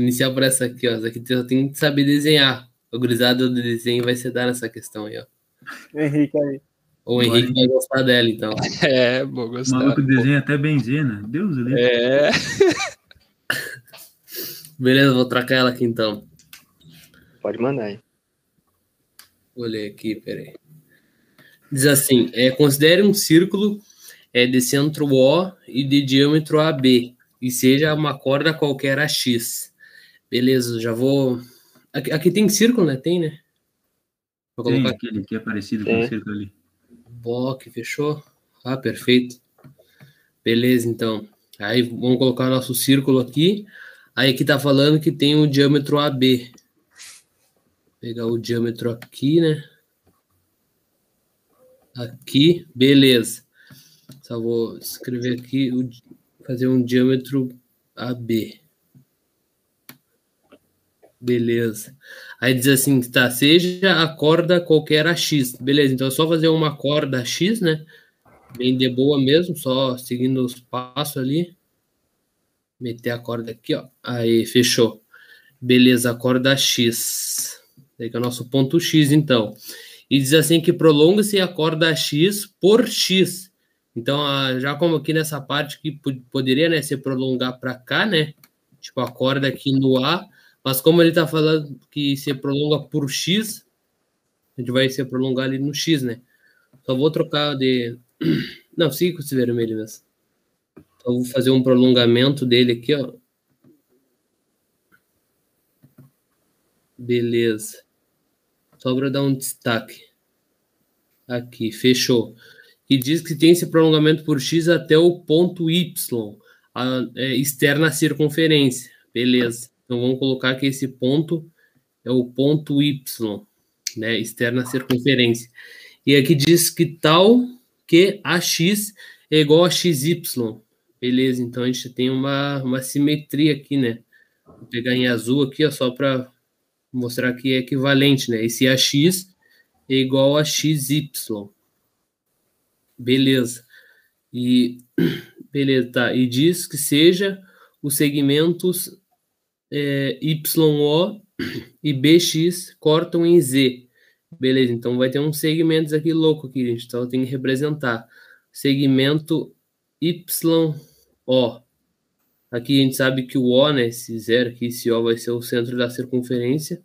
iniciar por essa aqui, ó. Essa aqui eu tenho que saber desenhar. O gurizada do desenho vai se dar nessa questão aí, ó. Henrique aí. O Henrique vai gostar dela, então. É, vou gostar. O maluco desenha até benzena. Deus ali. É. Beleza, vou trocar ela aqui então. Pode mandar aí. Vou ler aqui, peraí. Diz assim: é, considere um círculo é, de centro O e de diâmetro AB, e seja uma corda qualquer AX. Beleza, já vou. Aqui, aqui tem círculo, né? Tem, né? Vou Tem colocar aquele que é parecido com Tem. o círculo ali. bloco, fechou? Ah, perfeito. Beleza, então. Aí vamos colocar nosso círculo aqui. Aí aqui tá falando que tem o diâmetro AB. Pegar o diâmetro aqui, né? Aqui, beleza. Só vou escrever aqui, o, fazer um diâmetro AB. Beleza. Aí diz assim, tá, seja a corda qualquer AX. Beleza, então é só fazer uma corda X, né? Bem de boa mesmo, só seguindo os passos ali. Meter a corda aqui, ó. Aí, fechou. Beleza, a corda X. Daí que é o nosso ponto X, então. E diz assim que prolonga-se a corda X por X. Então, já como aqui nessa parte que po- poderia, né, se prolongar para cá, né? Tipo, a corda aqui no A, mas como ele tá falando que se prolonga por X, a gente vai se prolongar ali no X, né? Só vou trocar de. Não, siga com esse vermelho mesmo. Só vou fazer um prolongamento dele aqui, ó. Beleza. Só para dar um destaque. Aqui, fechou. E diz que tem esse prolongamento por X até o ponto Y, a, é, externa à circunferência. Beleza. Então vamos colocar que esse ponto é o ponto Y, né? Externa circunferência. E aqui diz que tal que AX é igual a XY. Beleza, então a gente tem uma, uma simetria aqui, né? Vou pegar em azul aqui, ó, só para mostrar que é equivalente, né? Esse AX é igual a XY. Beleza. E beleza, tá. E diz que seja os segmentos é, YO e BX cortam em Z. Beleza, então vai ter uns segmentos aqui louco aqui, gente. Então tem que representar. Segmento YO. Aqui a gente sabe que o O, né? Esse zero aqui, esse O vai ser o centro da circunferência.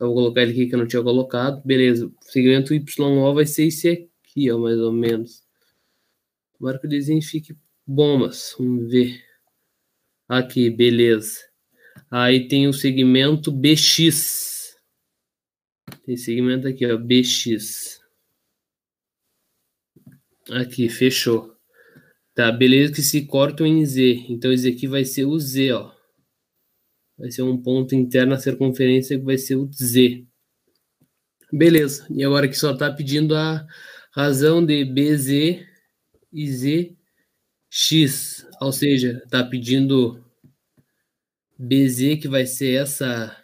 Eu vou colocar ele aqui que eu não tinha colocado. Beleza. O segmento YO vai ser esse aqui, ó, mais ou menos. Tomara que o desenho fique bom, mas vamos ver. Aqui, beleza. Aí tem o segmento BX. Tem segmento aqui, ó, BX. Aqui, fechou. Tá, beleza que se cortam em Z. Então esse aqui vai ser o Z, ó. Vai ser um ponto interno na circunferência que vai ser o Z. Beleza. E agora que só tá pedindo a razão de BZ e ZX. Ou seja, tá pedindo BZ que vai ser essa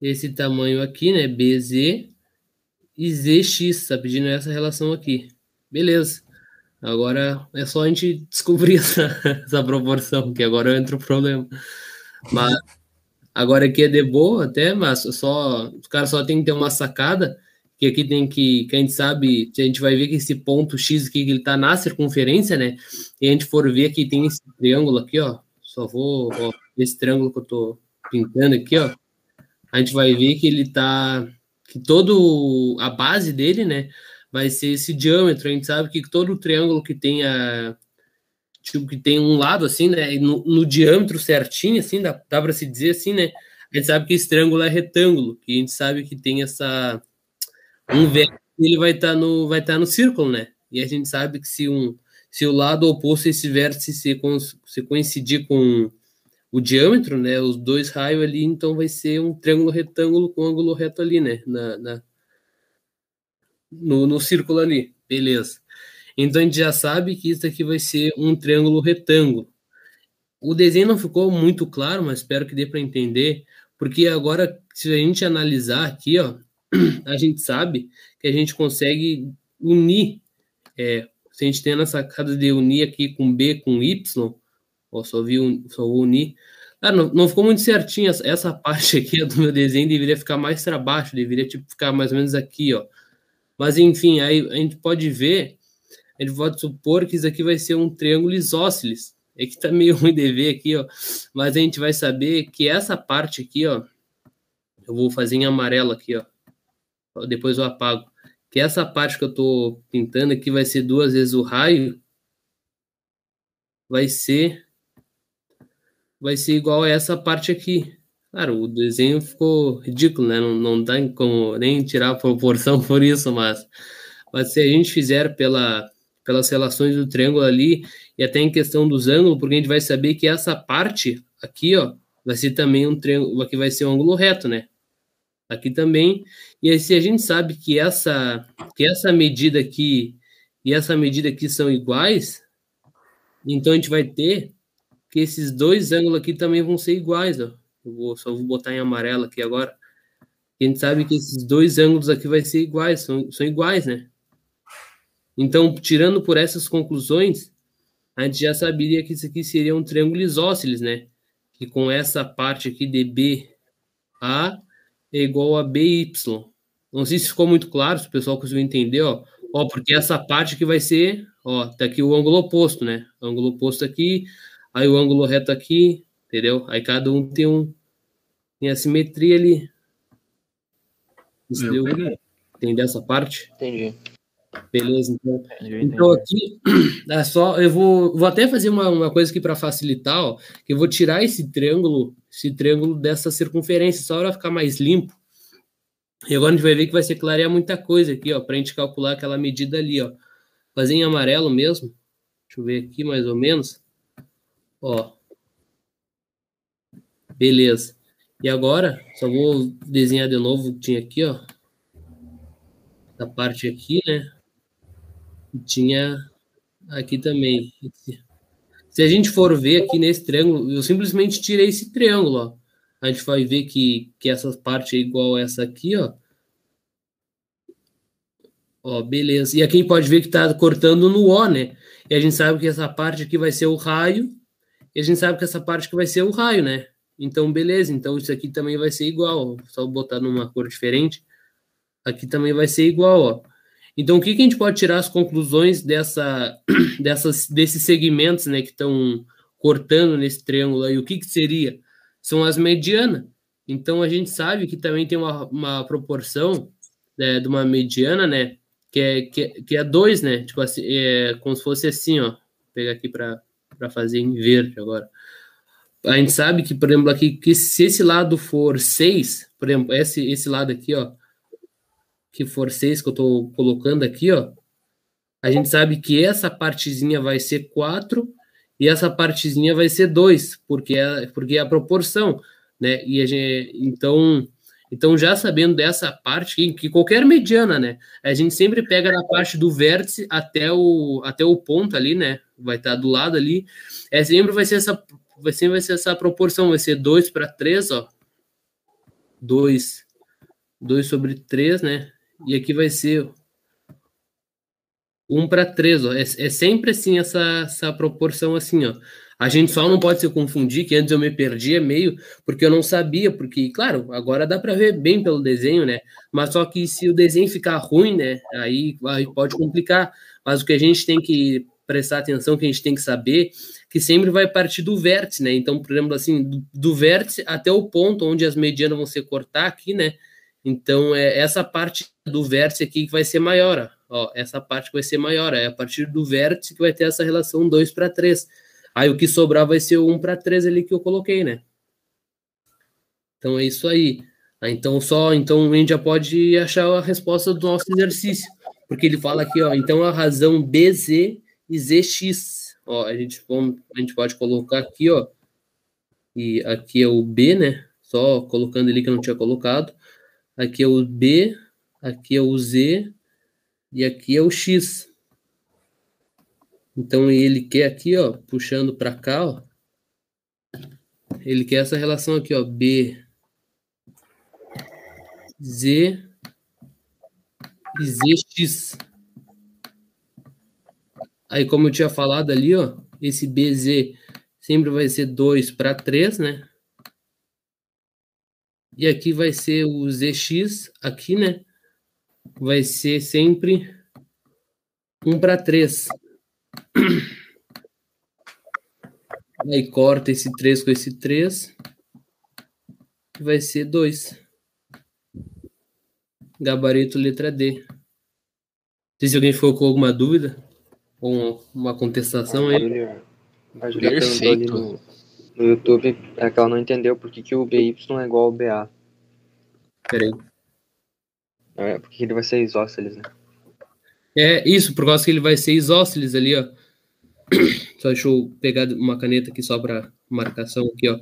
esse tamanho aqui, né? BZ e ZX, tá pedindo essa relação aqui. Beleza. Agora é só a gente descobrir essa, essa proporção, que agora entra o problema. Mas agora aqui é de boa até, mas só os caras só tem que ter uma sacada, que aqui tem que, que a gente sabe, a gente vai ver que esse ponto X aqui, que ele tá na circunferência, né? E a gente for ver que tem esse triângulo aqui, ó. Só vou, ó, esse triângulo que eu tô pintando aqui, ó. A gente vai ver que ele tá, que todo a base dele, né? vai ser esse diâmetro. A gente sabe que todo triângulo que tenha tipo que tem um lado assim, né, no, no diâmetro certinho assim, dá, dá para se dizer assim, né? A gente sabe que esse triângulo é retângulo, que a gente sabe que tem essa um vértice, ele vai estar tá no vai estar tá no círculo, né? E a gente sabe que se um se o lado oposto esse vértice se, se coincidir com o diâmetro, né, os dois raios ali, então vai ser um triângulo retângulo com ângulo reto ali, né, na, na no, no círculo ali, beleza. Então a gente já sabe que isso aqui vai ser um triângulo retângulo. O desenho não ficou muito claro, mas espero que dê para entender, porque agora, se a gente analisar aqui, ó, a gente sabe que a gente consegue unir, é, se a gente tem essa sacada de unir aqui com B com Y, ó, só, vi, só vou unir, Ah, não, não ficou muito certinho. Essa, essa parte aqui do meu desenho deveria ficar mais para baixo, deveria tipo, ficar mais ou menos aqui, ó. Mas enfim, aí a gente pode ver, a gente pode supor que isso aqui vai ser um triângulo isósceles. É que tá meio ruim de ver aqui, ó. Mas a gente vai saber que essa parte aqui, ó, eu vou fazer em amarelo aqui, ó. Depois eu apago. Que essa parte que eu tô pintando aqui vai ser duas vezes o raio. Vai ser vai ser igual a essa parte aqui. Claro, o desenho ficou ridículo, né? Não, não dá como nem tirar a proporção por isso, mas, mas se a gente fizer pela, pelas relações do triângulo ali, e até em questão dos ângulos, porque a gente vai saber que essa parte aqui, ó, vai ser também um triângulo, aqui vai ser um ângulo reto, né? Aqui também. E aí, se a gente sabe que essa, que essa medida aqui e essa medida aqui são iguais, então a gente vai ter que esses dois ângulos aqui também vão ser iguais, ó. Eu vou, só vou botar em amarelo aqui agora. A gente sabe que esses dois ângulos aqui vai ser iguais, são, são iguais, né? Então, tirando por essas conclusões, a gente já saberia que isso aqui seria um triângulo isósceles, né? Que com essa parte aqui de BA é igual a BY. Não sei se ficou muito claro, se o pessoal conseguiu entender, ó. Ó, porque essa parte aqui vai ser, ó, tá aqui o ângulo oposto, né? O ângulo oposto aqui, aí o ângulo reto aqui, entendeu? Aí cada um tem um tem a simetria ali. Entendeu? Entendeu essa parte? Entendi. Beleza, então. Então aqui é só eu vou, vou até fazer uma, uma coisa aqui para facilitar, ó, que eu vou tirar esse triângulo, esse triângulo dessa circunferência, só para ficar mais limpo. E agora a gente vai ver que vai ser clarear muita coisa aqui, ó, para a gente calcular aquela medida ali, ó. Fazer em amarelo mesmo. Deixa eu ver aqui mais ou menos. Ó. Beleza. E agora, só vou desenhar de novo o que tinha aqui, ó. Essa parte aqui, né? tinha aqui também. Se a gente for ver aqui nesse triângulo, eu simplesmente tirei esse triângulo, ó. A gente vai ver que, que essa parte é igual a essa aqui, ó. Ó, beleza. E aqui a gente pode ver que tá cortando no O, né? E a gente sabe que essa parte aqui vai ser o raio. E a gente sabe que essa parte aqui vai ser o raio, né? Então, beleza. Então, isso aqui também vai ser igual. Ó. Só botar numa cor diferente. Aqui também vai ser igual, ó. Então, o que, que a gente pode tirar as conclusões dessa, dessas, desses segmentos né, que estão cortando nesse triângulo aí? O que, que seria? São as medianas. Então, a gente sabe que também tem uma, uma proporção né, de uma mediana, né? Que é, que, é, que é dois, né? Tipo assim, é como se fosse assim, ó. Vou pegar aqui para fazer em verde agora. A gente sabe que, por exemplo, aqui, que se esse lado for 6, por exemplo, esse, esse lado aqui, ó, que for 6 que eu estou colocando aqui, ó, a gente sabe que essa partezinha vai ser 4 e essa partezinha vai ser 2, porque é, porque é a proporção, né? E a gente, então, então, já sabendo dessa parte, que, que qualquer mediana, né? A gente sempre pega na parte do vértice até o, até o ponto ali, né? Vai estar tá do lado ali. É, sempre vai ser essa, vai sempre vai ser essa proporção, vai ser 2 para 3, ó. 2, 2 sobre 3, né? E aqui vai ser 1 para 3, ó. É, é, sempre assim essa, essa proporção assim, ó. A gente só não pode se confundir, que antes eu me perdia meio, porque eu não sabia, porque, claro, agora dá para ver bem pelo desenho, né? Mas só que se o desenho ficar ruim, né, aí, aí pode complicar. Mas o que a gente tem que prestar atenção, que a gente tem que saber, que sempre vai partir do vértice, né? Então, por exemplo, assim, do, do vértice até o ponto onde as medianas vão se cortar aqui, né? Então, é essa parte do vértice aqui que vai ser maior. Ó, essa parte que vai ser maior. É a partir do vértice que vai ter essa relação 2 para 3. Aí o que sobrar vai ser o 1 para 3 ali que eu coloquei, né? Então é isso aí. Ah, então só, então a gente já pode achar a resposta do nosso exercício, porque ele fala aqui, ó, então a razão BZ e ZX, ó, a gente, a gente pode colocar aqui, ó, e aqui é o B, né? Só colocando ali que eu não tinha colocado. Aqui é o B, aqui é o Z e aqui é o X. Então ele quer aqui, ó, puxando para cá, ó, ele quer essa relação aqui, ó, B, Z e ZX. Aí, como eu tinha falado ali, ó, esse BZ sempre vai ser 2 para 3, né? E aqui vai ser o ZX, aqui, né? Vai ser sempre 1 para 3. Aí corta esse 3 com esse 3. Vai ser 2. Gabarito letra D. Não sei se alguém ficou com alguma dúvida ou uma contestação aí. Perfeito. No, YouTube é que ela não entendeu por que, que o BY é igual ao BA. Peraí. É, porque ele vai ser isósceles, né? É isso, por causa que ele vai ser isósceles ali, ó. Só deixa eu pegar uma caneta aqui só para marcação aqui, ó.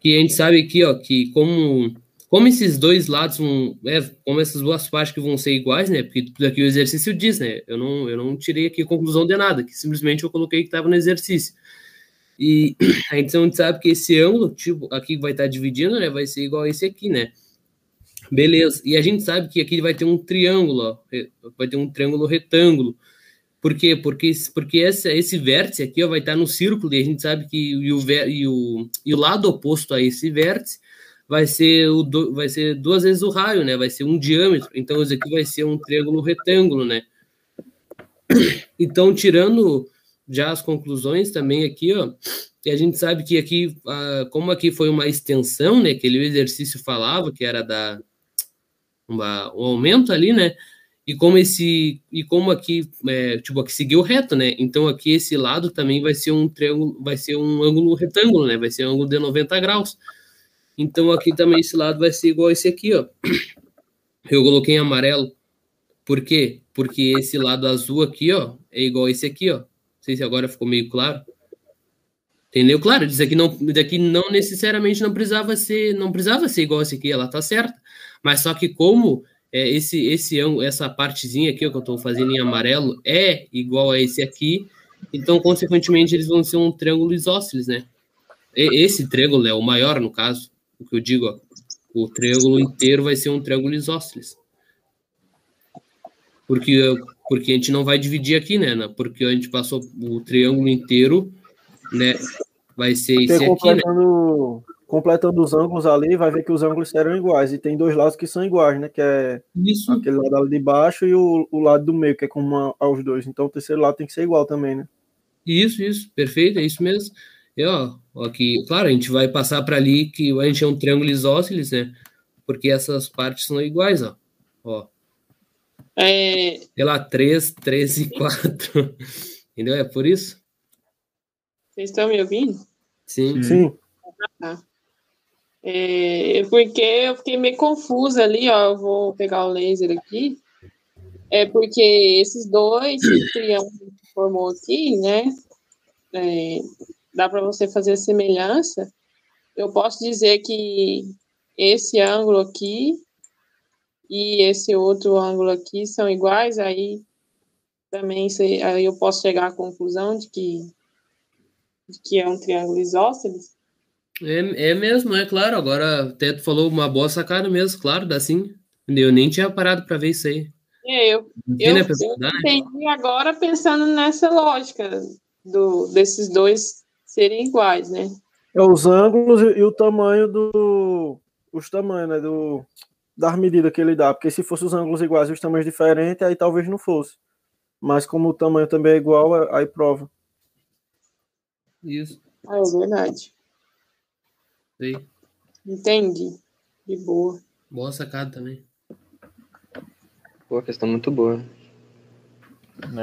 Que a gente sabe aqui, ó, que como como esses dois lados vão, é, como essas duas partes que vão ser iguais, né? Porque tudo aqui o exercício diz, né? Eu não eu não tirei aqui conclusão de nada, que simplesmente eu coloquei que estava no exercício. E a gente sabe que esse ângulo, tipo, aqui vai estar dividindo, né? Vai ser igual a esse aqui, né? Beleza. E a gente sabe que aqui vai ter um triângulo, ó, vai ter um triângulo retângulo. Por quê? Porque, porque esse, esse vértice aqui ó, vai estar no círculo e a gente sabe que e o, e o, e o lado oposto a esse vértice vai ser, o, do- vai ser duas vezes o raio, né? Vai ser um diâmetro. Então, isso aqui vai ser um triângulo retângulo, né? Então, tirando já as conclusões também aqui, ó, e a gente sabe que aqui, como aqui foi uma extensão, né, que o exercício falava, que era da uma, um aumento ali, né, e como esse, e como aqui, é, tipo, aqui seguiu reto, né, então aqui esse lado também vai ser um triângulo, vai ser um ângulo retângulo, né, vai ser um ângulo de 90 graus. Então aqui também esse lado vai ser igual esse aqui, ó. Eu coloquei em amarelo. Por quê? Porque esse lado azul aqui, ó, é igual esse aqui, ó. Sei se agora ficou meio claro. Entendeu? Claro, isso aqui não, daqui não necessariamente não precisava ser, não precisava ser igual esse aqui, ela tá certa. Mas só que como é, esse esse essa partezinha aqui ó, que eu tô fazendo em amarelo é igual a esse aqui, então consequentemente eles vão ser um triângulo isósceles, né? E- Esse triângulo é o maior no caso, o que eu digo, ó. O triângulo inteiro vai ser um triângulo isósceles. Porque, porque a gente não vai dividir aqui, né? Porque a gente passou o triângulo inteiro, né? Vai ser Porque esse aqui, né? completando, os ângulos ali, vai ver que os ângulos serão iguais. E tem dois lados que são iguais, né? Que é Isso, aquele lado ali de baixo e o, o lado do meio, que é como a- aos dois. Então o terceiro lado tem que ser igual também, né? isso, isso. Perfeito, é isso mesmo. E, ó, aqui, claro, a gente vai passar para ali que a gente é um triângulo isósceles, né? Porque essas partes são iguais, ó. Ó, É, sei lá, 3, 3 e 4. Entendeu? É por isso? vocês estão me ouvindo? Sim. Sim. É, porque eu fiquei meio confusa ali, ó. Eu vou pegar o laser aqui. É porque esses dois triângulos que formou aqui, né? é, dá para você fazer a semelhança. Eu posso dizer que esse ângulo aqui e esse outro ângulo aqui são iguais, aí também se- aí eu posso chegar à conclusão de que, de que é um triângulo isósceles. É, é mesmo, é claro. Agora até tu falou uma boa sacada mesmo, claro, dá sim. Eu nem tinha parado para ver isso aí. É, eu, eu, eu entendi agora pensando nessa lógica do, desses dois serem iguais, né? É os ângulos e, e o tamanho do. Os tamanhos, né? Do, das medidas que ele dá. Porque se fossem os ângulos iguais e os tamanhos diferentes, aí talvez não fosse. Mas como o tamanho também é igual, aí prova. Isso. Ah, é verdade. Sei. Entendi. De boa. Boa sacada também. Pô, questão muito boa.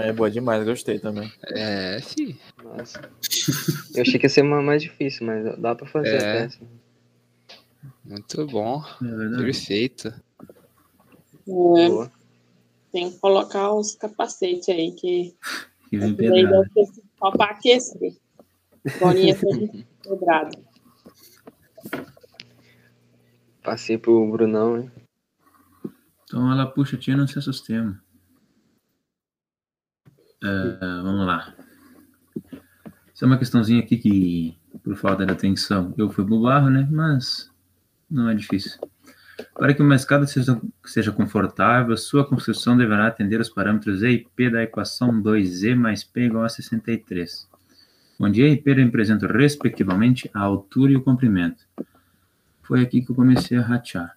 É boa demais, gostei também. É, fi. Nossa. Eu achei que ia ser uma mais difícil, mas dá pra fazer É. até. Assim. Muito bom. É. Perfeito. É, tem que colocar os capacetes aí, que Que só para aquecer. Bolinha quebrada. Passei pro Brunão, hein? Então ela puxa a tia no seu sistema. É, vamos lá. Isso é uma questãozinha aqui que, por falta de atenção, eu fui pro barro, né? Mas não é difícil. Para que uma escada seja, seja confortável, sua construção deverá atender os parâmetros E e P da equação 2E mais P igual a 63, onde E e P representam, respectivamente, a altura e o comprimento. foi aqui que eu comecei a ratear.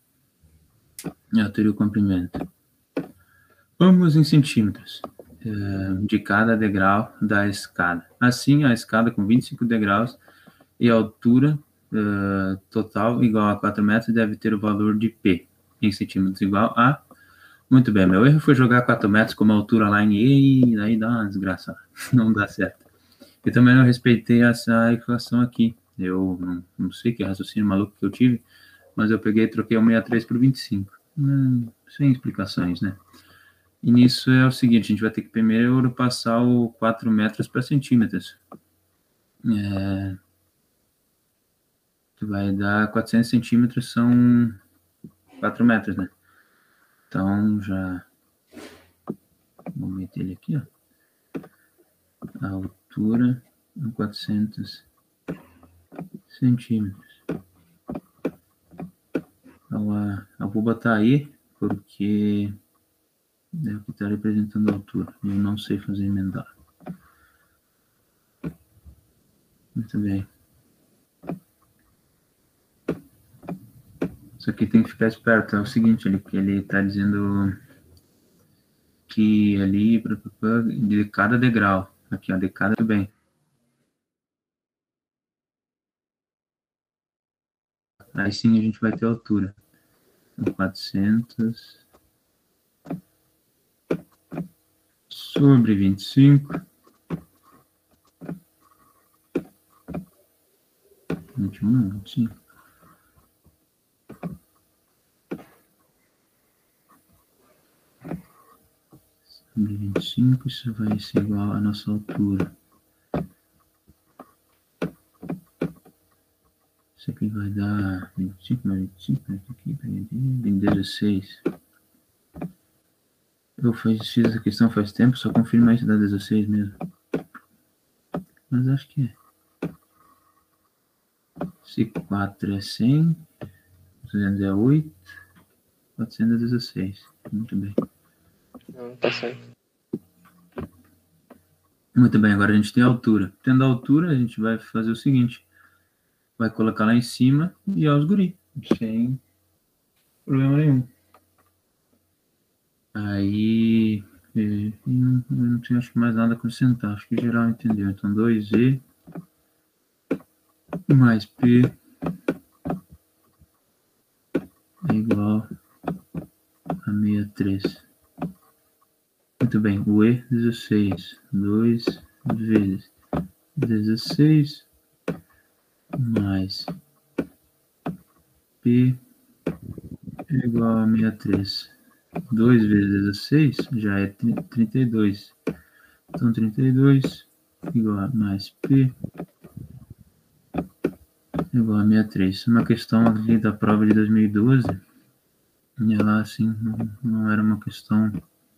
A altura e o comprimento. Vamos em centímetros eh, de cada degrau da escada. Assim, a escada com 25 degraus e altura eh, total igual a 4 metros deve ter o valor de P em centímetros igual a. Muito bem, meu erro foi jogar 4 metros como altura lá em E, daí dá uma desgraça, não dá certo. Eu também não respeitei essa equação aqui. Eu não, não sei que raciocínio maluco que eu tive, mas eu peguei e troquei o 63 por 25. Hum, sem explicações, né? E nisso é o seguinte, a gente vai ter que primeiro passar o 4 metros para centímetros. É, que vai dar 400 centímetros, são 4 metros, né? Então, já... Vou meter ele aqui, ó. A altura, 400 centímetros. Então, a, eu vou botar aí, porque que está representando a altura. Eu não sei fazer emendar. Muito bem. Isso aqui tem que ficar esperto. É o seguinte, ele ele está dizendo que ali de cada degrau, aqui ó, de cada bem. Aí sim a gente vai ter altura. Então, 400 sobre 25. 21, 25. Sobre 25, isso vai ser igual à nossa altura. Isso aqui vai dar 25 mais 25, aqui, tem 16. Eu fiz essa questão faz tempo, só confirma isso da 16 mesmo. Mas acho que é. Se 4 é 100, 200 é 8, 400 é 16. Muito bem. Tá certo. Muito bem, agora a gente tem a altura. Tendo a altura, a gente vai fazer o seguinte. Vai colocar lá em cima e aos guri. Sem problema nenhum. Aí, é, não, não tinha acho mais nada a acrescentar, acho que geral entendeu. Então, 2E mais P é igual a 63. Muito bem, o E, 16. 2 vezes 16 mais P é igual a 63. 2 vezes 16 já é 32. Então, 32 igual a mais P igual a 63. Uma questão ali da prova de 2012. E ela, assim, não, não era uma questão,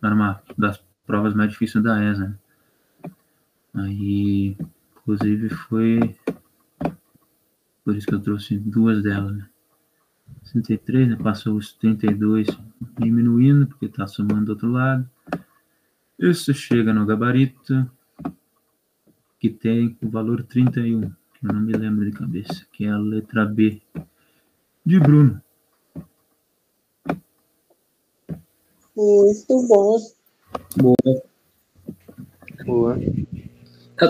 era uma das provas mais difíceis da ESA. Aí, inclusive, foi por isso que eu trouxe duas delas, né? 63, né? Passou os 32 diminuindo, porque está somando do outro lado. Isso chega no gabarito, que tem o valor 31, que eu não me lembro de cabeça, que é a letra B de Bruno. Muito bom. Boa. Boa.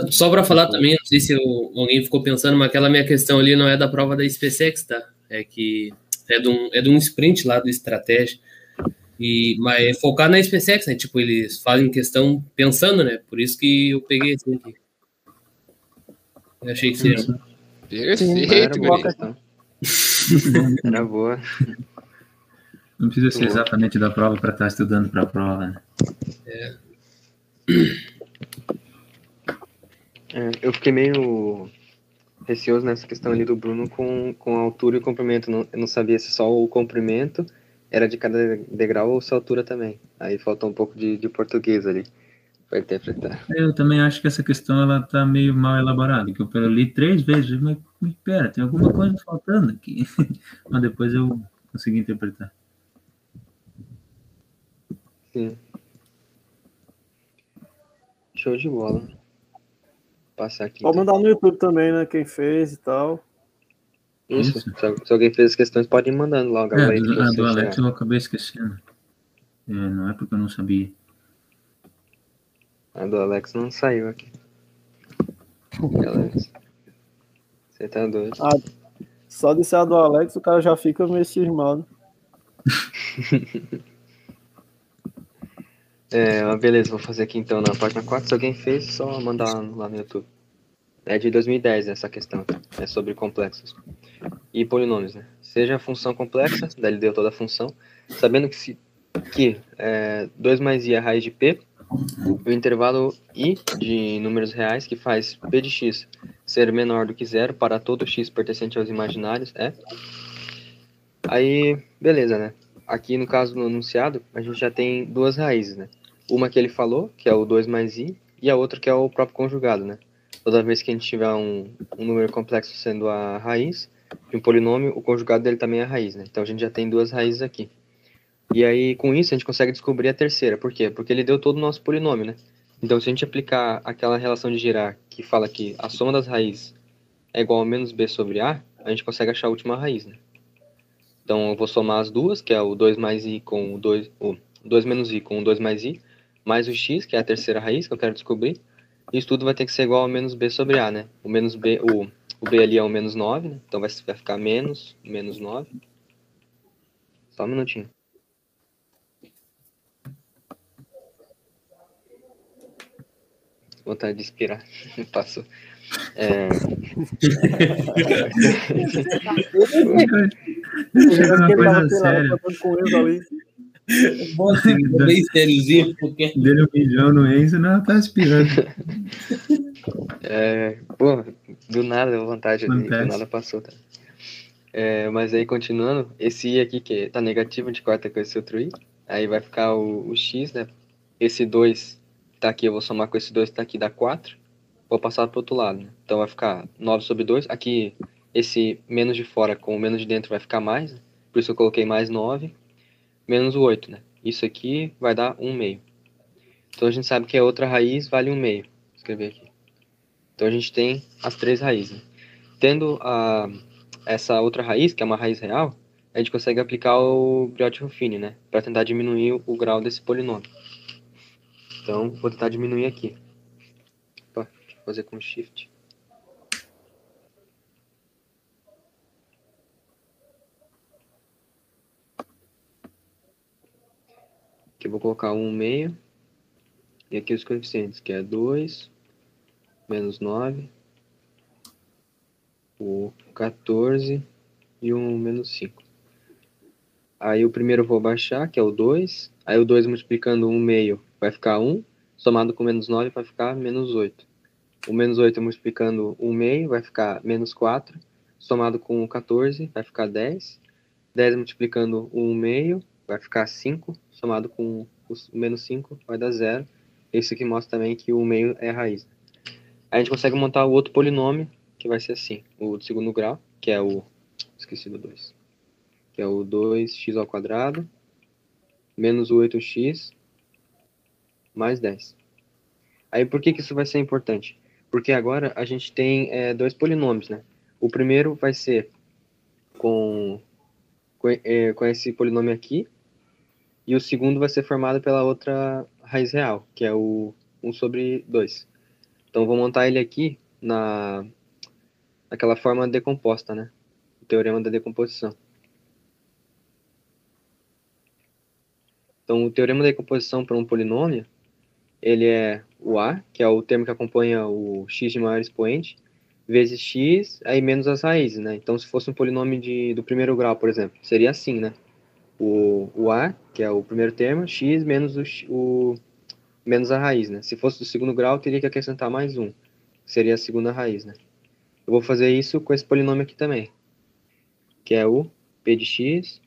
Só para falar também, não sei se eu, alguém ficou pensando, mas aquela minha questão ali não é da prova da SpaceX, tá? É que é de um, é de um sprint lá do estratégia. E, mas é focar na SpaceX, né? Tipo, eles fazem questão pensando, né? Por isso que eu peguei assim aqui. Eu achei que seria. Era Perfeito, boa a guri. questão. Era boa. Não precisa ser exatamente da prova para estar estudando para a prova, né? É, eu fiquei meio receoso nessa questão ali do Bruno com, com a altura e o comprimento. Não, eu não sabia se só o comprimento era de cada degrau ou se a altura também. Aí faltou um pouco de, de português ali para interpretar. Eu também acho que essa questão ela tá meio mal elaborada, que eu li três vezes, mas, mas pera, tem alguma coisa faltando aqui. mas depois eu consegui interpretar. Sim. Show de bola. Vou passar aqui. Pode então. mandar no YouTube também, né? Quem fez e tal. Isso. Isso. Se, se alguém fez as questões, pode ir mandando lá o É, gabarito do, que a do Alex eu acabei esquecendo. É, não é porque eu não sabia. A do Alex não saiu aqui. Alex? Você tá doido. Ah, Só de ser a do Alex, o cara já fica meio cismado. É, mas beleza, vou fazer aqui então na página 4. Se alguém fez, só mandar lá no YouTube. É de 2010 essa questão. É sobre complexos. E polinômios, né? Seja a função complexa, daí ele deu toda a função, sabendo que, se, que é, 2 mais i é a raiz de p, o intervalo i de números reais que faz p de x ser menor do que zero para todo x pertencente aos imaginários é. Aí, beleza, né? Aqui no caso do enunciado, a gente já tem duas raízes, né? Uma que ele falou, que é o 2 mais i, e a outra que é o próprio conjugado, né? Toda vez que a gente tiver um, um número complexo sendo a raiz, de um polinômio, o conjugado dele também é a raiz, né? Então a gente já tem duas raízes aqui. E aí, com isso, a gente consegue descobrir a terceira. Por quê? Porque ele deu todo o nosso polinômio, né? Então, se a gente aplicar aquela relação de girar que fala que a soma das raízes é igual a menos b sobre a, a gente consegue achar a última raiz, né? Então, eu vou somar as duas, que é o 2 mais i com o 2, o 2 menos i com o 2 mais i, mais o x, que é a terceira raiz que eu quero descobrir. Isso tudo vai ter que ser igual a menos b sobre a, né? O menos b, o, o b ali é o menos 9, né? Então vai, ficar menos, menos 9. Só um minutinho. Vontade de inspirar. Passou. É. Bom, assim, porque Dele um milhão no Enzo, não, tá aspirando. É, pô, do nada, a vontade, ali, do nada passou, tá? É, mas aí, continuando, esse i aqui, que tá negativo, de corta com esse outro i, aí vai ficar o, o x, né? Esse 2 tá aqui, eu vou somar com esse 2 que tá aqui, dá 4, vou passar pro outro lado, né? Então vai ficar 9 sobre 2, aqui, esse menos de fora com o menos de dentro vai ficar mais, né? por isso eu coloquei mais 9, menos o 8, né? Isso aqui vai dar 1 meio. Então a gente sabe que a outra raiz vale 1 meio, vou escrever aqui. Então a gente tem as três raízes. né? Tendo a, essa outra raiz, que é uma raiz real, a gente consegue aplicar o Briot-Ruffini, né? Para tentar diminuir o, o grau desse polinômio. Então, vou tentar diminuir aqui. Fazer com Shift. Aqui eu vou colocar 1 meio. E aqui os coeficientes, que é 2, menos 9, o 14 e o menos 5. Aí o primeiro eu vou baixar, que é o 2. Aí o 2 multiplicando 1 meio vai ficar 1. Somado com menos 9 vai ficar menos 8. O menos 8 multiplicando 1 meio vai ficar menos 4. Somado com o 14 vai ficar 10. 10 multiplicando 1 meio vai ficar 5. Somado com o menos 5 vai dar 0. Esse aqui mostra também que o meio é a raiz. Aí a gente consegue montar o outro polinômio, que vai ser assim, o de segundo grau, que é o... esqueci do 2. Que é o 2x ao quadrado, menos o 8x, mais 10. Aí por que, que isso vai ser importante? Porque agora a gente tem é, dois polinômios, né? O primeiro vai ser com, com, é, com esse polinômio aqui, e o segundo vai ser formado pela outra raiz real, que é o 1 sobre 2. Então, vou montar ele aqui na naquela forma decomposta, né? O teorema da decomposição. Então, o teorema da decomposição para um polinômio, ele é o a, que é o termo que acompanha o x de maior expoente, vezes x, aí menos as raízes, né? Então, se fosse um polinômio de, do primeiro grau, por exemplo, seria assim, né? O, o a, que é o primeiro termo, x menos o, o menos a raiz, né? Se fosse do segundo grau, teria que acrescentar mais um, que seria a segunda raiz, né? Eu vou fazer isso com esse polinômio aqui também, que é o p de x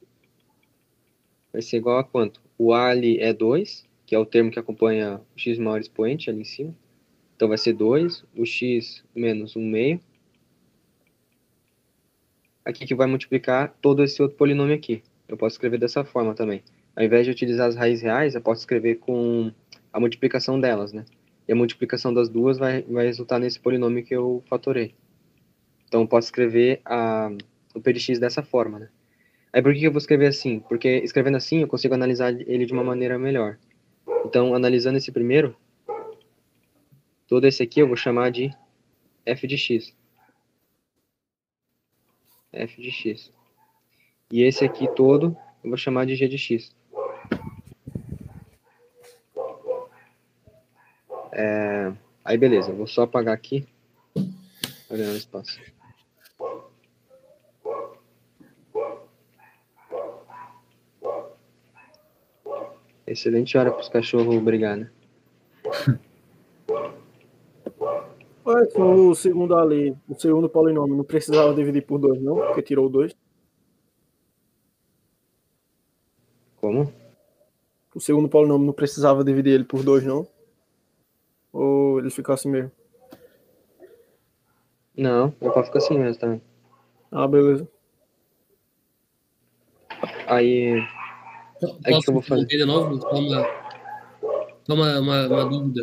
vai ser igual a quanto? O a ali é 2, que é o termo que acompanha o x maior expoente ali em cima. Então vai ser 2, o x menos 1 meio. Aqui que vai multiplicar todo esse outro polinômio aqui. Eu posso escrever dessa forma também. Ao invés de utilizar as raízes reais, eu posso escrever com a multiplicação delas, né? E a multiplicação das duas vai, vai resultar nesse polinômio que eu fatorei. Então, eu posso escrever a, o PDX dessa forma, né? Aí por que eu vou escrever assim? Porque escrevendo assim eu consigo analisar ele de uma maneira melhor. Então, analisando esse primeiro, todo esse aqui eu vou chamar de f de x. f de x. E esse aqui todo eu vou chamar de g de x. É, aí beleza, vou só apagar aqui. Pra ganhar espaço. Excelente hora para os cachorros brigar, né? Olha, o segundo ali, o segundo polinômio, não precisava dividir por dois, não? Porque tirou dois. Como? O segundo polinômio não precisava dividir ele por dois, não? Ou ele ficou assim mesmo? Não, o pau fica assim mesmo também. Ah, beleza. Aí, aí o que eu vou fazer? de novo? Só uma, só uma, uma, uma dúvida.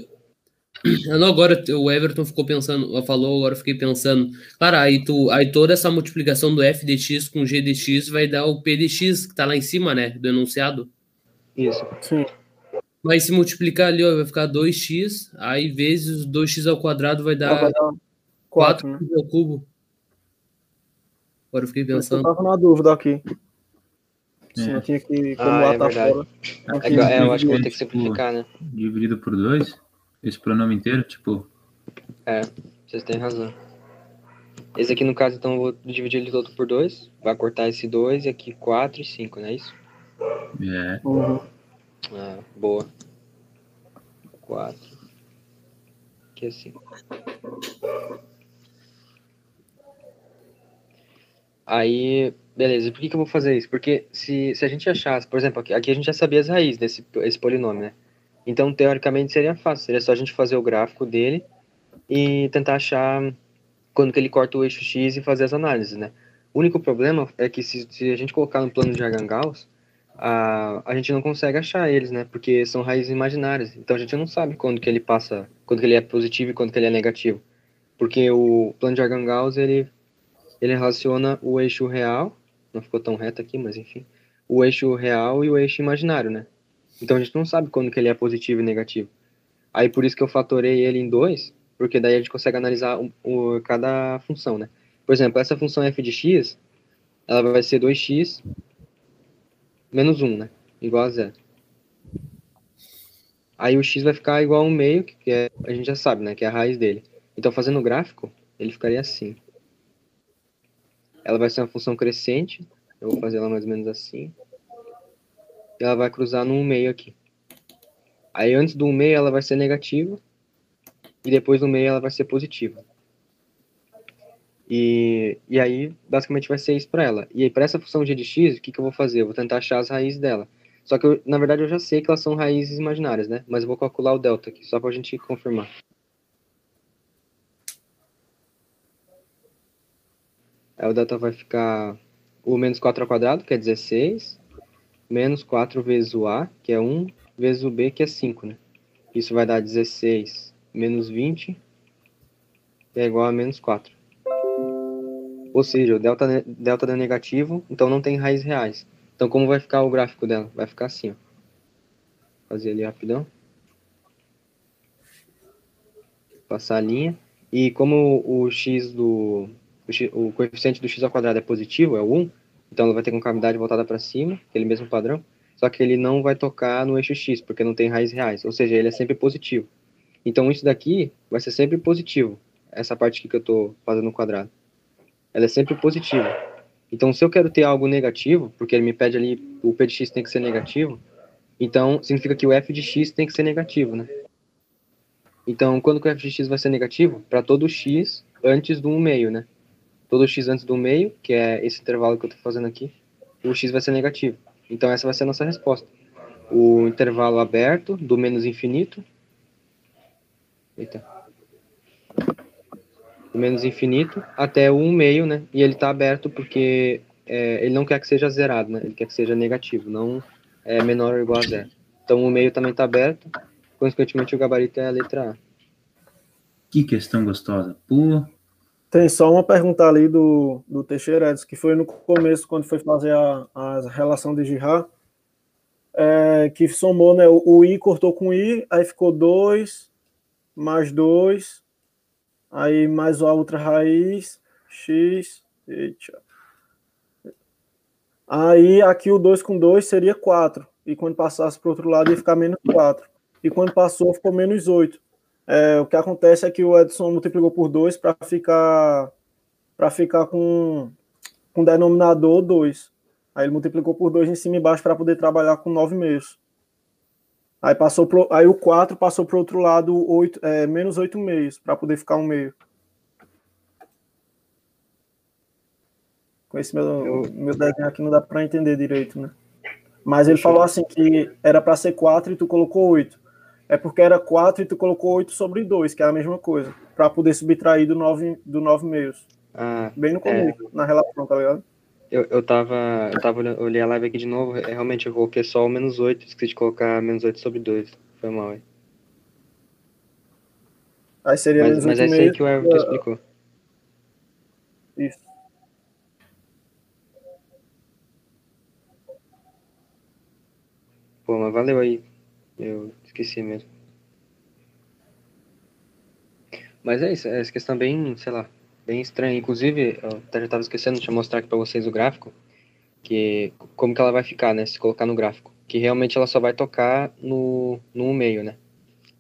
Não, agora o Everton ficou pensando, falou, agora eu fiquei pensando. Cara, aí, tu, aí toda essa multiplicação do f de x com g de x vai dar o p de x, que tá lá em cima, né? Do enunciado. Isso. Sim. Mas se multiplicar ali, ó, vai ficar 2x, aí vezes 2x ao quadrado vai Ah, dar vai dar 4, né? 4 ao cubo. Agora eu fiquei Eu pensando. tava na dúvida aqui. Se É. não tinha que, como Ah, lá é tá verdade. fora. não É, é, eu acho que vou ter que simplificar, né? Dividido por dois, esse pronome inteiro, tipo, É, vocês têm razão. Esse aqui, no caso, então, eu vou dividir ele todo por 2. Vai cortar esse 2 e aqui 4 e 5, não é isso? é, Uhum. Ah, boa. 4. Aqui é 5. Aí, beleza. Por que, que eu vou fazer isso? Porque se, se a gente achasse, por exemplo, aqui, aqui a gente já sabia as raízes desse esse polinômio, né? Então, teoricamente, seria fácil. Seria só a gente fazer o gráfico dele e tentar achar quando que ele corta o eixo X e fazer as análises, né? O único problema é que se, se a gente colocar no plano de Argangauss, a, a gente não consegue achar eles, né? Porque são raízes imaginárias. Então a gente não sabe quando que ele passa, quando que ele é positivo e quando que ele é negativo. Porque o plano de Argangauss, ele, ele relaciona o eixo real, não ficou tão reto aqui, mas enfim, o eixo real e o eixo imaginário, né? Então a gente não sabe quando que ele é positivo e negativo. Aí por isso que eu fatorei ele em dois, porque daí a gente consegue analisar o, o- cada função, né? Por exemplo, essa função f de x, ela vai ser 2x menos 1, né? Igual a zero. Aí o x vai ficar igual a 1 meio, que é, a gente já sabe, né? Que é a raiz dele. Então, fazendo o gráfico, ele ficaria assim. Ela vai ser uma função crescente. Eu vou fazer ela mais ou menos assim. E ela vai cruzar no 1 meio aqui. Aí, antes do 1 meio, ela vai ser negativa. E depois do meio, ela vai ser positiva. E, e aí, basicamente, vai ser isso para ela. E aí, para essa função g de x, o que, que eu vou fazer? Eu vou tentar achar as raízes dela. Só que, eu, na verdade, eu já sei que elas são raízes imaginárias, né? Mas eu vou calcular o delta aqui, só para a gente confirmar. Aí o delta vai ficar o menos 4 ao quadrado, que é 16, menos 4 vezes o a, que é 1, vezes o b, que é 5, né? Isso vai dar 16 menos 20, que é igual a menos 4. Ou seja, o delta, delta deu negativo, então não tem raízes reais. Então, como vai ficar o gráfico dela? Vai ficar assim, ó. Fazer ali rapidão. Passar a linha. E como o x do... O, coeficiente do x ao quadrado é positivo, é o 1, então ela vai ter concavidade voltada para cima, aquele mesmo padrão, só que ele não vai tocar no eixo x, porque não tem raízes reais, ou seja, ele é sempre positivo. Então, isso daqui vai ser sempre positivo, essa parte aqui que eu estou fazendo no quadrado ela é sempre positiva. Então, se eu quero ter algo negativo, porque ele me pede ali, o p de x tem que ser negativo, então significa que o f de x tem que ser negativo, né? Então, quando que o f de x vai ser negativo? Para todo x antes do 1 meio, né? Todo x antes do meio, que é esse intervalo que eu estou fazendo aqui, o x vai ser negativo. Então, essa vai ser a nossa resposta. O intervalo aberto do menos infinito. Eita do menos infinito até o 1 meio, né? E ele está aberto porque é, ele não quer que seja zerado, né? Ele quer que seja negativo, não é menor ou igual a zero. Então o meio também está aberto, consequentemente o gabarito é a letra A. que questão gostosa. Pô, Tem só uma pergunta ali do, do Teixeira que foi no começo, quando foi fazer a, a relação de Girard, é, que somou, né? O, o, I cortou com I, aí ficou 2, mais 2, aí mais a outra raiz, X, eita. Aí aqui o 2 com 2 seria 4, e quando passasse para o outro lado ia ficar menos 4, e quando passou ficou menos 8. É, o que acontece é que o Edson multiplicou por 2 para ficar para ficar com, com denominador 2. Aí ele multiplicou por 2 em cima e embaixo para poder trabalhar com 9 meios. Aí, passou pro, aí o 4 passou para o outro lado 8, é, menos 8 meios, para poder ficar um meio. Com esse meu, meu desenho aqui não dá para entender direito, né? Mas ele falou assim que era para ser 4 e tu colocou 8 é porque era 4 e tu colocou 8 sobre 2, que é a mesma coisa, para poder subtrair do 9, do 9 meios. Ah, Bem no começo, é. na relação, tá ligado? Eu, eu tava. Eu tava eu olhei a live aqui de novo, é, realmente eu coloquei só o menos 8, esqueci de colocar menos 8 sobre 2. Foi mal, aí. Aí seria mas, menos mas 8 é aí que o Everton explicou. Isso. Pô, mas valeu aí. Eu esqueci mesmo. Mas é isso, essa questão bem, sei lá, bem estranha. Inclusive, eu até já estava esquecendo de mostrar aqui para vocês o gráfico, que como que ela vai ficar, né, se colocar no gráfico. Que realmente ela só vai tocar no, no meio, né.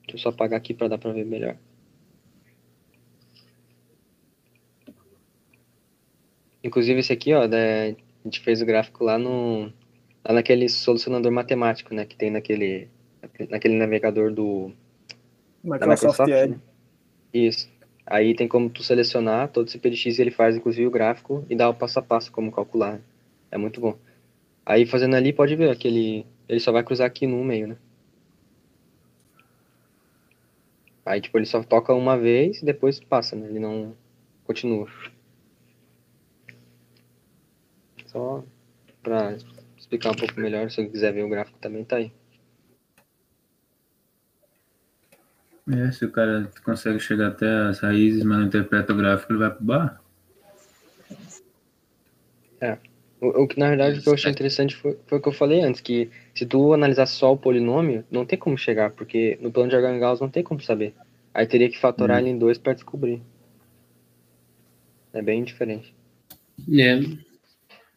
Deixa eu só apagar aqui para dar para ver melhor. Inclusive esse aqui, ó, da, a gente fez o gráfico lá no lá naquele solucionador matemático, né, que tem naquele naquele navegador do Microsoft, Microsoft Edge. Né? Isso. Aí tem como tu selecionar todo esse PDX e ele faz inclusive o gráfico e dá o passo a passo como calcular. É muito bom. Aí fazendo ali pode ver que ele, ele só vai cruzar aqui no meio, né? Aí tipo ele só toca uma vez e depois passa, né? Ele não continua. Só para explicar um pouco melhor, se você quiser ver o gráfico também tá aí. É, se o cara consegue chegar até as raízes, mas não interpreta o gráfico, ele vai pro bar. É. O, o que na verdade o que eu achei interessante foi, foi o que eu falei antes, que se tu analisar só o polinômio, não tem como chegar, porque no plano de Argangauss não tem como saber. Aí teria que fatorar hum. ele em dois para descobrir. É bem diferente. É.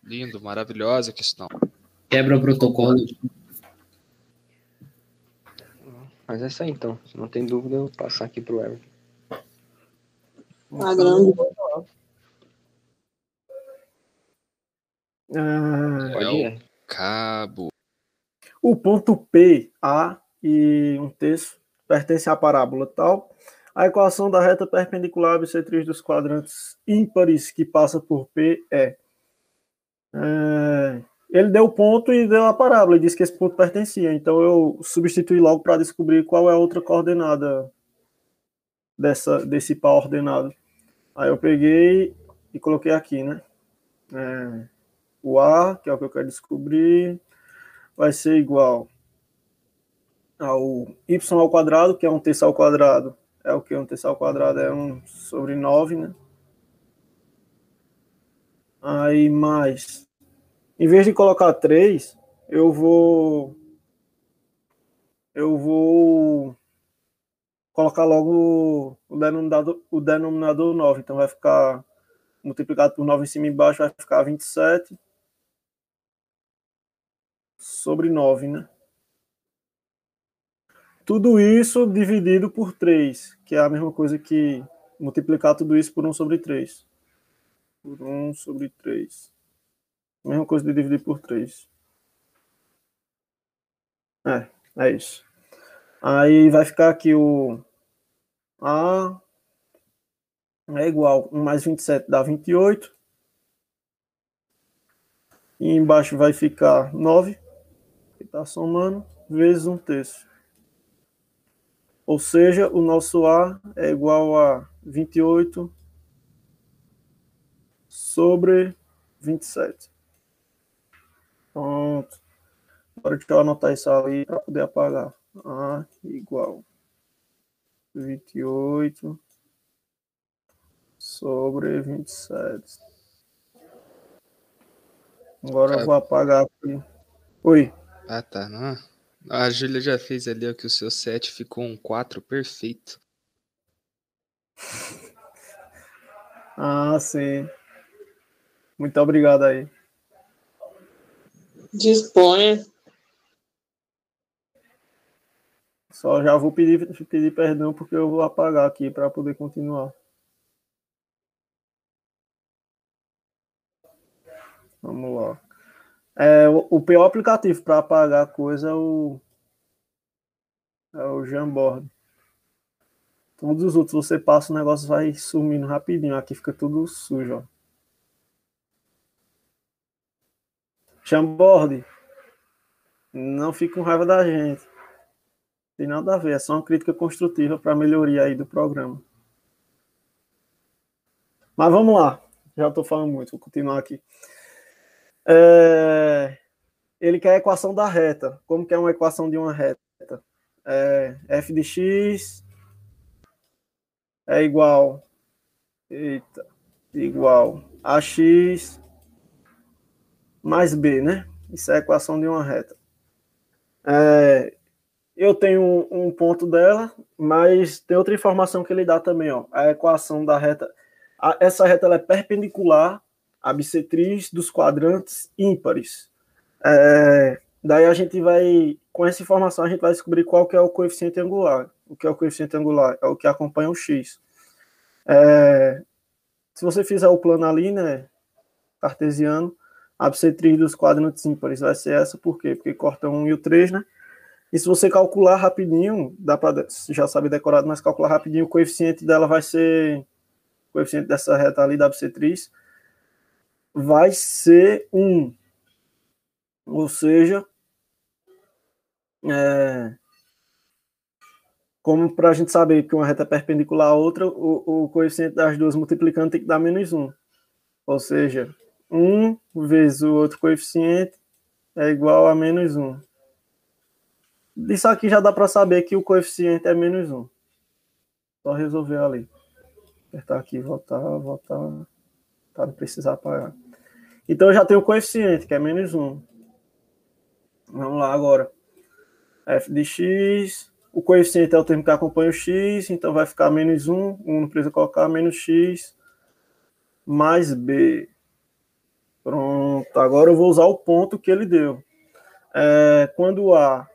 Lindo, maravilhosa questão. Quebra o protocolo. Mas é isso aí então. Se não tem dúvida, eu vou passar aqui pro Everton. Tá grande. Ah, Pode É ir. Cabo. o ponto P, A e um terço pertence à parábola tal. A equação da reta perpendicular bissetriz dos quadrantes ímpares que passa por P é, é ele deu o ponto e deu a parábola e disse que esse ponto pertencia. Então eu substituí logo para descobrir qual é a outra coordenada dessa, desse par ordenado. Aí eu peguei e coloquei aqui, né? É, o A, que é o que eu quero descobrir, vai ser igual ao y ao quadrado, que é um terço ao quadrado. É o que? Um terço ao quadrado é 1 sobre 9, né? Aí mais em vez de colocar 3, eu vou eu vou colocar logo o denominador, o denominador 9. Então vai ficar multiplicado por 9 em cima e embaixo, vai ficar 27 sobre 9, né? Tudo isso dividido por 3, que é a mesma coisa que multiplicar tudo isso por 1 sobre 3. Por 1 sobre 3. Mesma coisa de dividir por 3. É, é isso. Aí vai ficar aqui o A é igual 1 mais 27 dá 28. E embaixo vai ficar 9, que está somando, vezes 1 terço. Ou seja, o nosso A é igual a 28 sobre 27. Pronto. Agora deixa eu anotar isso ali para poder apagar. A igual 28 sobre 27. Agora eu vou apagar aqui. Oi. Ah, tá. Não. A Júlia já fez ali ó, que o seu 7 ficou um 4 perfeito. Ah, sim. Muito obrigado aí. Disponha. Só já vou pedir, pedir perdão porque eu vou apagar aqui para poder continuar. Vamos lá. É, o, o pior aplicativo para apagar coisa é o é o Jamboard. Todos os outros você passa, o negócio vai sumindo rapidinho. Aqui fica tudo sujo, ó. Jamboard. Não fique com raiva da gente. Tem nada a ver, é só uma crítica construtiva para melhoria aí do programa. Mas vamos lá. Já estou falando muito, vou continuar aqui. É... Ele quer a equação da reta. Como que é uma equação de uma reta? É f de x é igual eita, igual a x mais b, né? Isso é a equação de uma reta. É, eu tenho um, ponto dela, mas tem outra informação que ele dá também, ó. A equação da reta. A, essa reta ela é perpendicular à bissetriz dos quadrantes ímpares. É, daí a gente vai, com essa informação, a gente vai descobrir qual que é o coeficiente angular. O que é o coeficiente angular? É o que acompanha o x. É, se você fizer o plano ali, né, cartesiano, a bissetriz dos quadrantes ímpares vai ser essa, por quê? Porque corta 1 e o 3, né? E se você calcular rapidinho, dá para já sabe decorado, mas calcular rapidinho, o coeficiente dela vai ser, o coeficiente dessa reta ali da bissetriz, vai ser 1. Ou seja, é, como para a gente saber que uma reta é perpendicular à outra, o, o coeficiente das duas multiplicando tem que dar menos 1. Ou seja, 1 vezes o outro coeficiente é igual a menos 1. Disso aqui já dá para saber que o coeficiente é menos 1. Só resolver ali. Apertar aqui, voltar, voltar. Tá, não precisar apagar. Então eu já tenho o coeficiente, que é menos 1. Vamos lá agora. f de x. O coeficiente é o termo que acompanha o x, então vai ficar menos 1. 1 não precisa colocar, menos x mais b. Pronto. Agora eu vou usar o ponto que ele deu. É, quando A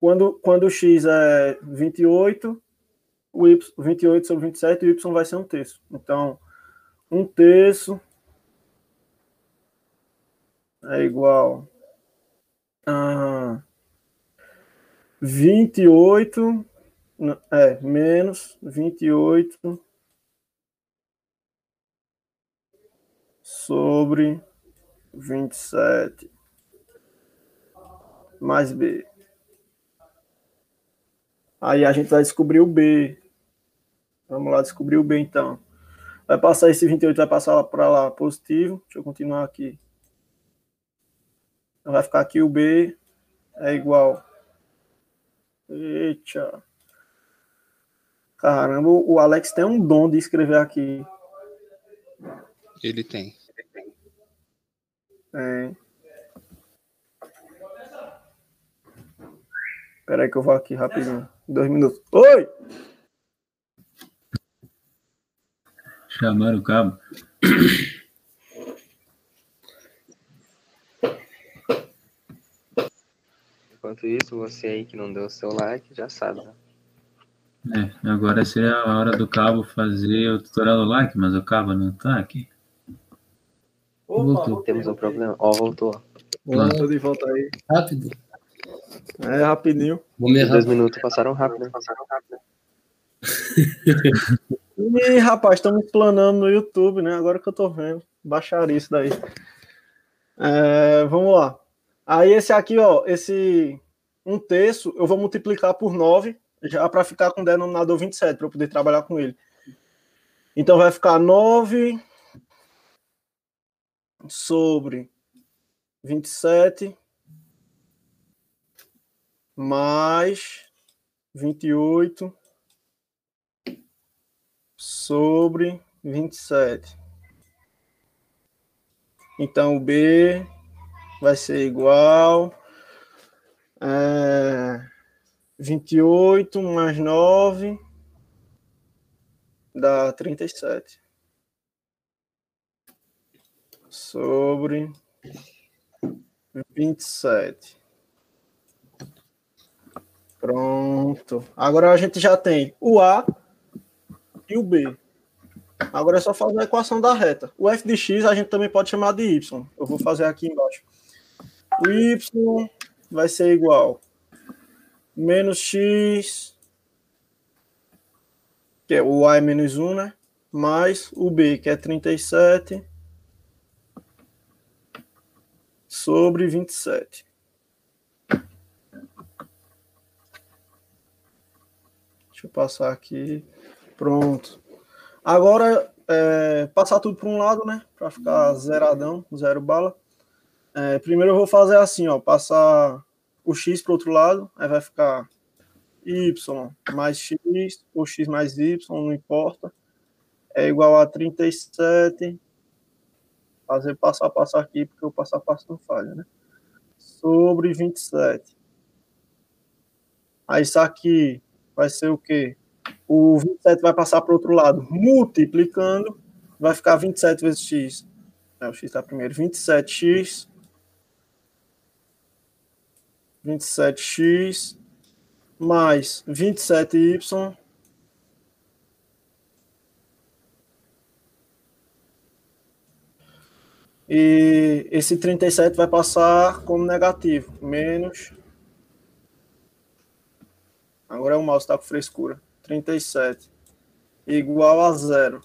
quando, quando o x é 28, o y, 28 sobre 27, o y vai ser um terço. Então, um terço é igual a 28, é, menos 28 sobre 27 mais b. Aí a gente vai descobrir o B. Vamos lá descobrir o B então. Vai passar esse 28, vai passar para lá positivo. Deixa eu continuar aqui. Então vai ficar aqui o B é igual. Eita. Caramba, o Alex tem um dom de escrever aqui. Ele tem. Tem. Espera aí que eu vou aqui rapidinho. Dois minutos. Oi! Chamaram o cabo. Enquanto isso, você aí que não deu o seu like, já sabe, né? É, agora seria a hora do cabo fazer o tutorial do like, mas o cabo não tá aqui. Opa, Voltou. Temos um problema. Ó, voltou. Olá, tô de volta aí. Rápido. É, rapidinho. Vamos errar. Dois minutos passaram rápido. E, rapaz, estamos planando no YouTube, né? Agora que eu tô vendo. Baixaria isso daí. É, vamos lá. Aí esse aqui, ó, esse um terço, eu vou multiplicar por 9, já para ficar com o denominador 27, para eu poder trabalhar com ele. Então vai ficar 9 sobre 27 mais 28 sobre 27. Então, o B vai ser igual é, 28 mais 9 dá 37. Sobre 27. Pronto. Agora a gente já tem o A e o B. Agora é só fazer a equação da reta. O f de x a gente também pode chamar de y. Eu vou fazer aqui embaixo. O y vai ser igual menos x, que é o a é menos 1, né? Mais o b, que é 37, sobre 27. Deixa eu passar aqui. Pronto. Agora, é, passar tudo para um lado, né? Para ficar zeradão, zero bala. É, primeiro eu vou fazer assim, ó. Passar o x para o outro lado, aí vai ficar y mais x, ou x mais y, não importa. É igual a 37. Fazer passo a passo aqui, porque o passo a passo não falha, né? Sobre 27. Aí isso aqui vai ser o quê? O 27 vai passar para o outro lado, multiplicando, vai ficar 27 vezes x. É, o x está primeiro. 27x. 27x mais 27y E esse 37 vai passar como negativo, menos. Agora é o mouse está com frescura. 37 igual a zero.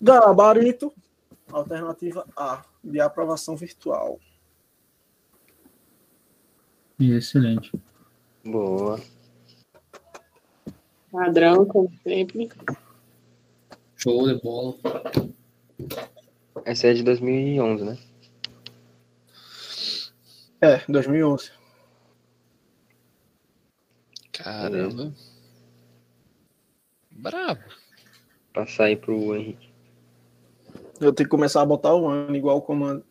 Gabarito, alternativa A, de aprovação virtual. Excelente. Boa. Padrão, como sempre. Show de bola. Essa é de 2011, né? É, 2011. Caramba. Brabo. Passar aí pro Henrique. Eu tenho que começar a botar o ano igual o comando.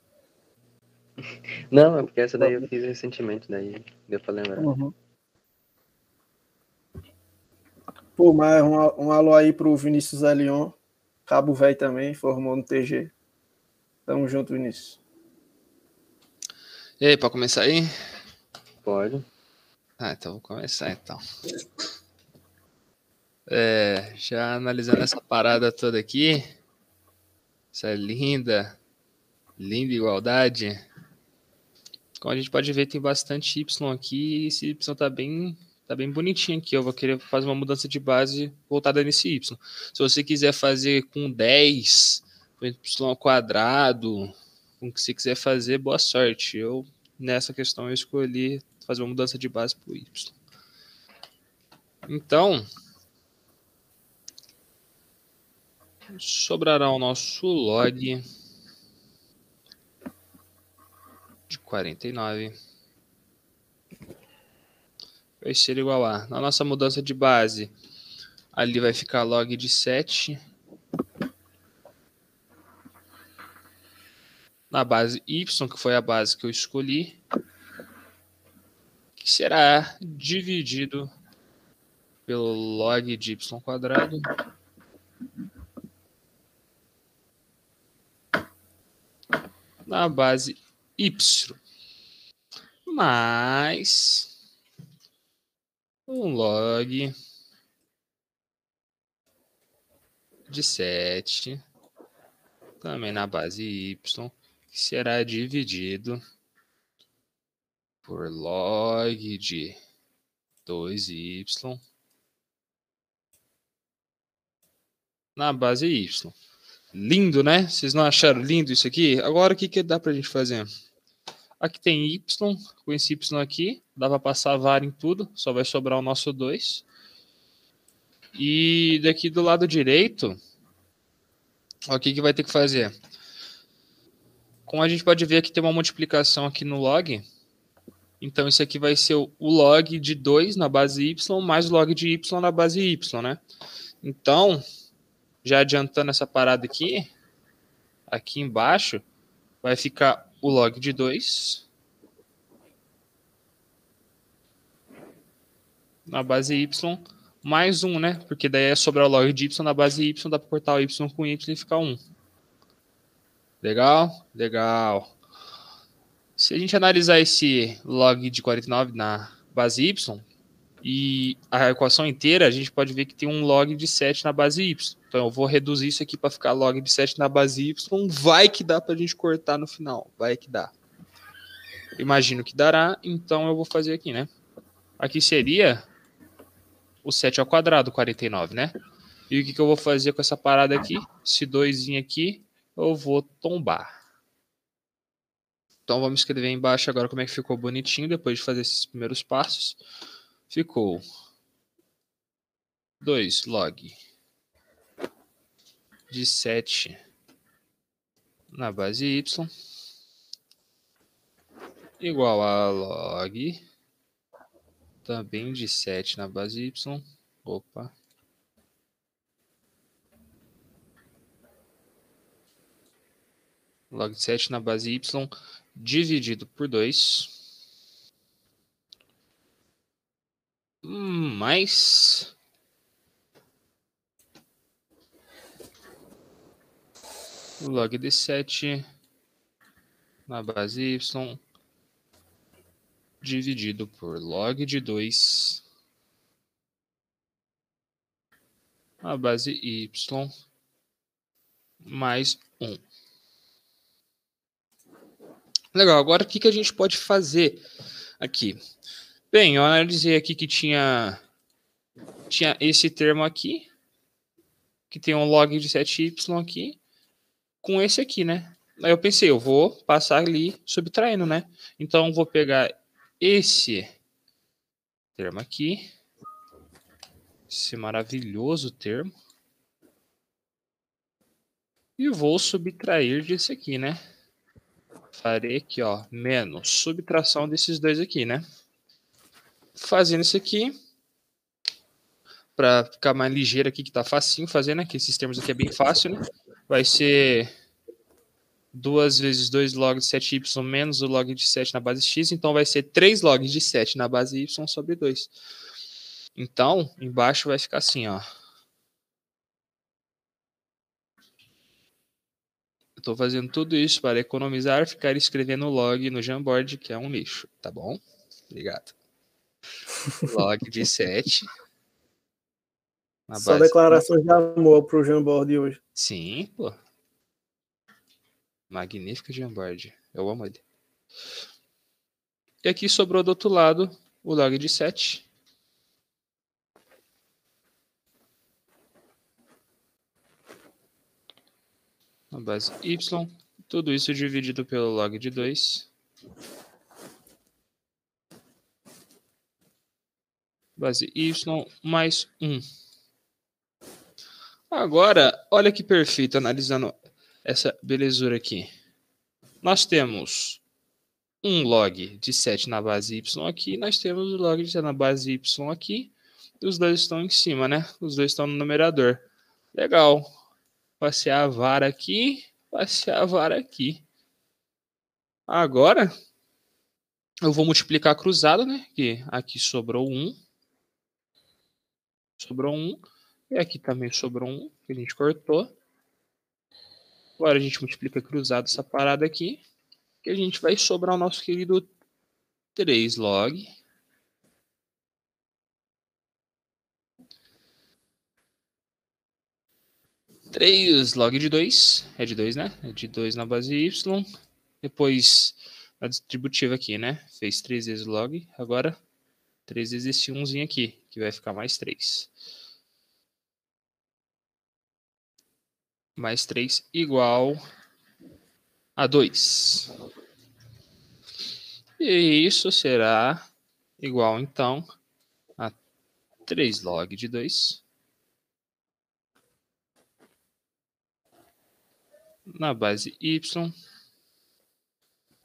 Não, é porque essa daí eu fiz recentemente, daí deu pra lembrar. Uhum. Pô, mas um, um alô aí pro Vinícius Elion. Cabo Velho também, formou no TG. Tamo junto, Vinícius. E aí, pode começar aí? Pode. Ah, então vou começar então. É, já analisando essa parada toda aqui, essa linda, linda igualdade. Como a gente pode ver, tem bastante Y aqui e esse Y tá bem, tá bem bonitinho aqui. Eu vou querer fazer uma mudança de base voltada nesse Y. Se você quiser fazer com 10, com Y quadrado, com o que você quiser fazer, boa sorte. Eu, nessa questão, eu escolhi fazer uma mudança de base para o Y. Então, sobrará o nosso log de 49 vai ser igual a, na nossa mudança de base, ali vai ficar log de 7 na base y, que foi a base que eu escolhi, que será dividido pelo log de y quadrado. Na base y. Mais um log de 7 também na base y que será dividido por log de 2y na base y. Lindo, né? Vocês não acharam lindo isso aqui? Agora o que, que dá pra gente fazer? Aqui tem y, com esse y aqui, dá para passar var em tudo, só vai sobrar o nosso 2. E daqui do lado direito, o que, que vai ter que fazer? Como a gente pode ver aqui tem uma multiplicação aqui no log, Então, isso aqui vai ser o log de 2 na base y mais o log de y na base y, né? Então, já adiantando essa parada aqui, aqui embaixo vai ficar o log de 2 na base y mais 1, né? Porque daí é sobrar o log de y na base y, dá para cortar o y com y e ficar 1. Legal? Legal. Se a gente analisar esse log de 49 na base y e a equação inteira, a gente pode ver que tem um log de 7 na base y. Então eu vou reduzir isso aqui para ficar log de 7 na base y. Vai que dá para a gente cortar no final. Vai que dá. Imagino que dará, então eu vou fazer aqui, né? Aqui seria o 7 ao quadrado, 49, né? E o que, que eu vou fazer com essa parada aqui? Esse 2 aqui, eu vou tombar. Então vamos escrever embaixo agora como é que ficou bonitinho depois de fazer esses primeiros passos. Ficou 2 log de 7 na base y igual a log também de 7 na base y. Opa. Log de 7 na base y dividido por 2. Mais. Log de 7 na base y dividido por log de 2 a base y mais 1. Legal, agora o que, que a gente pode fazer aqui? Bem, eu analisei aqui que tinha, tinha esse termo aqui, que tem um log de 7y aqui, com esse aqui, né? Aí eu pensei, eu vou passar ali subtraindo, né? Então, vou pegar esse termo aqui, esse maravilhoso termo, e vou subtrair desse aqui, né? Farei aqui, ó, menos subtração desses dois aqui, né? Fazendo isso aqui, para ficar mais ligeiro aqui, que tá facinho fazer, né? Que esses termos aqui é bem fácil, né? Vai ser 2 vezes 2 log de 7y menos o log de 7 na base x, então vai ser 3 log de 7 na base y sobre 2. Então, embaixo vai ficar assim, ó. Estou fazendo tudo isso para economizar, ficar escrevendo log no Jamboard, que é um lixo, tá bom? Obrigado. Log de 7. Só declarações de amor pro Jamboard hoje. Sim, pô. Magnífico Jamboard. Eu amo ele. E aqui sobrou do outro lado o log de 7. na base y, tudo isso dividido pelo log de 2. Base y mais 1. Agora, olha que perfeito, analisando essa belezura aqui. Nós temos um log de 7 na base y aqui, nós temos o log de 7 na base y aqui, e os dois estão em cima, né? Os dois estão no numerador. Legal passear a vara aqui, passear a vara aqui. Agora, eu vou multiplicar cruzado, né? Que aqui sobrou 1. Sobrou 1. E aqui também sobrou 1, que a gente cortou. Agora a gente multiplica cruzado essa parada aqui. Que a gente vai sobrar o nosso querido 3 log 3 log de 2, é de 2, né? É de 2 na base y. Depois, a distributiva aqui, né? Fez 3 vezes log. Agora, 3 vezes esse 1 aqui, vai ficar mais 3. Mais 3 igual a 2. E isso será igual, então, a 3 log de 2 na base y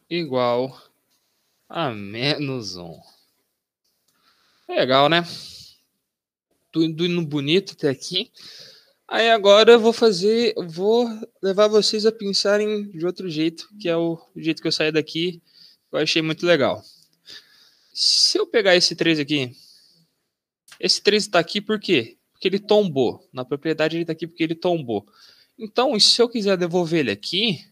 igual a menos 1. Legal, né? Tudo indo bonito até aqui. Aí agora eu vou fazer, vou levar vocês a pensarem de outro jeito, que é o jeito que eu saí daqui. Eu achei muito legal. Se eu pegar esse 3 aqui, esse 3 está aqui por quê? Porque ele tombou. Na propriedade ele está aqui porque ele tombou. Então, se eu quiser devolver ele aqui,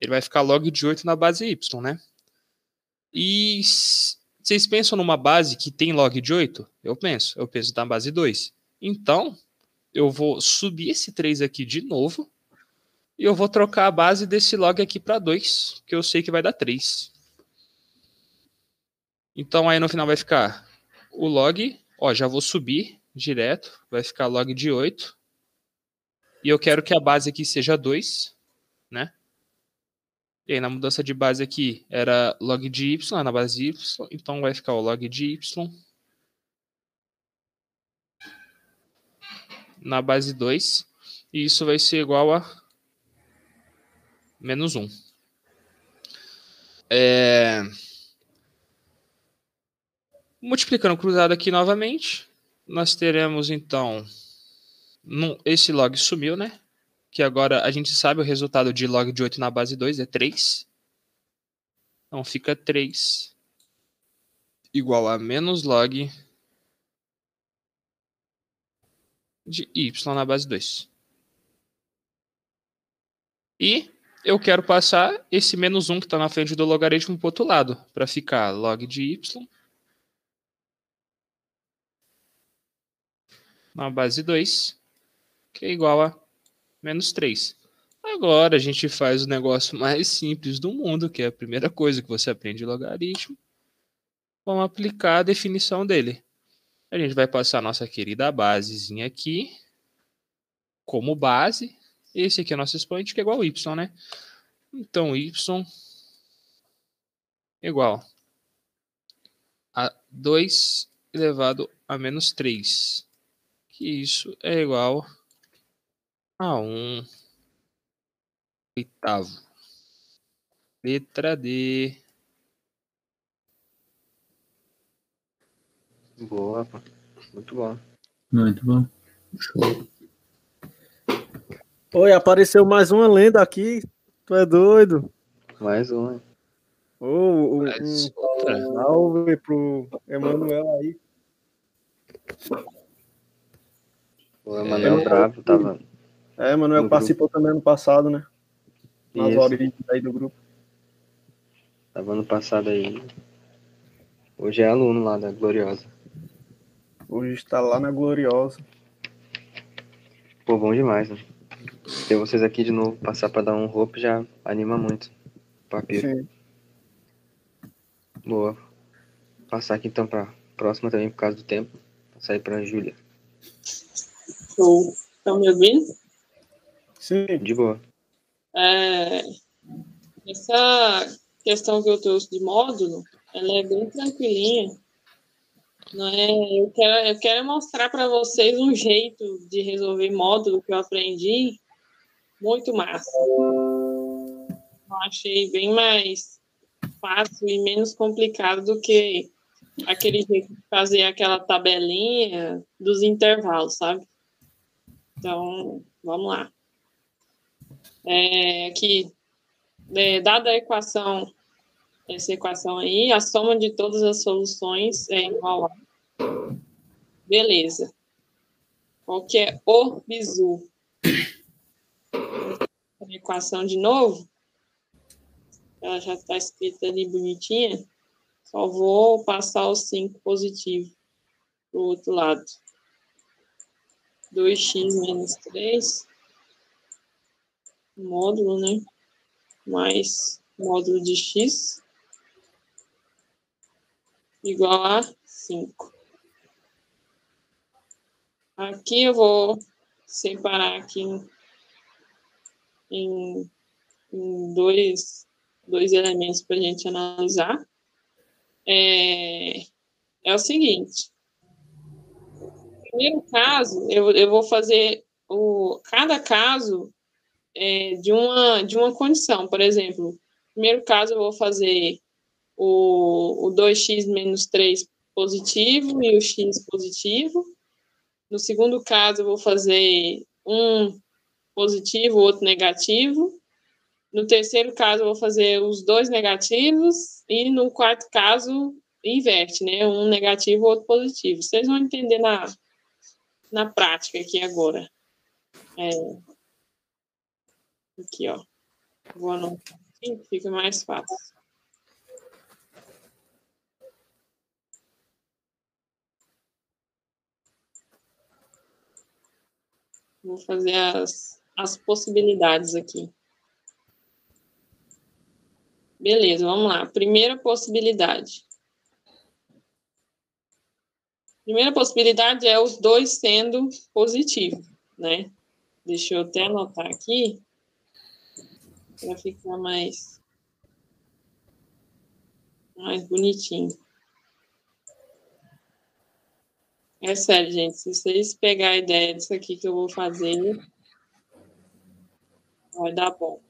ele vai ficar log de 8 na base y, né? E vocês pensam numa base que tem log de 8? Eu penso. Eu penso na base 2. Então, eu vou subir esse 3 aqui de novo. E eu vou trocar a base desse log aqui para 2, que eu sei que vai dar 3. Então aí no final vai ficar o log, ó, já vou subir direto, vai ficar log de 8. E eu quero que a base aqui seja 2, né? E aí na mudança de base aqui era log de y, na base y, então vai ficar o log de y na base 2, e isso vai ser igual a menos 1. É... Multiplicando cruzado aqui novamente, nós teremos então. esse log sumiu, né? Que agora a gente sabe o resultado de log de 8 na base 2 é 3. Então fica 3 igual a menos log de y na base 2. E eu quero passar esse menos 1 que está na frente do logaritmo para o outro lado, para ficar log de y na base 2, que é igual a menos 3. Agora a gente faz o negócio mais simples do mundo, que é a primeira coisa que você aprende logaritmo. Vamos aplicar a definição dele. A gente vai passar a nossa querida basezinha aqui como base. Esse aqui é o nosso expoente, que é igual a y, né? Então, y igual a 2 elevado a menos 3 que isso é igual a um oitavo. Letra D. Boa, muito bom. Muito bom. Show. Oi, apareceu mais uma lenda aqui. Tu é doido? Mais um. Oh, um, Mais um outra. salve pro Emanuel aí. O Emanuel Bravo tava. É, Emanuel No participou também ano passado, né? Nas Isso, origens aí do grupo. tava ano passado aí. Hoje é aluno lá da Gloriosa. Hoje está lá na Gloriosa. Pô, bom demais, né? Ter vocês aqui de novo, passar pra dar um roupa já anima muito. Papiro. Sim. Boa. Passar aqui então pra próxima também por causa do tempo. Passar aí pra Júlia. Estão me ouvindo? Sim. De boa. É, essa questão que eu trouxe de módulo, ela é bem tranquilinha. Não é, eu, quero, eu quero mostrar para vocês um jeito de resolver módulo que eu aprendi muito massa. Eu achei bem mais fácil e menos complicado do que aquele jeito de fazer aquela tabelinha dos intervalos, sabe? Então, vamos lá. É, aqui, é, dada a equação, essa equação aí, a soma de todas as soluções é igual a. Beleza. Qual que é o bizu? A equação de novo. Ela já está escrita ali bonitinha. Só vou passar o 5 positivo para o outro lado. 2x menos 3 módulo, né? Mais módulo de x igual a 5. Aqui eu vou separar aqui em, em, dois, dois elementos para a gente analisar. É, é o seguinte. Primeiro caso, eu, eu vou fazer o, cada caso é, de, uma, de uma condição. Por exemplo, primeiro caso eu vou fazer o, o 2x menos 3 positivo e o x positivo. No segundo caso, eu vou fazer um positivo, outro negativo. No terceiro caso, eu vou fazer os dois negativos. E no quarto caso, inverte, né? Um negativo, outro positivo. Vocês vão entender na, na prática aqui agora. É, aqui, ó. Vou anotar fica mais fácil. Vou fazer as, as possibilidades aqui. Beleza, vamos lá. Primeira possibilidade. Primeira possibilidade é os dois sendo positivos, né? Deixa eu até anotar aqui para ficar mais mais bonitinho. É sério, gente. Se vocês pegarem a ideia disso aqui que eu vou fazer, vai dar bom.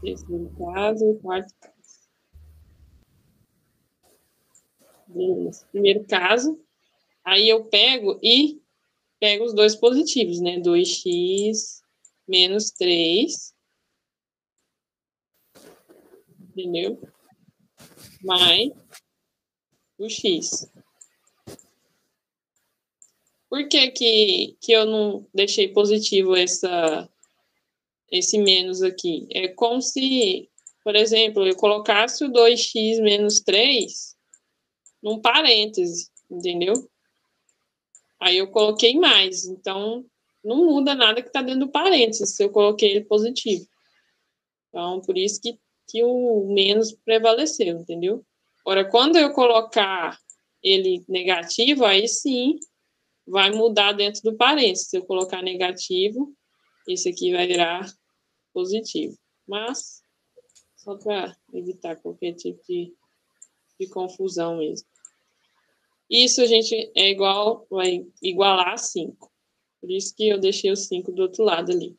Terceiro caso, quarto caso. Beleza. Primeiro caso. Aí eu pego e pego os dois positivos, né? 2x menos 3. Entendeu? Mais o x. Por que, que, que eu não deixei positivo essa, esse menos aqui? É como se, por exemplo, eu colocasse o 2x menos 3 num parêntese, entendeu? Aí eu coloquei mais, então não muda nada que está dentro do parênteses se eu coloquei ele positivo. Então, por isso que, que o menos prevaleceu, entendeu? Ora, quando eu colocar ele negativo, aí sim vai mudar dentro do parênteses. Se eu colocar negativo, esse aqui vai virar positivo. Mas, só para evitar qualquer tipo de, de confusão mesmo. Isso a gente é igual, vai igualar a 5. Por isso que eu deixei o 5 do outro lado ali.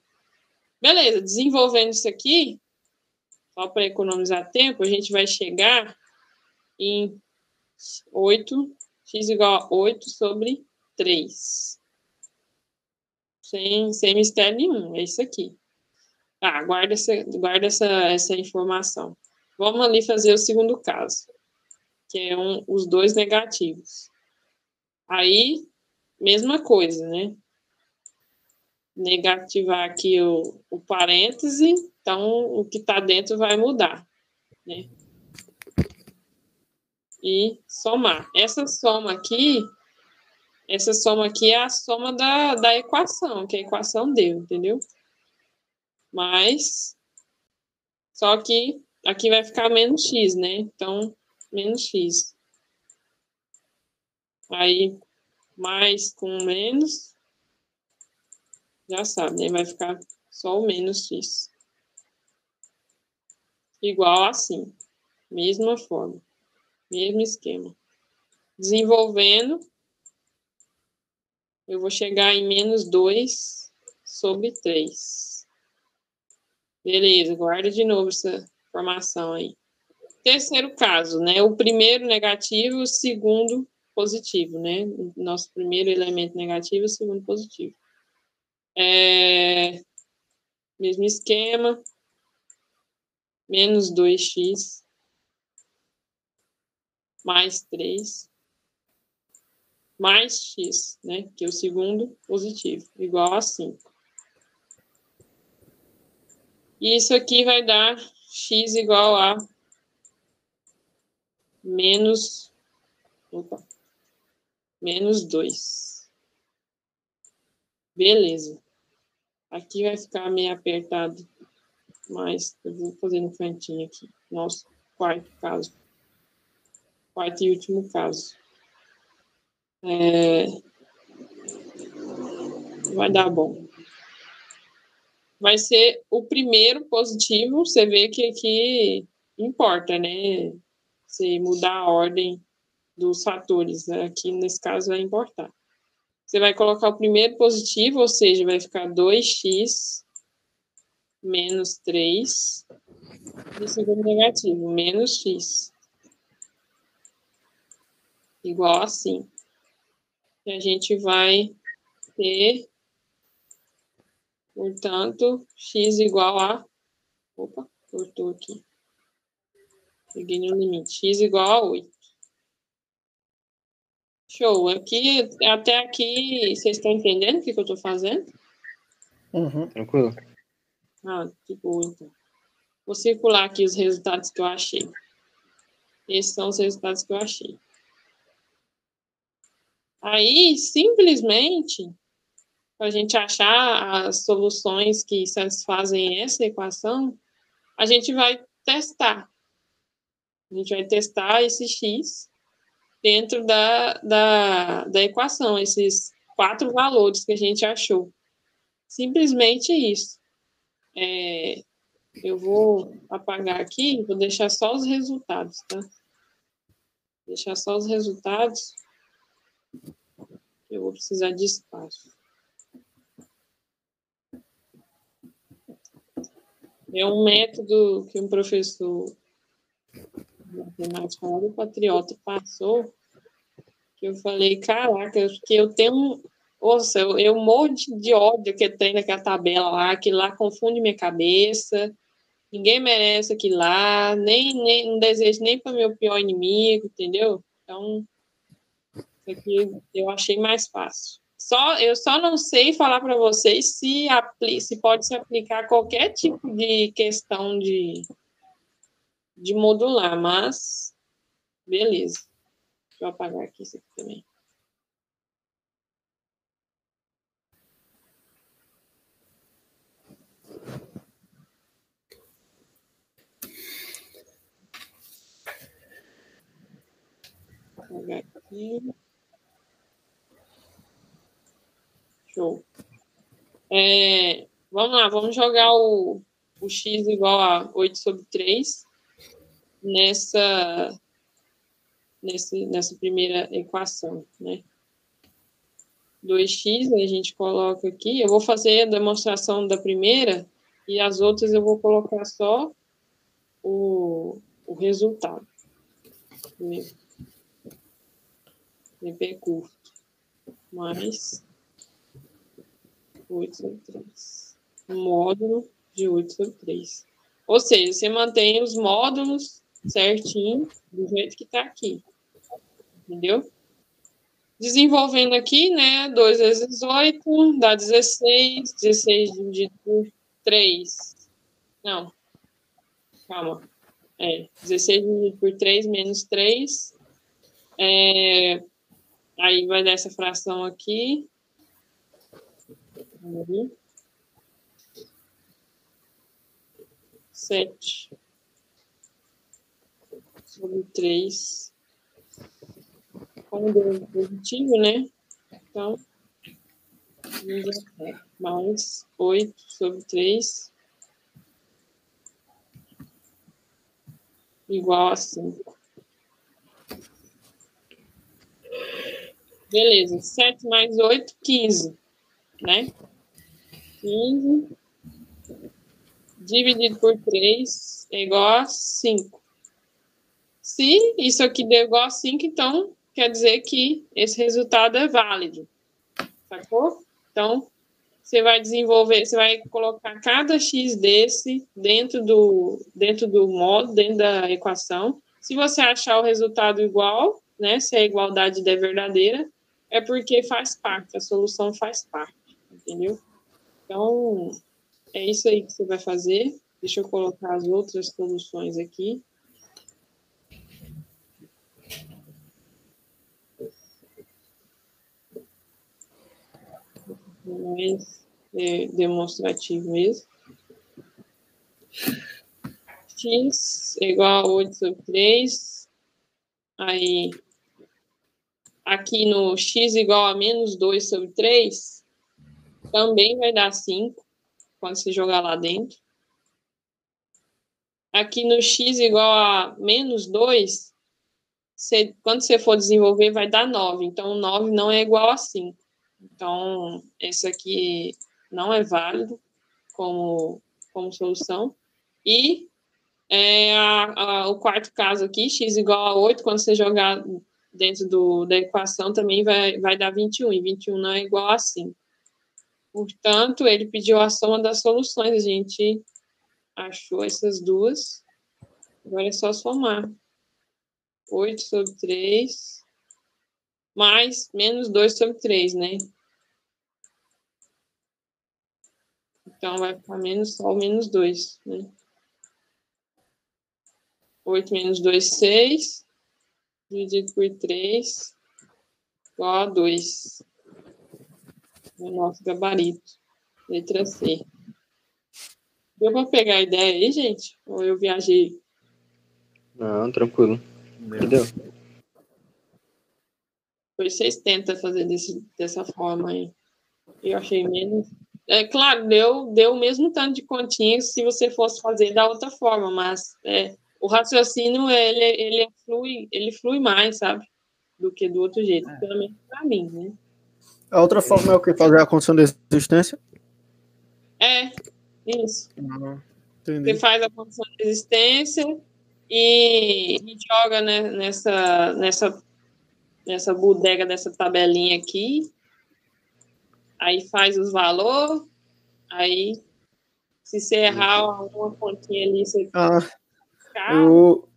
Beleza, desenvolvendo isso aqui, só para economizar tempo, a gente vai chegar em 8, x igual a 8 sobre 3. Sem, sem mistério nenhum, é isso aqui. Ah, guarda essa, guarda essa, essa informação. Vamos ali fazer o segundo caso, que é um, os dois negativos. Aí, mesma coisa, né? Negativar aqui o, o parêntese, então o que está dentro vai mudar, né? E somar. Essa soma aqui essa soma aqui é a soma da, da equação, que a equação deu, entendeu? Mas, só que aqui vai ficar menos x, né? Então, menos x. Aí, mais com menos, já sabe, né? Vai ficar só o menos x. Igual assim. Mesma forma. Mesmo esquema. Desenvolvendo, eu vou chegar em menos 2 sobre 3. Beleza, guarda de novo essa informação aí. Terceiro caso, né? O primeiro negativo, o segundo positivo, né? Nosso primeiro elemento negativo, o segundo positivo. É... Mesmo esquema. Menos 2x mais 3 mais x, né, que é o segundo positivo, igual a 5. E isso aqui vai dar x igual a menos, opa, menos 2. Beleza. Aqui vai ficar meio apertado, mas eu vou fazer no cantinho aqui. Nosso quarto caso. Quarto e último caso. É... Vai dar bom. Vai ser o primeiro positivo. Você vê que aqui importa, né? Se mudar a ordem dos fatores. Né? Aqui, nesse caso, vai importar. Você vai colocar o primeiro positivo, ou seja, vai ficar 2x menos 3 do segundo negativo, menos x. Igual assim. E a gente vai ter, portanto, x igual a... Opa, cortou aqui. Peguei no limite. x igual a 8. Show. Aqui, até aqui, vocês estão entendendo o que, que eu estou fazendo? Uhum. Tranquilo? Ah, que boa, então. Vou circular aqui os resultados que eu achei. Esses são os resultados que eu achei. Aí, simplesmente, para a gente achar as soluções que satisfazem essa equação, a gente vai testar. A gente vai testar esse x dentro da, da, da equação, esses quatro valores que a gente achou. Simplesmente isso. É, eu vou apagar aqui, vou deixar só os resultados, tá? Deixar só os resultados. Eu vou precisar de espaço. É um método que um professor de matemática lá do Patriota passou, eu falei, caraca, que eu tenho nossa, eu, eu morro de, ódio que tem naquela tabela lá, que lá confunde minha cabeça. Ninguém merece aquilo lá, nem, nem não desejo nem para meu pior inimigo, entendeu? Então, isso aqui eu achei mais fácil. Só, eu só não sei falar para vocês se, apli, se pode se aplicar qualquer tipo de questão de, de modular, mas beleza. Deixa eu apagar aqui isso aqui também. aqui. Show. É, vamos lá, vamos jogar o, o x igual a 8 sobre 3 nessa, nesse, nessa primeira equação, né? 2x a gente coloca aqui. Eu vou fazer a demonstração da primeira e as outras eu vou colocar só o, o resultado. Primeiro. Tempo é curto. Mais 8 sobre 3. Módulo de 8 sobre 3. Ou seja, você mantém os módulos certinho, do jeito que tá aqui. Entendeu? Desenvolvendo aqui, né? 2 vezes 8 dá 16. 16 dividido por 3. Não. Calma. É, 16 dividido por 3 menos 3. É, aí vai dar essa fração aqui. Aí. 7 sobre três. Como deu positivo, né? Então, é, mais oito sobre três. Igual a cinco. Beleza, sete mais oito, quinze, né? Quinze dividido por três é igual a cinco. Se isso aqui deu igual a 5, então quer dizer que esse resultado é válido. Sacou? Então, você vai desenvolver, você vai colocar cada x desse dentro do, dentro do modo, dentro da equação. Se você achar o resultado igual, né, se a igualdade é verdadeira, é porque faz parte, a solução faz parte, entendeu? Então, é isso aí que você vai fazer. Deixa eu colocar as outras soluções aqui. Mais é, demonstrativo mesmo. x igual a 8 sobre 3. Aí, aqui no x igual a menos 2 sobre 3, também vai dar 5, quando você jogar lá dentro. Aqui no x igual a menos 2, você, quando você for desenvolver, vai dar 9. Então, 9 não é igual a 5. Então, esse aqui não é válido como, como solução. E É a- a- o quarto caso aqui, x igual a 8, quando você jogar dentro do, da equação, também vai, vai dar 21, e 21 não é igual a 5. Portanto, ele pediu a soma das soluções, a gente achou essas duas. Agora é só somar. 8 sobre 3, mais menos 2 sobre 3, né? Então, vai ficar menos só o menos 2, né? 8 menos 2, 6. Dividido por 3, igual a 2. É o nosso gabarito. Letra C. Deu para pegar a ideia aí, gente? Ou eu viajei? Não, tranquilo. Entendeu? Depois vocês tentam fazer desse, dessa forma aí. Eu achei menos. É claro, deu, deu o mesmo tanto de continha se você fosse fazer da outra forma, mas é, o raciocínio ele, ele flui, ele flui mais, sabe? Do que do outro jeito, pelo menos para mim, né? A outra forma é o que? Fazer a condição de existência? É, isso. Entendi. Você faz a condição de existência e, e joga né, nessa, nessa, nessa bodega dessa tabelinha aqui. Aí faz os valores. Aí, se você errar uma pontinha ali, você Ah, eu,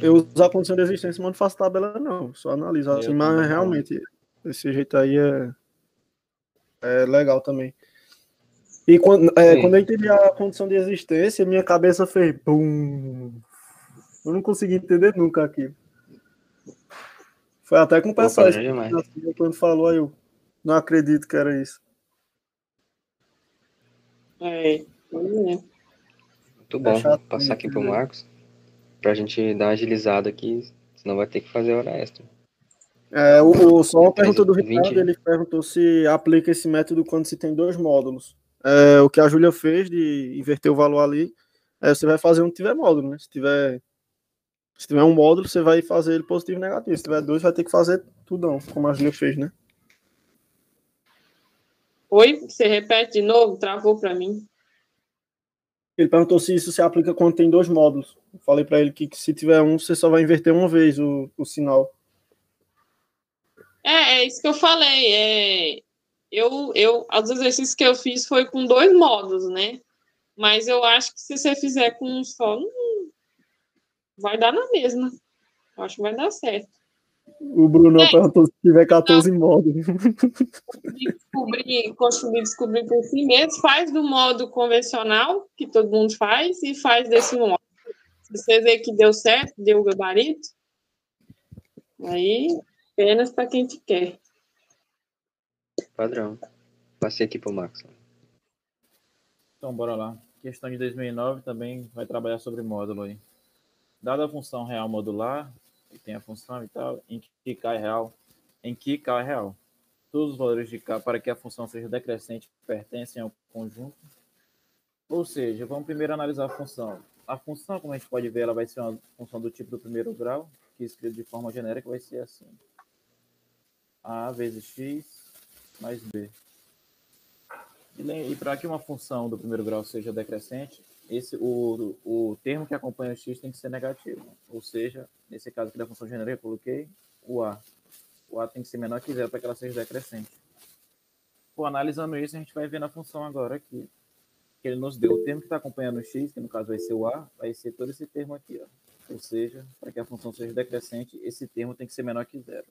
eu uso a condição de existência, mas não faço tabela, não. Só analiso assim, Eu mas realmente, desse jeito aí é, é legal também. E quando, é, quando eu entendi a condição de existência, minha cabeça fez bum. Eu não consegui entender nunca aquilo. Foi até com o pessoal padrão demais. quando falou aí, eu não acredito que era isso. É, é. Muito bom. chato, Vou passar aqui né? pro Marcos. Pra gente dar uma agilizada aqui. Senão vai ter que fazer hora extra. É, o, o- só uma pergunta do. Ricardo, ele perguntou se aplica esse método quando se tem dois módulos. É, o que a Júlia fez de inverter o valor ali, é, você vai fazer onde tiver módulo, né? Se tiver, se tiver um módulo, você vai fazer ele positivo e negativo. Se tiver dois, vai ter que fazer tudão, como a Júlia fez, né? Oi, você repete de novo? Travou para mim. Ele perguntou se isso se aplica quando tem dois módulos. Eu falei para ele que, que se tiver um, você só vai inverter uma vez o, o sinal. É, é isso que eu falei. É, eu, eu, os exercícios que eu fiz foi com dois módulos, né? Mas eu acho que se você fizer com um só, hum, vai dar na mesma. Eu acho que vai dar certo. O Bruno É. perguntou se tiver 14 módulos. Descobrir, conseguir descobrir por si mesmo, faz do modo convencional, que todo mundo faz, e faz desse modo. Se você ver que deu certo, deu o gabarito, aí apenas para quem te quer. Padrão. Passei aqui pro Marcos. Então, bora lá. Questão de 2009 também vai trabalhar sobre módulo aí. Dada a função real modular, que tem a função e tal, em que K é real, em que K é real. Todos os valores de K para que a função seja decrescente pertencem ao conjunto. Ou seja, vamos primeiro analisar a função. A função, como a gente pode ver, ela vai ser uma função do tipo do primeiro grau, que escrito de forma genérica vai ser assim. A vezes x mais b. E, e para que uma função do primeiro grau seja decrescente, esse, o, o termo que acompanha o x tem que ser negativo. Ou seja, nesse caso aqui da função genérica, eu coloquei o a. O a tem que ser menor que zero para que ela seja decrescente. Pô, analisando isso, a gente vai ver na função agora aqui. Que ele nos deu o termo que está acompanhando o x, que no caso vai ser o a, vai ser todo esse termo aqui. Ó. Ou seja, para que a função seja decrescente, esse termo tem que ser menor que zero.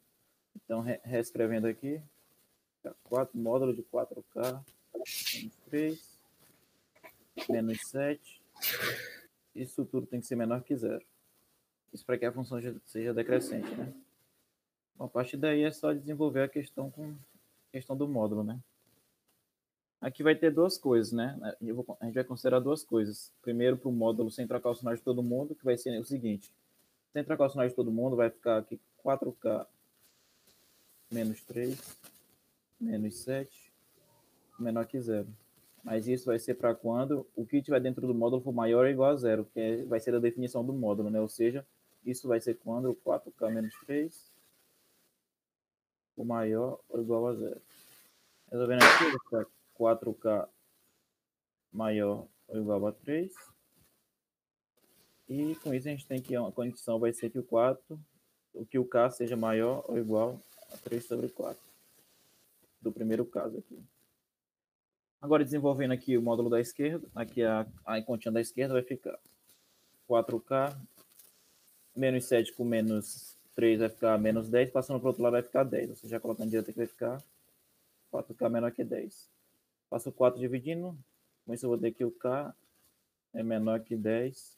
Então, re- reescrevendo aqui, 4 módulo de 4K menos 3, menos 7. Isso tudo tem que ser menor que zero. Isso para que a função seja decrescente, né? Bom, a partir daí é só desenvolver a questão com questão do módulo, né? Aqui vai ter duas coisas, né? Vou- a gente vai considerar duas coisas. Primeiro, para o módulo sem trocar o sinal de todo mundo, que vai ser o seguinte. Sem trocar o sinal de todo mundo, vai ficar aqui 4K menos 3, menos 7, menor que zero. Mas isso vai ser para quando o que tiver dentro do módulo for maior ou igual a zero, que é- vai ser a definição do módulo, né? Ou seja, isso vai ser quando o 4K menos 3 for maior ou igual a zero. Resolvendo aqui, vai ficar 4K maior ou igual a 3. E com isso a gente tem que a condição vai ser que o 4, o que o K seja maior ou igual a 3 sobre 4. Do primeiro caso aqui. Agora desenvolvendo aqui o módulo da esquerda, aqui a, a continha da esquerda vai ficar 4K menos 7 com menos 3 vai ficar menos 10, passando para o outro lado vai ficar 10. Você já colocando direto aqui vai ficar 4K menor que 10. Passo 4 dividindo, com isso eu vou ter que o K é menor que 10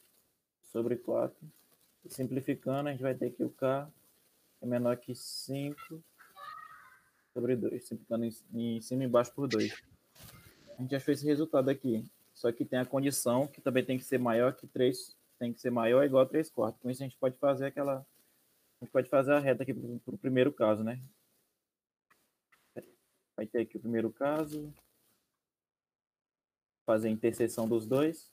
sobre 4. E simplificando, a gente vai ter que o K é menor que 5 sobre 2. Simplificando em, cima e embaixo por 2. Gente achou esse resultado aqui. Só que tem a condição que também tem que ser maior que 3, tem que ser maior ou igual a 3 quartos. Com isso a gente pode fazer aquela. A gente pode fazer a reta aqui para o primeiro caso, né? Vai ter aqui o primeiro caso. Fazer a interseção dos dois.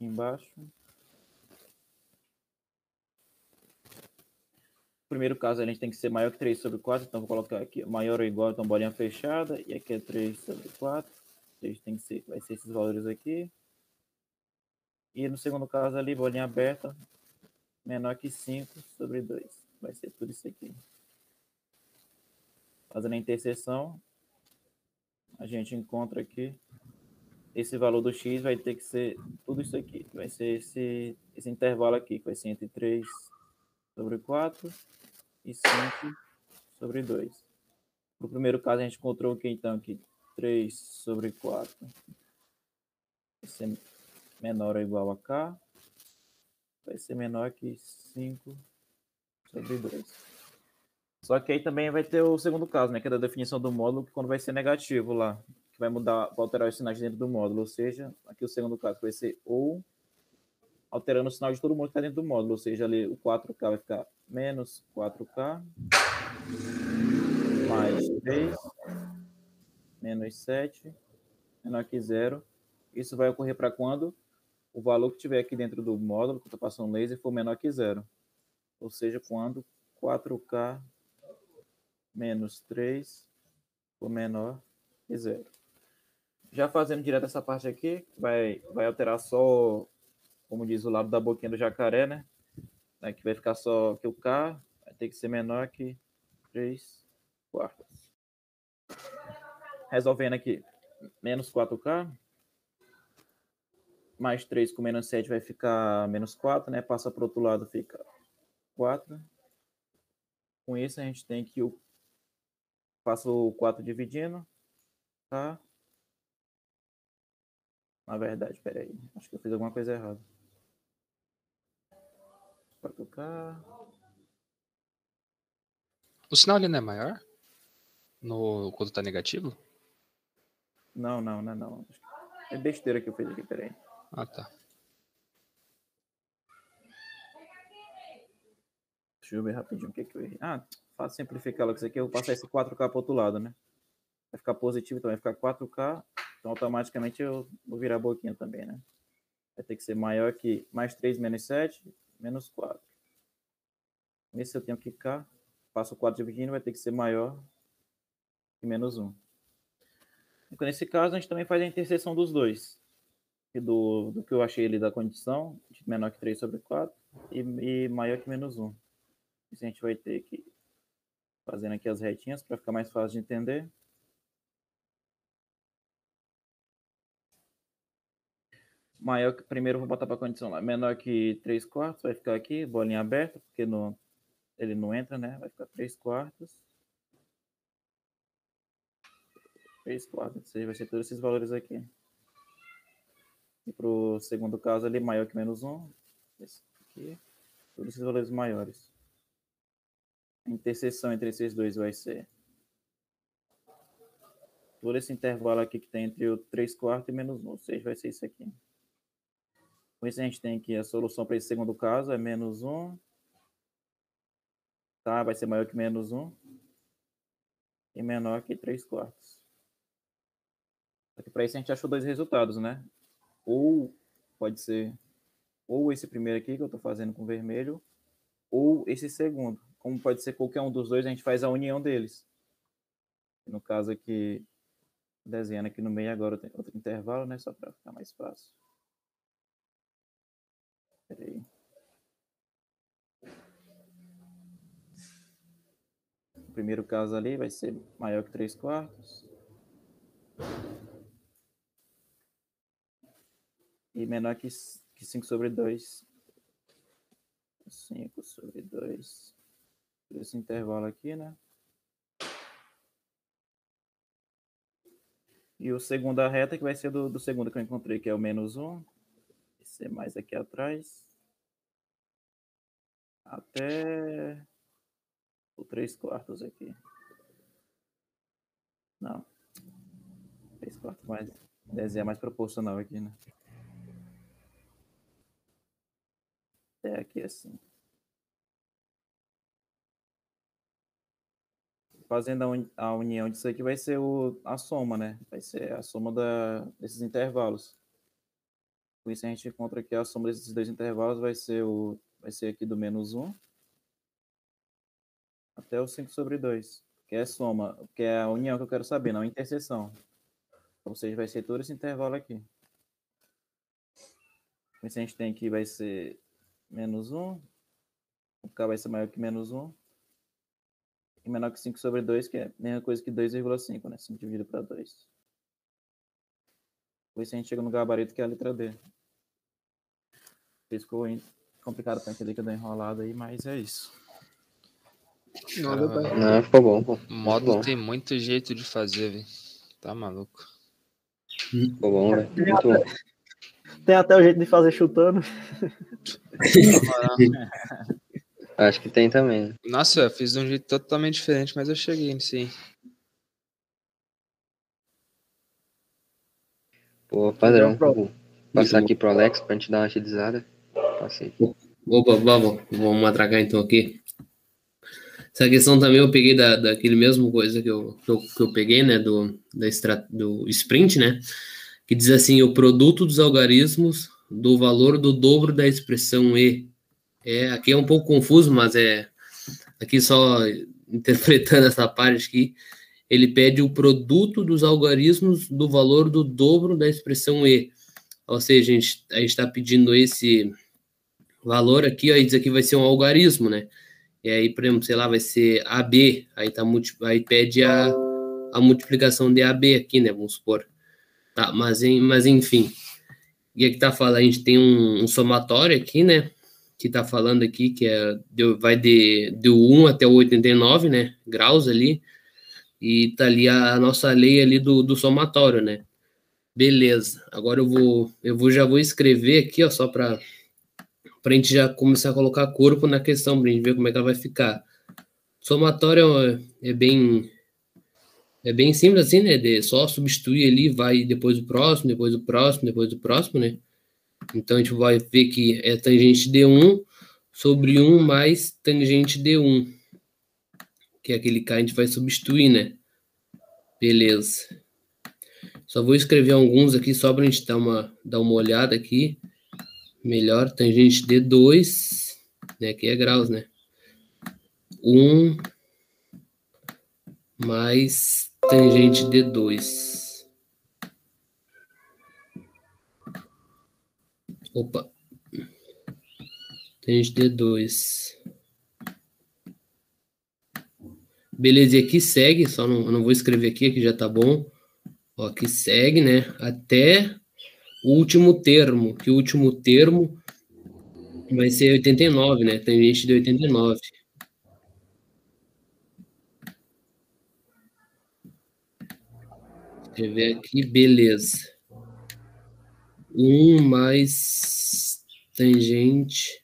Embaixo. Primeiro caso a gente tem que ser maior que 3 sobre 4, então vou colocar aqui maior ou igual, então bolinha fechada, e aqui é 3 sobre 4, 3 tem que ser, vai ser esses valores aqui. E no segundo caso ali, bolinha aberta, menor que 5 sobre 2, vai ser tudo isso aqui. Fazendo a interseção, a gente encontra aqui, esse valor do x vai ter que ser tudo isso aqui, vai ser esse, esse intervalo aqui, que vai ser entre 3 sobre 4 e 5 sobre 2. No primeiro caso, a gente encontrou que então aqui? 3 sobre 4 vai ser menor ou igual a k, vai ser menor que 5 sobre 2. Só que aí também vai ter o segundo caso, né, que é da definição do módulo, que quando vai ser negativo lá, que vai mudar, vai alterar os sinais dentro do módulo, ou seja, aqui o segundo caso vai ser ou alterando o sinal de todo mundo que está dentro do módulo, ou seja, ali o 4K vai ficar menos 4K, mais 3, menos 7, menor que zero. Isso vai ocorrer para quando o valor que tiver aqui dentro do módulo, que está passando laser, for menor que zero. Ou seja, quando 4K menos 3 for menor que zero. Já fazendo direto essa parte aqui, vai, vai alterar só como diz o lado da boquinha do jacaré, né? Aqui vai ficar só que o K vai ter que ser menor que 3 quartas. Resolvendo aqui, menos 4K, mais 3 com menos 7 vai ficar menos 4, né? Passa para o outro lado, fica 4. Com isso, a gente tem que o faço o 4 dividindo, tá? Na verdade, peraí, acho que eu fiz alguma coisa errada. 4K. O sinal ali não é maior? No, quando tá negativo? Não, não, não, é não. É besteira que eu fiz aqui, peraí. Ah, tá. Deixa eu ver rapidinho o que, que eu errei. Ah, fácil simplificar logo isso aqui. Eu vou passar esse 4K para o outro lado, né? Vai ficar positivo, então vai ficar 4K. Então automaticamente eu vou virar a boquinha também, né? Vai ter que ser maior que mais 3 menos 7 menos 4. Nesse eu tenho que K, passo 4 dividindo, vai ter que ser maior que menos 1. Então, nesse caso, a gente também faz a interseção dos dois. Do, do que eu achei ali da condição, de menor que 3 sobre 4 e, e maior que menos 1. Isso a gente vai ter que fazendo aqui as retinhas para ficar mais fácil de entender. Maior que primeiro vou botar para condição lá, menor que 3 quartos, vai ficar aqui, bolinha aberta, porque no, ele não entra, né? Vai ficar 3 quartos. 3 quartos, vai ser todos esses valores aqui. E para o segundo caso ali, maior que menos 1, esse aqui, todos esses valores maiores. A interseção entre esses dois vai ser todo esse intervalo aqui que tem entre o 3 quartos e menos 1, ou seja, vai ser isso aqui. Com isso, a gente tem que a solução para esse segundo caso é menos 1. Tá? Vai ser maior que menos 1. E menor que 3 quartos. Que para isso a gente achou dois resultados, né? Ou pode ser ou esse primeiro aqui que eu estou fazendo com vermelho, ou esse segundo. Como pode ser qualquer um dos dois, a gente faz a união deles. No caso aqui, desenhando aqui no meio agora tem outro intervalo, né? Só para ficar mais fácil. Peraí. O primeiro caso ali vai ser maior que 3 quartos. E menor que, 5 sobre 2. 5 sobre 2. Esse intervalo aqui, né? E a segunda reta, que vai ser do, do segundo que eu encontrei, que é o menos 1. Ser mais aqui atrás. Até o 3 quartos aqui. Não. 3 quartos mais. Desenho é mais proporcional aqui, né? Até aqui assim. Fazendo a união disso aqui vai ser o, a soma, né? Vai ser a soma da, desses intervalos. Com isso a gente encontra aqui a soma desses dois intervalos vai ser o vai ser aqui do menos 1 até o 5 sobre 2, que é a soma, que é a união que eu quero saber, não a interseção. Ou seja, vai ser todo esse intervalo aqui. Então, a gente tem aqui vai ser menos 1, o K vai ser maior que menos 1, e menor que 5 sobre 2, que é a mesma coisa que 2,5, né? 5 dividido para 2. Depois a gente chega no gabarito, que é a letra D. Ficou complicado para entender que eu dei enrolado aí, mas é isso. Não, não ficou bom, pô. Módulo tem muito jeito de fazer, velho. Tá maluco. Ficou bom, velho. Muito bom. Tem até o jeito de fazer chutando. Acho que tem também. Nossa, eu fiz de um jeito totalmente diferente, mas eu cheguei nisso Pô, padrão. Vou passar aqui pro Alex pra gente dar uma agilizada. Passei. Opa, vamos, vamos atracar então aqui. Essa questão também eu peguei da, daquele mesmo coisa que eu, que eu, que eu peguei, né, do, da extra, do sprint, né, que diz assim, o produto dos algarismos do valor do dobro da expressão E. É, aqui é um pouco confuso, mas é, aqui só interpretando essa parte aqui, ele pede o produto dos algarismos do valor do dobro da expressão E. Ou seja, a gente está pedindo esse valor aqui, ó, e diz aqui vai ser um algarismo, né? E aí, por exemplo, sei lá, vai ser AB, aí, tá, aí pede a, a multiplicação de AB aqui, né? Vamos supor. Tá, mas, mas enfim. E aqui tá falando, a gente tem um, um somatório aqui, né? Que tá falando aqui que é, vai de, de 1 até o 89, né? Graus ali. E tá ali a, nossa lei ali do, do somatório, né? Beleza. Agora eu vou, eu vou já vou escrever aqui, ó, só para para a gente já começar a colocar corpo na questão, para a gente ver como é que ela vai ficar. Somatório é, é bem é bem simples assim, né? De só substituir ali, vai depois o próximo, depois o próximo, depois o próximo, né? Então a gente vai ver que é tangente de 1 sobre 1 mais tangente de 1 que é aquele K a gente vai substituir, né? Beleza. Só vou escrever alguns aqui só para a gente dar uma, dar uma olhada aqui. Melhor, tangente D2, né? Aqui é graus, né? 1 mais tangente D2. Opa. Tangente D2. Beleza, e aqui segue, só não, não vou escrever aqui, aqui já tá bom. Ó, aqui segue, né? Até o último termo, que o último termo vai ser 89, né? Tem gente de 89. Escrever aqui, beleza. 1 mais tangente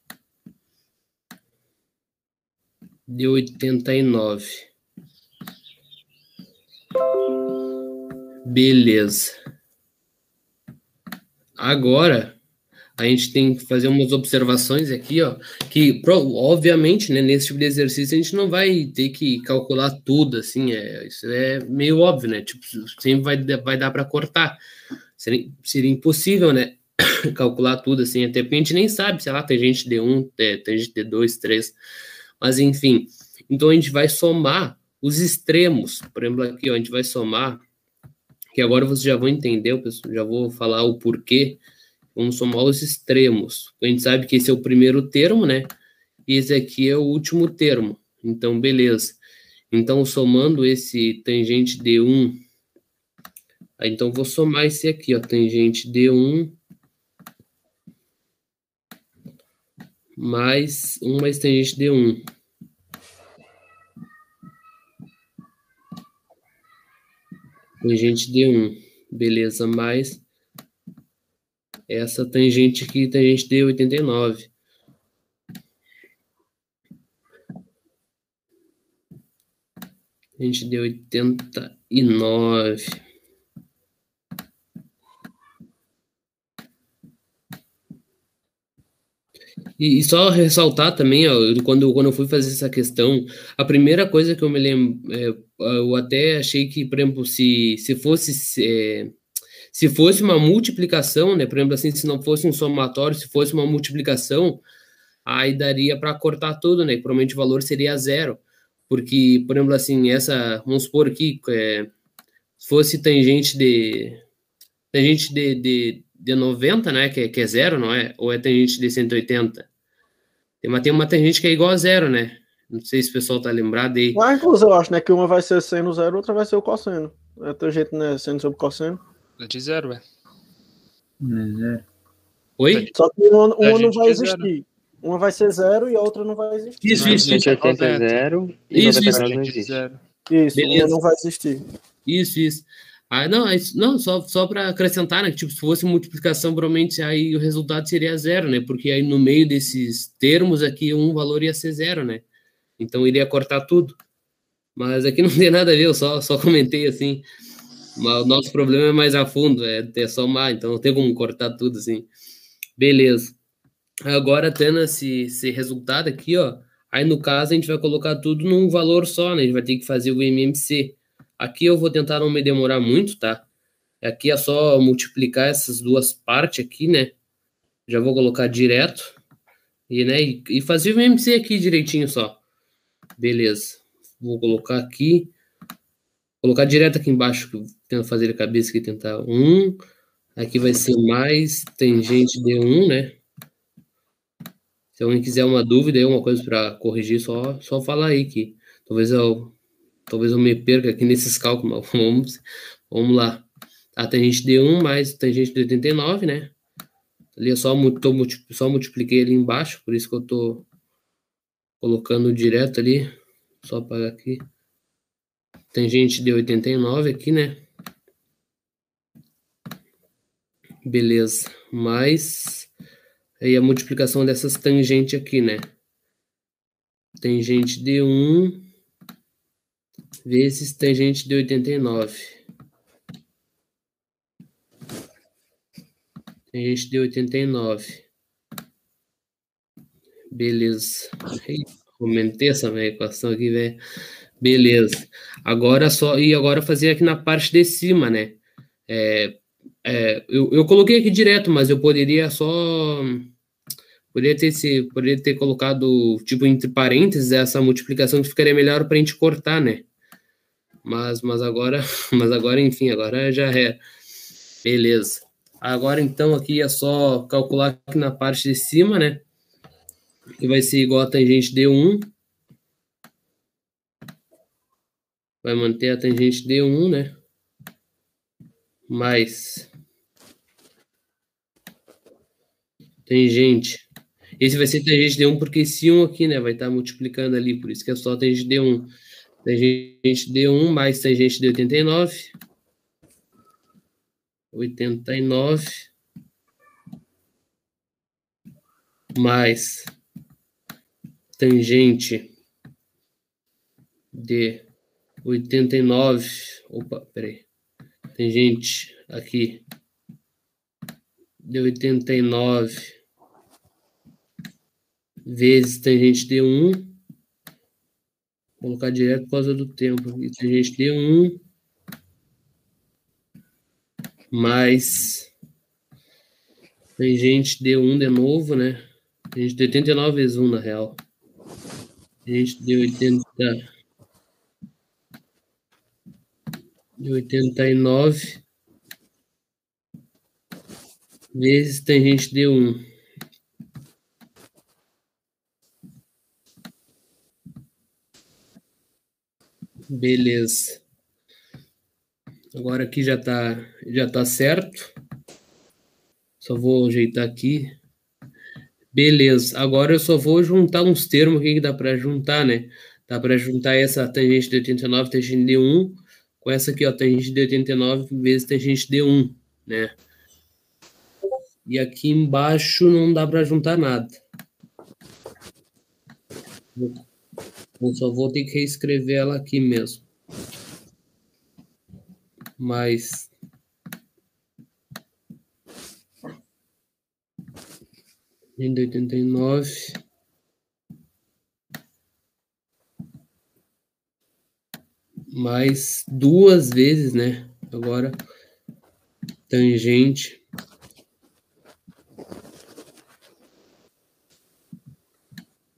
de 89. Beleza. Agora, a gente tem que fazer umas observações aqui, ó, que obviamente, né, nesse tipo de exercício a gente não vai ter que calcular tudo, assim, é, isso é meio óbvio, né, tipo, sempre vai, vai dar para cortar, seria, seria impossível, né, calcular tudo, assim, até porque a gente nem sabe, sei lá, tem gente de um, tem gente de dois, três, mas enfim, então a gente vai somar os extremos, por exemplo, aqui, ó, a gente vai somar que agora vocês já vão entender, eu já vou falar o porquê. Vamos somar os extremos. A gente sabe que esse é o primeiro termo, né? E esse aqui é o último termo. Então, beleza. Então, somando esse tangente D1, aí, então vou somar esse aqui, ó, tangente D1 mais 1 mais tangente D1. Tangente D1, beleza, mais essa tangente aqui, tangente D89. A gente deu 89. E, e, só ressaltar também, ó, quando, quando eu fui fazer essa questão, a primeira coisa que eu me lembro, é, eu até achei que, por exemplo, se, se fosse é, se fosse uma multiplicação, né, por exemplo, assim, se não fosse um somatório, se fosse uma multiplicação, aí daria para cortar tudo, né? Provavelmente o valor seria zero. Porque, por exemplo, assim, essa, vamos supor aqui, é, fosse tangente de tangente de, de, de 90, né, que é, que é zero, não é? Ou é tangente de 180? Tem uma, tem uma tangente que é igual a zero, né? Não sei se o pessoal tá lembrado aí. Inclusive, eu acho, né, que uma vai ser seno zero, outra vai ser o cosseno. É teu jeito, né, seno sobre cosseno. É de zero, é. Zero. Oi? Só que uma, uma não vai é zero. existir. Uma vai ser zero e a outra não vai existir. Isso, isso, gente, isso. 180 é 90. zero e Isso, 90 isso. não Tangente de existe. zero. Isso, Beleza. uma não vai existir. Isso, isso. Ah, não, é não só, só para acrescentar, né? que, Tipo, se fosse multiplicação, provavelmente aí o resultado seria zero, né? Porque aí no meio desses termos aqui, um valor ia ser zero, né? Então iria cortar tudo. Mas aqui não tem nada a ver, eu só, só comentei assim. Mas o nosso problema é mais a fundo, é, é somar, então não tem como cortar tudo assim. Beleza. Agora, tendo esse, esse resultado aqui, ó, aí no caso a gente vai colocar tudo num valor só, né? A gente vai ter que fazer o MMC. Aqui eu vou tentar não me demorar muito, tá? Aqui é só multiplicar essas duas partes aqui, né? Já vou colocar direto. E, né, e, e fazer o MMC aqui direitinho só. Beleza. Vou colocar aqui. Colocar direto aqui embaixo, tento fazer a cabeça aqui, tentar um. Aqui vai ser mais tangente de 1, né? Se alguém quiser uma dúvida aí, uma coisa para corrigir, só, só falar aí que talvez eu, talvez eu me perca aqui nesses cálculos. mas Vamos, vamos lá. A tangente de 1 mais tangente de 89, né? Ali eu só, mu- tô só multipliquei ali embaixo, por isso que eu tô colocando direto ali. Só apagar aqui. Tangente de 89 aqui, né? Beleza. Mais aí a multiplicação dessas tangentes aqui, né? Tangente de 1 vezes tangente de 89. Tangente de 89. Beleza. Ei, Aumentei essa minha equação aqui, velho. Beleza. Agora só. E agora fazer aqui na parte de cima, né? É, é, eu, eu coloquei aqui direto, mas eu poderia só. Poderia ter, se, poderia ter colocado, tipo, entre parênteses, essa multiplicação que ficaria melhor para a gente cortar, né? Mas, mas agora, mas agora, enfim, agora já é. Beleza. Agora, então, aqui é só calcular aqui na parte de cima, né? Que vai ser igual a tangente de 1. Vai manter a tangente de 1, né? Mais tangente. Esse vai ser tangente de 1 porque esse 1 aqui, né, vai estar multiplicando ali, por isso que é só tangente de 1. Tangente de 1 mais tangente de 89. 89 mais tangente de 89. Opa, peraí. Tangente aqui de 89 vezes tangente de 1. Colocar direto por causa do tempo. E tangente de 1 mais tangente de 1 de novo, né? Tangente de 89 vezes 1, na real. Tangente de 80 de 89 vezes tangente de 1. Beleza. Agora aqui já tá, já tá certo. Só vou ajeitar aqui. Beleza. Agora eu só vou juntar uns termos aqui que dá para juntar, né? Dá para juntar essa tangente de 89, tangente de 1, com essa aqui, ó, tangente de 89 vezes tangente de 1, né? E aqui embaixo não dá para juntar nada. Eu só vou ter que reescrever ela aqui mesmo. Mas e nove mais duas vezes, né? Agora tangente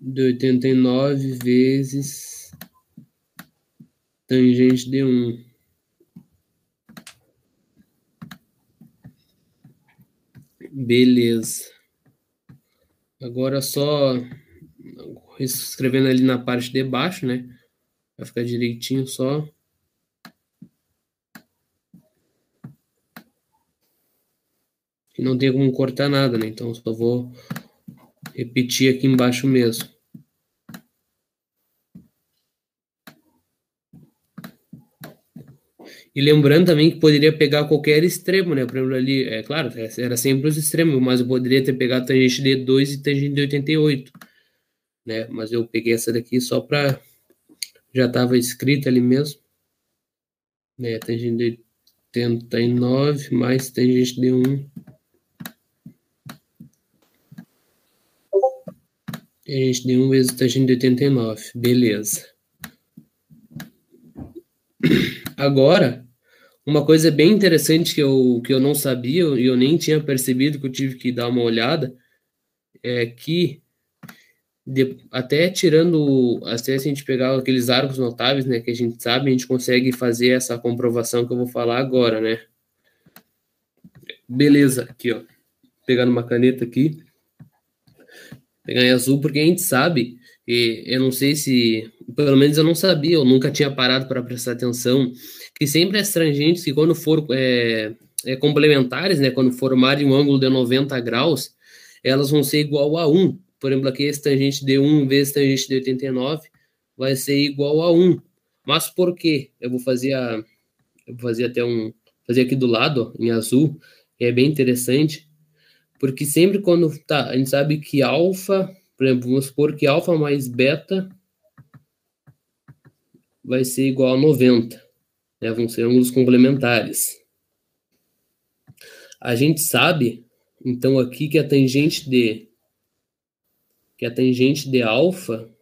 de oitenta e nove vezes tangente de um. Beleza. Agora só escrevendo ali na parte de baixo, né? Vai ficar direitinho só. E não tem como cortar nada, né? Então só vou repetir aqui embaixo mesmo. E lembrando também que poderia pegar qualquer extremo, né? Por exemplo, ali, é claro, era sempre os extremos, mas eu poderia ter pegado tangente de 2 e tangente de 88, né? Mas eu peguei essa daqui só para já estava escrito ali mesmo, né? Tangente de 89 mais tangente de 1 Tangente de 1 vezes tangente de 89. Beleza. Agora, uma coisa bem interessante que eu, que eu não sabia e eu nem tinha percebido que eu tive que dar uma olhada é que de, até tirando, até se a gente pegar aqueles arcos notáveis, né, que a gente sabe, a gente consegue fazer essa comprovação que eu vou falar agora, né? Beleza, aqui, ó. Pegando uma caneta aqui pegar em azul, porque a gente sabe, e eu não sei se, pelo menos eu não sabia, eu nunca tinha parado para prestar atenção, que sempre as tangentes que quando for é, é, complementares, né, quando formarem um ângulo de 90 graus, elas vão ser igual a 1. Por exemplo, aqui esse tangente de 1 vezes tangente de 89 vai ser igual a 1. Mas por quê? Eu vou fazer a, eu vou fazer até um, fazer aqui do lado, ó, em azul, é bem interessante porque sempre quando tá, a gente sabe que alfa, por exemplo, vamos supor que alfa mais beta vai ser igual a 90, né? Vão ser ângulos complementares. A gente sabe, então, aqui que a tangente de que a tangente de alfa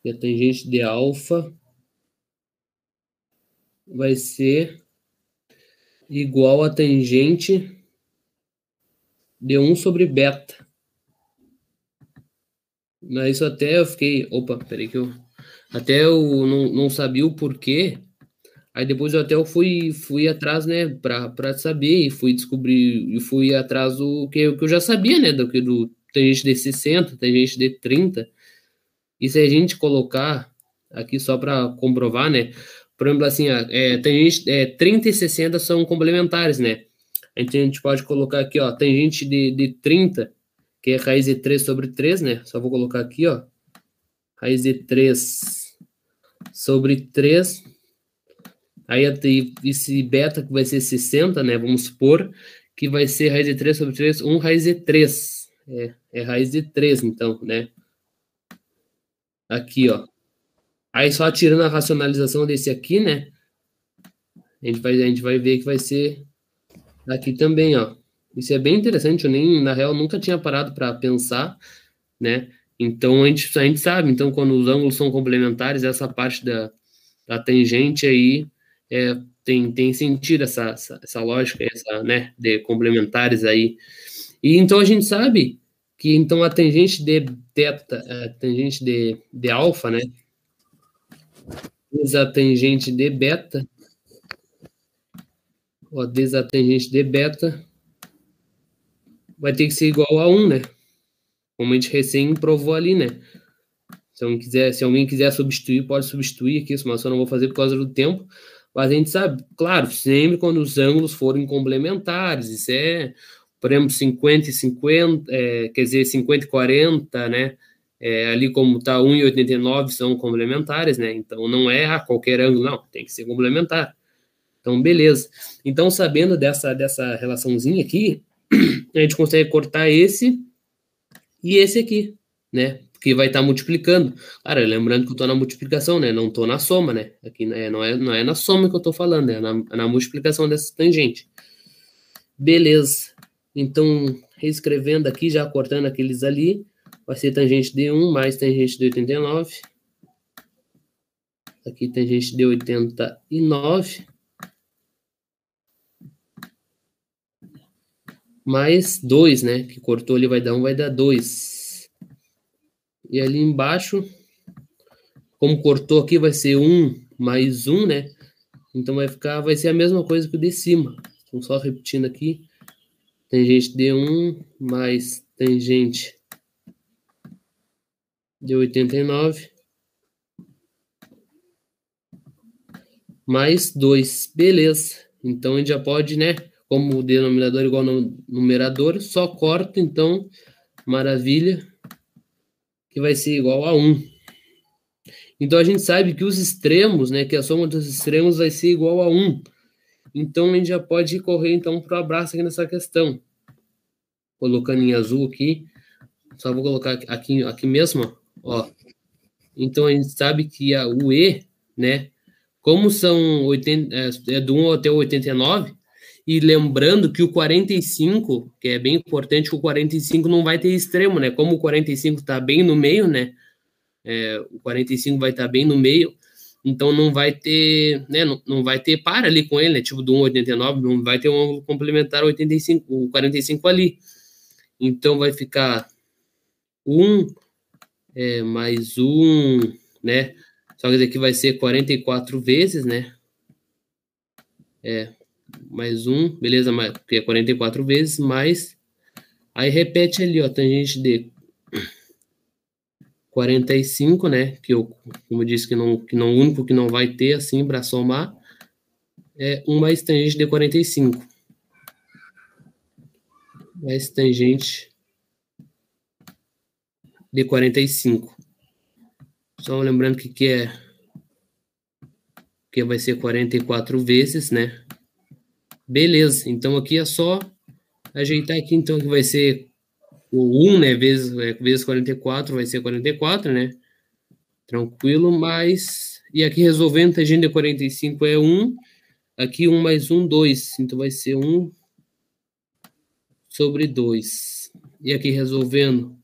que a tangente de alfa vai ser igual a tangente de 1 sobre beta. Mas isso até eu fiquei. Opa, peraí que eu. Até eu não, não sabia o porquê. Aí depois eu até eu fui, fui atrás, né, para saber, e fui descobrir, e fui atrás do que, que eu já sabia, né, do que do tangente de 60, tangente de 30. E se a gente colocar aqui só para comprovar, né, por exemplo, assim, é, tem gente, é, 30 e 60 são complementares, né? Gente, a gente pode colocar aqui, ó, tem gente de, de 30, que é raiz de 3 sobre 3, né? Só vou colocar aqui, ó, raiz de 3 sobre 3. Aí esse beta que vai ser 60, né? Vamos supor que vai ser raiz de 3 sobre 3, 1 raiz de 3. É, é raiz de 3, então, né? Aqui, ó. Aí só tirando a racionalização desse aqui, né? A gente vai, a gente vai ver que vai ser aqui também, ó. Isso é bem interessante, eu nem, na real, nunca tinha parado para pensar, né? Então a gente, a gente sabe, então quando os ângulos são complementares, essa parte da, da tangente aí é, tem, tem sentido essa, essa, essa lógica, essa, né, de complementares aí. E então a gente sabe que então a tangente de teta, a tangente de, de alfa, né, desatangente de beta, ó, desatangente de beta vai ter que ser igual a 1, né? Como a gente recém provou ali, né? Se alguém quiser, se alguém quiser substituir, pode substituir aqui, mas eu não vou fazer por causa do tempo. Mas a gente sabe, claro, sempre quando os ângulos forem complementares, isso é, por exemplo, 50 e 50, é, quer dizer, 50 e 40, né? É, ali como está 1,89 são complementares, né? Então não é a qualquer ângulo, não, tem que ser complementar. Então, beleza. Então, sabendo dessa, dessa relaçãozinha aqui, a gente consegue cortar esse e esse aqui, né? que vai estar tá multiplicando. Cara, lembrando que eu estou na multiplicação, né? Não estou na soma, né? Aqui né? não, é, não é na soma que eu estou falando, é na, na multiplicação dessa tangente. Beleza. Então, reescrevendo aqui, já cortando aqueles ali, vai ser tangente de 1 mais tangente de 89. Aqui tangente de 89. Mais 2, né? Que cortou ali vai dar 1, vai dar 2. E ali embaixo, como cortou aqui, vai ser 1 mais 1, né? Então vai ficar, vai ser a mesma coisa que o de cima. Então, só repetindo aqui. Tangente de 1 mais tangente de 89 mais 2. Beleza. Então a gente já pode, né? Como o denominador é igual ao numerador, só corta, então, maravilha que vai ser igual a 1. Então a gente sabe que os extremos, né, que a soma dos extremos vai ser igual a 1. Então a gente já pode correr então para o abraço aqui nessa questão. Colocando em azul aqui, só vou colocar aqui, aqui mesmo, ó. Então a gente sabe que a, o E, né, como são 80, é, é do 1 até o 89, e lembrando que o 45, que é bem importante, que o 45 não vai ter extremo, né? Como o 45 está bem no meio, né? É, o 45 vai estar tá bem no meio, então não vai ter, né? Não, não vai ter para ali com ele, né? Tipo do 1,89, não vai ter um ângulo complementar 85, o 45 ali. Então vai ficar 1 é, mais 1, né? Só que daqui vai ser 44 vezes, né? É, mais um, beleza? Mais, que é 44 vezes, mais. Aí repete ali, ó, tangente de 45, né? Que eu, como eu disse, que não, que não, único que não vai ter assim para somar é 1 mais tangente de 45. Mais tangente de 45. Só lembrando que, que é que vai ser 44 vezes, né? Beleza, então aqui é só ajeitar aqui, então, que vai ser o 1, né, vezes, é, vezes 44, vai ser 44, né? Tranquilo, mas... E aqui resolvendo, tangente de 45 é 1, aqui 1 mais 1, 2, então vai ser 1 sobre 2. E aqui resolvendo,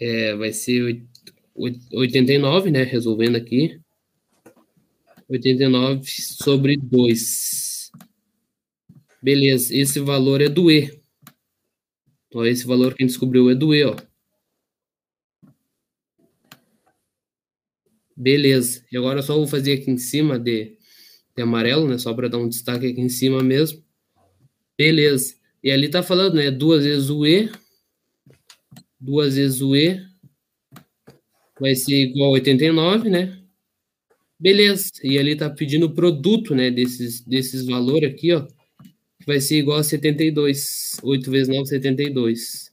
é, vai ser 89, né, resolvendo aqui. 89 sobre 2. Beleza, esse valor é do E. Ó, esse valor que a gente descobriu é do E, ó. Beleza. E agora eu só vou fazer aqui em cima de, de amarelo, né? Só para dar um destaque aqui em cima mesmo. Beleza. E ali tá falando, né? Duas vezes o E. Duas vezes o E. Vai ser igual a 89, né? Beleza. E ali tá pedindo o produto, né? Desses, desses valores aqui, ó vai ser igual a 72. 8 vezes 9, 72.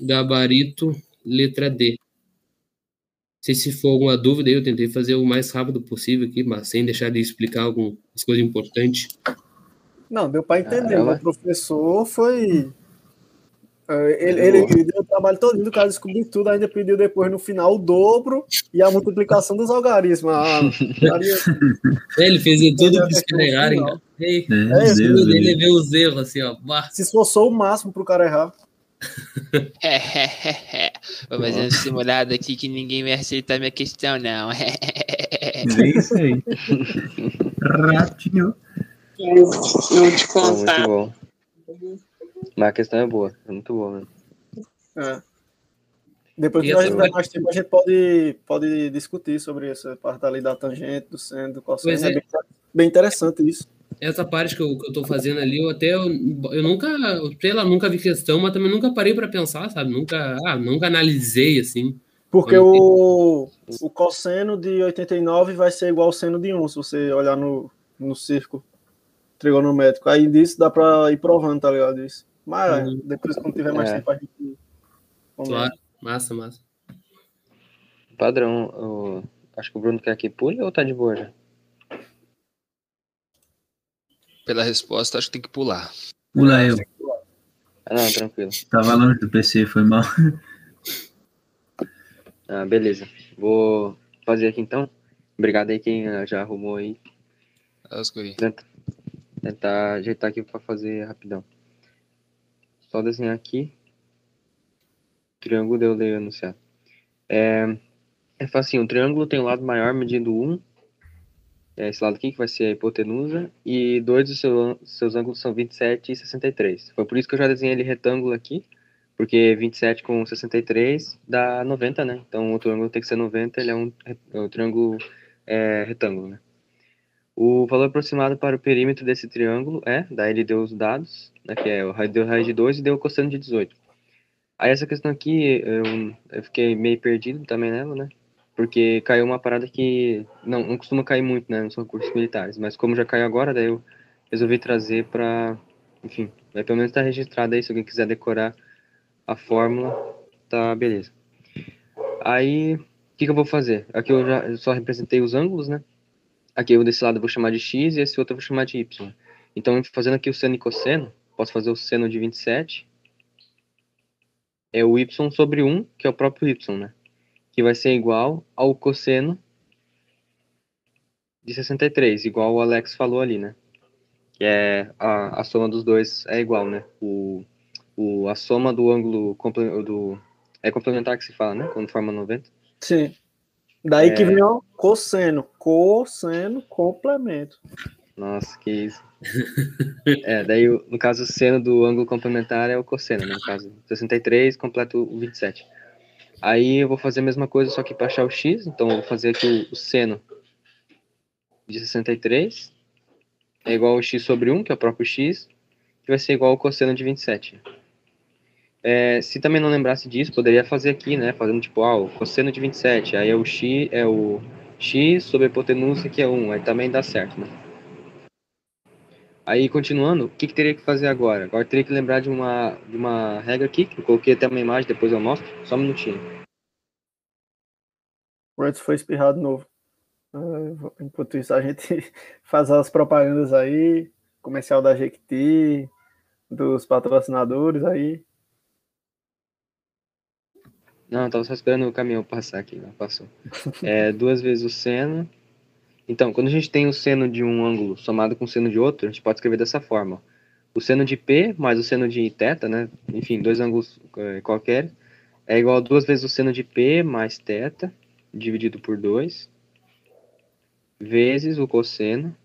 Gabarito, letra D. Não sei se for alguma dúvida, eu tentei fazer o mais rápido possível aqui, mas sem deixar de explicar algumas coisas importantes. Não, deu para entender. O professor foi ele, ele, ele, deu o trabalho todo do cara descobrir tudo, ainda pediu depois no final o dobro e a multiplicação dos algarismos. Ah, ele fez tudo para escorregarem. É, é, ele vê os erros assim, ó. Se esforçou o máximo pro cara errar. Vou fazer um simulado aqui que ninguém vai aceitar minha questão, não. é isso aí. Ratinho. Não te contar. Muito bom. Mas a questão é boa, é muito boa mesmo. É. Depois que nós tiver mais tempo, a gente pode, pode discutir sobre essa parte ali da tangente, do seno, do cosseno. É. é bem, bem, interessante isso. Essa parte que eu, que eu tô fazendo ali, eu até eu, eu nunca, sei lá, nunca vi questão, mas também nunca parei para pensar, sabe? Nunca, ah, nunca analisei assim. Porque o, o cosseno de 89 vai ser igual ao seno de 1, se você olhar no, no círculo trigonométrico. Aí disso dá pra ir provando, tá ligado? Isso. Mas Uhum. depois, quando tiver mais É. tempo, a gente. vamos lá. Claro. Massa, massa. Padrão, o- acho que o Bruno quer que pule ou tá de boa já? Pela resposta, acho que tem que pular. Pula eu. Ah, não, tranquilo. Tava longe do PC, foi mal. Ah, beleza. Vou fazer aqui então. Obrigado aí quem ah, já arrumou aí. Tenta- Tentar ajeitar aqui pra fazer rapidão. Só desenhar aqui. Triângulo deu leio anunciado. É, é facinho. O triângulo tem o lado maior medindo 1. É esse lado aqui que vai ser a hipotenusa. E dois dos seu, seus ângulos são 27 e 63. Foi por isso que eu já desenhei ele retângulo aqui. Porque 27 com 63 dá 90, né? Então o triângulo tem que ser 90, ele é um, é um triângulo é, retângulo, né? O valor aproximado para o perímetro desse triângulo é, daí ele deu os dados, né, que é o raio deu de 2 e deu o cosseno de 18. Aí essa questão aqui, eu, eu fiquei meio perdido também nela, né? Porque caiu uma parada que não, não costuma cair muito, né, nos recursos militares, mas como já caiu agora, daí eu resolvi trazer para, enfim, vai pelo menos estar registrado aí, se alguém quiser decorar a fórmula, tá beleza. Aí, o que, que eu vou fazer? Aqui eu já eu só representei os ângulos, né? Aqui eu desse lado eu vou chamar de x e esse outro eu vou chamar de y. Então, fazendo aqui o seno e cosseno, posso fazer o seno de 27. É o y sobre 1, que é o próprio y, né? Que vai ser igual ao cosseno de 63, igual o Alex falou ali, né? Que é a, a soma dos dois é igual, né? O, o, a soma do ângulo do é complementar que se fala, né? Quando forma 90. Sim. Daí que É. vem o cosseno. Cosseno, complemento. Nossa, que isso. É, daí, no caso, o seno do ângulo complementar é o cosseno, né? No caso, 63 completa o 27. Aí eu vou fazer a mesma coisa, só que para achar o x. Então, eu vou fazer aqui o, o seno de 63 é igual ao x sobre 1, que é o próprio x, que vai ser igual ao cosseno de 27. É, se também não lembrasse disso, poderia fazer aqui, né? Fazendo tipo, ah, o cosseno de 27, aí é o x, é o x sobre a hipotenusa, que é 1, aí também dá certo, né? Aí, continuando, o que, que teria que fazer agora? Agora teria que lembrar de uma, de uma regra aqui, que eu coloquei até uma imagem, depois eu mostro. Só um minutinho. O Reds foi espirrado novo. Ah, Enquanto isso, a gente faz as propagandas aí, comercial da Jequiti, dos patrocinadores aí. Não, eu tava só esperando o caminhão passar aqui, não passou. É duas vezes o seno. Então, quando a gente tem o seno de um ângulo somado com o seno de outro, a gente pode escrever dessa forma. O seno de P mais o seno de θ, né? Enfim, dois ângulos eh, qualquer, é igual a duas vezes o seno de P mais θ, dividido por 2, vezes o cosseno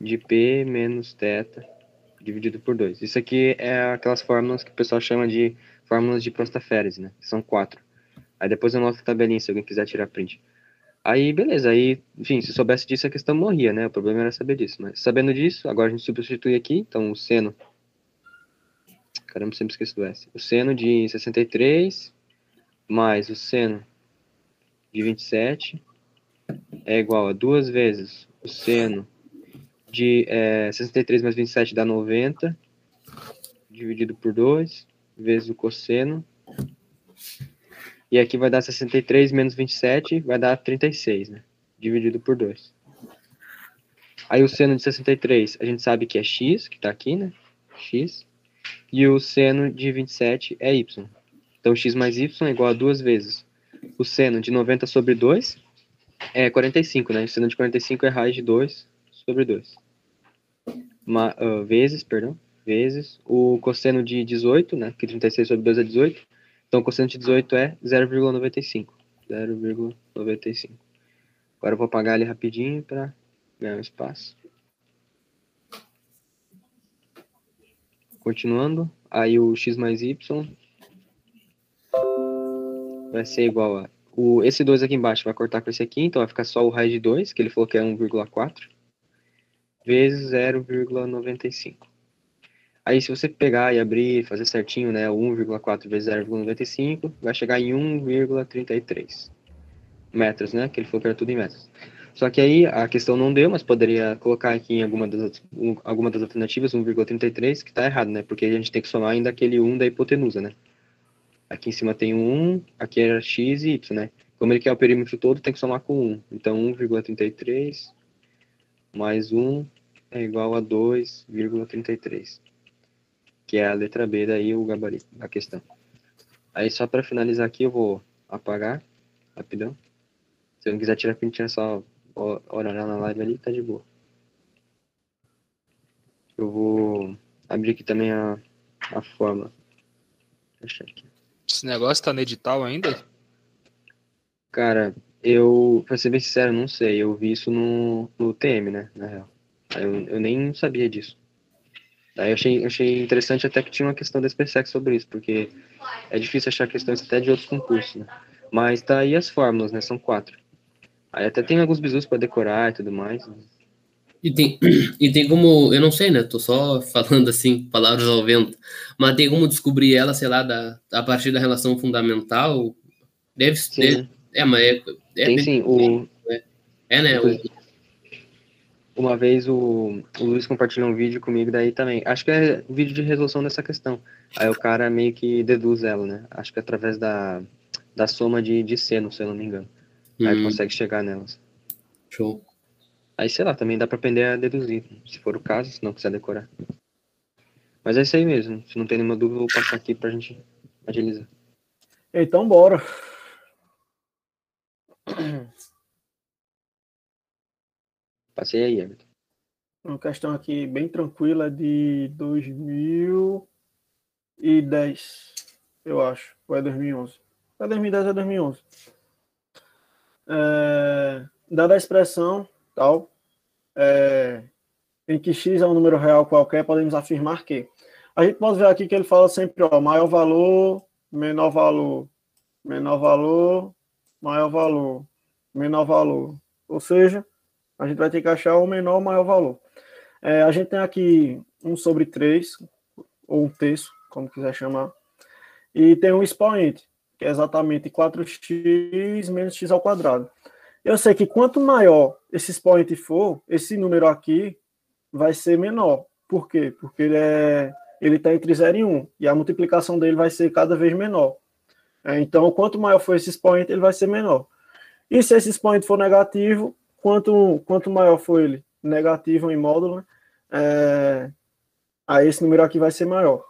de P menos θ, dividido por 2. Isso aqui é aquelas fórmulas que o pessoal chama de fórmulas de Prostaférez, né? São quatro. Aí depois eu mostro a tabelinha se alguém quiser tirar print. Aí, beleza. Aí, enfim, se soubesse disso, a questão morria, né? O problema era saber disso. Mas sabendo disso, agora a gente substitui aqui. Então, o seno... Caramba, sempre esqueço do S. O seno de 63 mais o seno de 27 é igual a duas vezes o seno de é, 63 mais 27 dá 90, dividido por 2, vezes o cosseno. E aqui vai dar 63 menos 27, vai dar 36, né? Dividido por 2. Aí o seno de 63, a gente sabe que é x, que tá aqui, né? x. E o seno de 27 é y. Então, x mais y é igual a duas vezes o seno de 90 sobre 2 é 45, né? O seno de 45 é raiz de 2 sobre 2. Ma, ah, vezes, perdão, vezes o cosseno de 18, né? Que 36 sobre 2 é 18. Então, o cosseno de 18 é 0,95. 0,95. Agora eu vou apagar ele rapidinho para ganhar um espaço. Continuando, aí o x mais y vai ser igual a... O, esse 2 aqui embaixo vai cortar com esse aqui, então vai ficar só o raiz de 2, que ele falou que é 1,4, vezes 0,95. Aí se você pegar e abrir, fazer certinho, né, 1,4 vezes 0,95, vai chegar em 1,33 metros, né, que ele falou que era tudo em metros. Só que aí a questão não deu, mas poderia colocar aqui em alguma das, alguma das alternativas 1,33, que está errado, né, porque a gente tem que somar ainda aquele 1 da hipotenusa, né. Aqui em cima tem um 1, aqui é x e y, né. Como ele quer o perímetro todo, tem que somar com 1. Então 1,33 mais 1 é igual a 2,33 que é a letra B, daí o gabarito da questão. Aí só para finalizar aqui eu vou apagar, rapidão. Se eu não quiser tirar print, é só olhar na live ali, tá de boa. Eu vou abrir aqui também a, a fórmula. Deixa aqui. Esse negócio tá no edital ainda? Cara, eu, pra ser bem sincero, não sei. Eu vi isso no, no TM, né, na real. Eu, eu nem sabia disso. Aí eu achei, achei interessante até que tinha uma questão da SpaceX sobre isso, porque é difícil achar questões até de outros concursos, né? Mas tá aí as fórmulas, né? São quatro. Aí até tem alguns bisus para decorar e tudo mais. E tem, e tem como, eu não sei, né? Tô só falando assim, palavras ao vento, mas tem como descobrir ela, sei lá, da, a partir da relação fundamental? Deve ser. É, mas é. é tem sim, o. É, é né? O, uma vez o, o Luiz compartilhou um vídeo comigo daí também. Acho que é um vídeo de resolução dessa questão. Aí o cara meio que deduz ela, né? Acho que é através da, da soma de, de seno, se eu não me engano. Hum. Aí consegue chegar nelas. Show. Aí, sei lá, também dá pra aprender a deduzir, se for o caso, se não quiser decorar. Mas é isso aí mesmo. Se não tem nenhuma dúvida, eu vou passar aqui pra gente agilizar. Então, bora. Passei aí, Everton. Uma questão aqui bem tranquila de 2010, eu acho. Ou é 2011? É 2010 ou 2011. É, dada a expressão tal, é, em que x é um número real qualquer, podemos afirmar que. A gente pode ver aqui que ele fala sempre, ó, maior valor, menor valor, menor valor, maior valor, menor valor. Ou seja, a gente vai ter que achar o menor ou maior valor. É, a gente tem aqui um sobre 3, ou um terço, como quiser chamar, e tem um expoente, que é exatamente 4x menos x ao quadrado. Eu sei que quanto maior esse expoente for, esse número aqui vai ser menor. Por quê? Porque ele é ele está entre 0 e 1, e a multiplicação dele vai ser cada vez menor. É, então, quanto maior for esse expoente, ele vai ser menor. E se esse expoente for negativo, quanto, quanto maior for ele negativo em módulo, né, é, aí esse número aqui vai ser maior.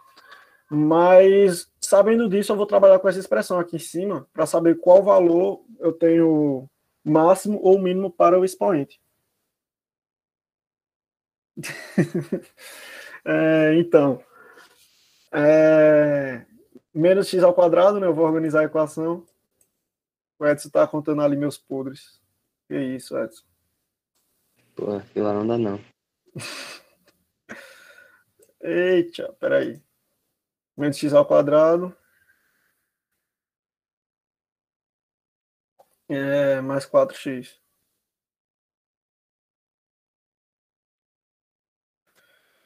Mas, sabendo disso, eu vou trabalhar com essa expressão aqui em cima para saber qual valor eu tenho máximo ou mínimo para o expoente. é, então, é, menos x ao quadrado, né? Eu vou organizar a equação. O Edson está contando ali meus podres. Que isso, Edson? Pô, aquilo lá não dá não. Eita, peraí. Menos x ao quadrado. É, mais 4x.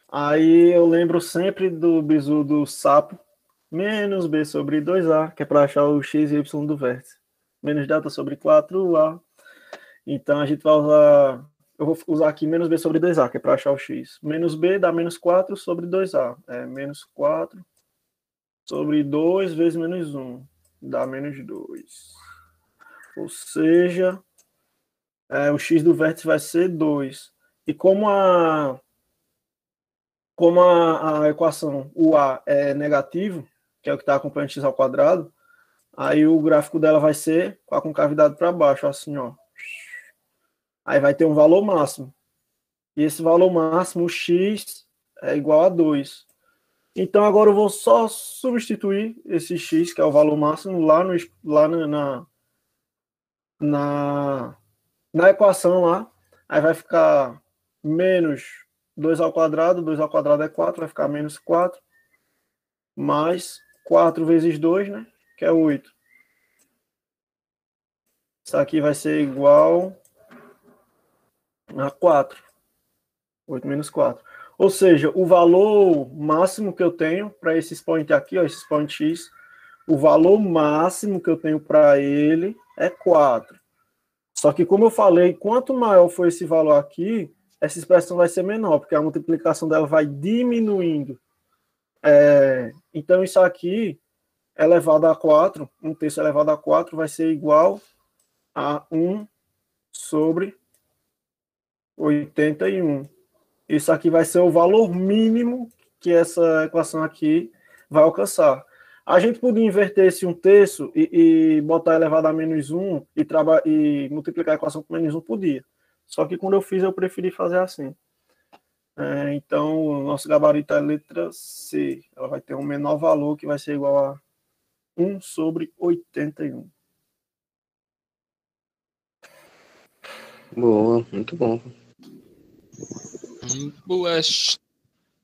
Aí eu lembro sempre do bizu do sapo, menos b sobre 2a, que é para achar o x e y do vértice. Menos data sobre 4a, então a gente vai usar. Eu vou usar aqui menos b sobre 2a, que é para achar o x. Menos b dá menos 4 sobre 2a. É menos 4 sobre 2 vezes menos 1. Dá menos 2. Ou seja, é, o x do vértice vai ser 2. E como a como a, a equação o a é negativo, que é o que está acompanhando x ao quadrado, aí o gráfico dela vai ser com a concavidade para baixo, assim, ó. Aí vai ter um valor máximo. E esse valor máximo, x, é igual a 2. Então agora eu vou só substituir esse x, que é o valor máximo, lá, no, lá na, na, na equação lá. Aí vai ficar menos 2 ao quadrado, 2 ao quadrado é 4, vai ficar menos 4, mais 4 vezes 2, né? Que é 8. Isso aqui vai ser igual a 4. 8 menos 4. Ou seja, o valor máximo que eu tenho para esse expoente aqui, ó, esse expoente x, o valor máximo que eu tenho para ele é 4. Só que, como eu falei, quanto maior for esse valor aqui, essa expressão vai ser menor, porque a multiplicação dela vai diminuindo. É, então, isso aqui elevado a 4, um terço elevado a 4 vai ser igual a 1 sobre 81. Isso aqui vai ser o valor mínimo que essa equação aqui vai alcançar. A gente podia inverter esse um terço e, e botar elevado a menos 1 e, e multiplicar a equação com menos 1, podia. Só que quando eu fiz, eu preferi fazer assim. É, então, o nosso gabarito é a letra C. Ela vai ter um menor valor que vai ser igual a 1 sobre 81. Boa, muito bom. Boas.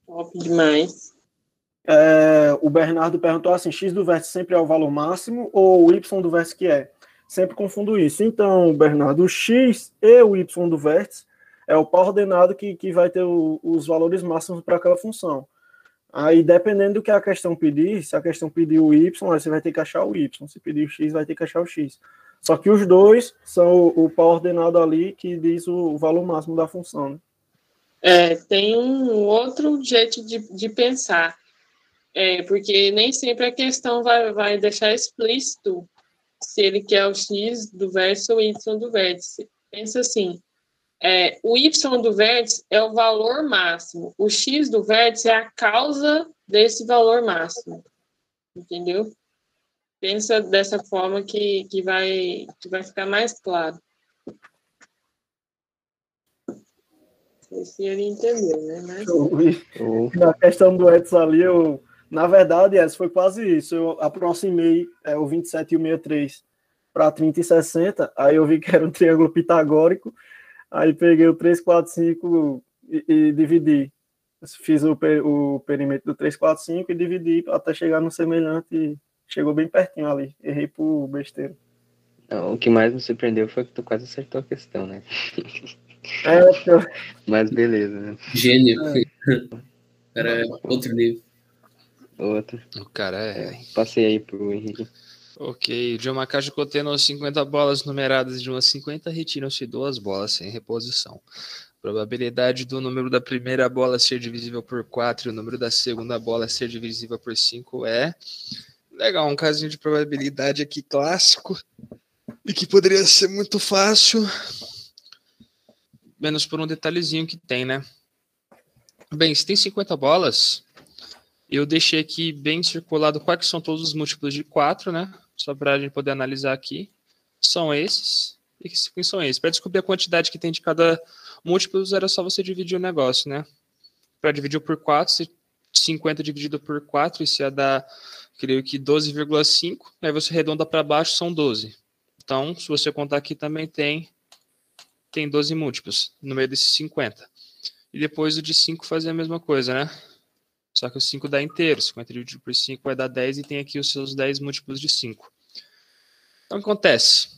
Top demais. É, o Bernardo perguntou assim: x do vértice sempre é o valor máximo ou o y do vértice que é? Sempre confundo isso. Então, Bernardo, o x e o y do vértice é o par ordenado que, que vai ter o, os valores máximos para aquela função. Aí, dependendo do que a questão pedir, se a questão pedir o y, você vai ter que achar o y. Se pedir o x, vai ter que achar o x. Só que os dois são o, o par ordenado ali que diz o, o valor máximo da função. Né? É, tem um outro jeito de, de pensar. É, porque nem sempre a questão vai, vai deixar explícito se ele quer o x do vértice ou o y do vértice. Pensa assim, é, o y do vértice é o valor máximo, o x do vértice é a causa desse valor máximo. Entendeu? Pensa dessa forma que, que, vai, que vai ficar mais claro. Não sei se ele entendeu, né? Mas... Na questão do Edson ali, eu, na verdade, essa foi quase isso. Eu aproximei é, o 27 e o 63 para 30 e 60, aí eu vi que era um triângulo pitagórico, Aí peguei o 345 e, e dividi. Fiz o, o perímetro do 345 e dividi até chegar no semelhante e chegou bem pertinho ali. Errei por besteira. Não, o que mais me surpreendeu foi que tu quase acertou a questão, né? É. Mas beleza, né? Gênio. É. Era outro nível. Outro. O cara é. Passei aí pro Henrique. Ok, de uma caixa contendo 50 bolas numeradas de umas 50, retiram-se duas bolas sem reposição. Probabilidade do número da primeira bola ser divisível por 4 e o número da segunda bola ser divisível por 5 é. Legal, um casinho de probabilidade aqui clássico e que poderia ser muito fácil, menos por um detalhezinho que tem, né? Bem, se tem 50 bolas, eu deixei aqui bem circulado quais são todos os múltiplos de 4, né? só para a gente poder analisar aqui, são esses. E que são esses? Para descobrir a quantidade que tem de cada múltiplos, era só você dividir o negócio, né? Para dividir por 4, 50 dividido por 4, isso ia dar, creio que 12,5. Aí você arredonda para baixo, são 12. Então, se você contar aqui, também tem, tem 12 múltiplos no meio desses 50. E depois o de 5 fazer a mesma coisa, né? Só que o 5 dá inteiro. 50 dividido por 5 vai dar 10 e tem aqui os seus 10 múltiplos de 5. Então, o que acontece?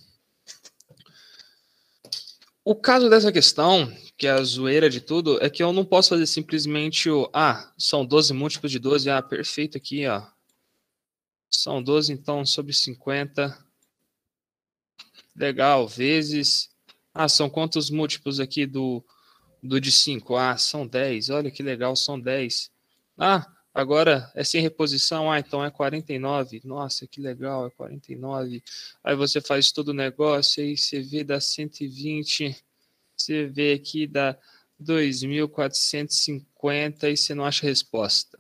O caso dessa questão, que é a zoeira de tudo, é que eu não posso fazer simplesmente o. Ah, são 12 múltiplos de 12. Ah, perfeito aqui, ó. São 12, então, sobre 50. Legal, vezes. Ah, são quantos múltiplos aqui do, do de 5? Ah, são 10. Olha que legal, são 10. Ah, agora é sem reposição, ah, então é 49. Nossa, que legal, é 49. Aí você faz todo o negócio, aí você vê dá 120, você vê aqui dá 2.450 e você não acha resposta.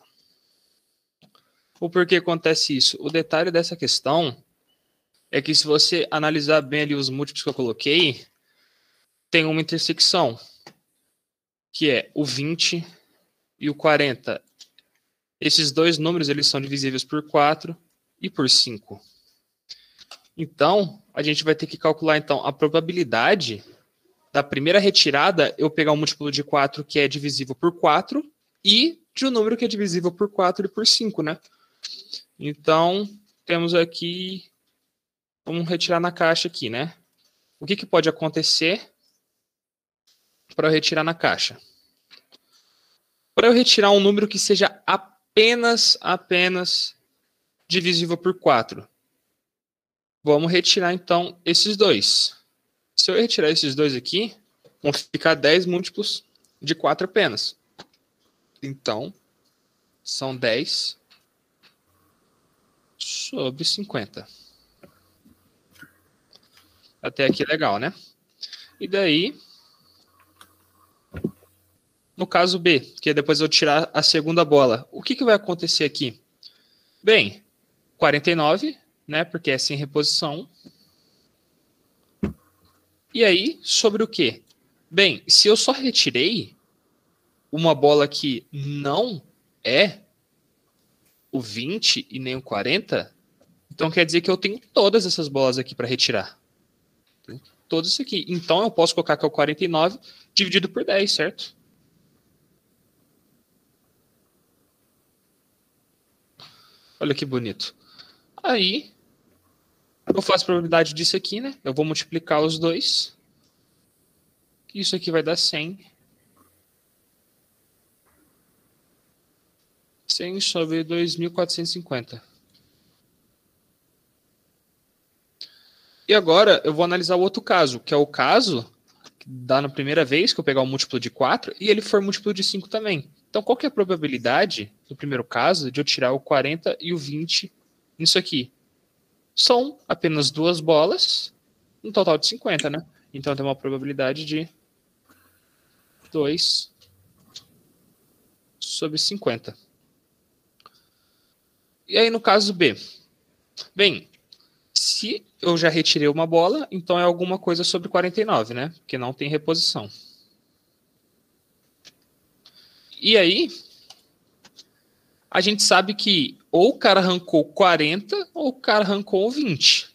O porquê acontece isso? O detalhe dessa questão é que se você analisar bem ali os múltiplos que eu coloquei, tem uma intersecção, que é o 20 e o 40 esses dois números eles são divisíveis por 4 e por 5. Então, a gente vai ter que calcular então a probabilidade da primeira retirada eu pegar um múltiplo de 4 que é divisível por 4 e de um número que é divisível por 4 e por 5, né? Então, temos aqui vamos retirar na caixa aqui, né? O que, que pode acontecer para eu retirar na caixa? para eu retirar um número que seja apenas, apenas divisível por 4. Vamos retirar então esses dois. Se eu retirar esses dois aqui, vão ficar 10 múltiplos de 4 apenas. Então, são 10 sobre 50. Até aqui legal, né? E daí, no caso B, que depois eu tirar a segunda bola, o que, que vai acontecer aqui? Bem, 49, né? Porque é sem reposição. E aí, sobre o quê? Bem, se eu só retirei uma bola que não é o 20 e nem o 40, então quer dizer que eu tenho todas essas bolas aqui para retirar. Todas isso aqui. Então eu posso colocar que é o 49 dividido por 10, certo? Olha que bonito. Aí, eu faço a probabilidade disso aqui, né? Eu vou multiplicar os dois. Isso aqui vai dar 100. 100 sobre 2.450. E agora eu vou analisar o outro caso, que é o caso que dá na primeira vez que eu pegar um múltiplo de 4 e ele for múltiplo de 5 também. Então, qual que é a probabilidade, no primeiro caso, de eu tirar o 40 e o 20 nisso aqui? São apenas duas bolas, um total de 50, né? Então, tem uma probabilidade de 2 sobre 50. E aí, no caso B? Bem, se eu já retirei uma bola, então é alguma coisa sobre 49, né? Que não tem reposição. E aí, a gente sabe que ou o cara arrancou 40 ou o cara arrancou 20.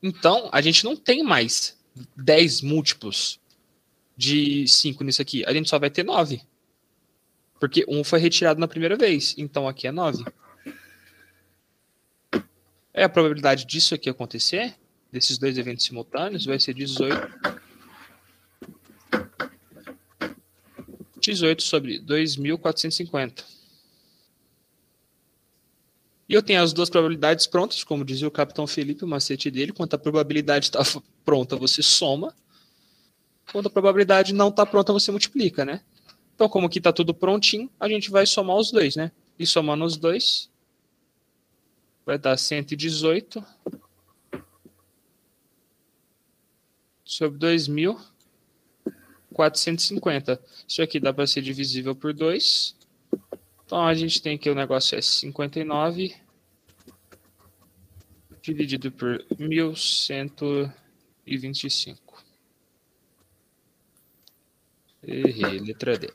Então, a gente não tem mais 10 múltiplos de 5 nisso aqui. A gente só vai ter 9. Porque um foi retirado na primeira vez. Então, aqui é 9. É a probabilidade disso aqui acontecer, desses dois eventos simultâneos, vai ser 18 18 sobre 2.450. E eu tenho as duas probabilidades prontas, como dizia o capitão Felipe, o macete dele. Quando a probabilidade está pronta, você soma. Quando a probabilidade não está pronta, você multiplica, né? Então, como aqui está tudo prontinho, a gente vai somar os dois, né? E somando os dois, vai dar 118 sobre 2.000. 450. Isso aqui dá para ser divisível por 2. Então a gente tem que o negócio é 59 dividido por 1125. Errei, letra D.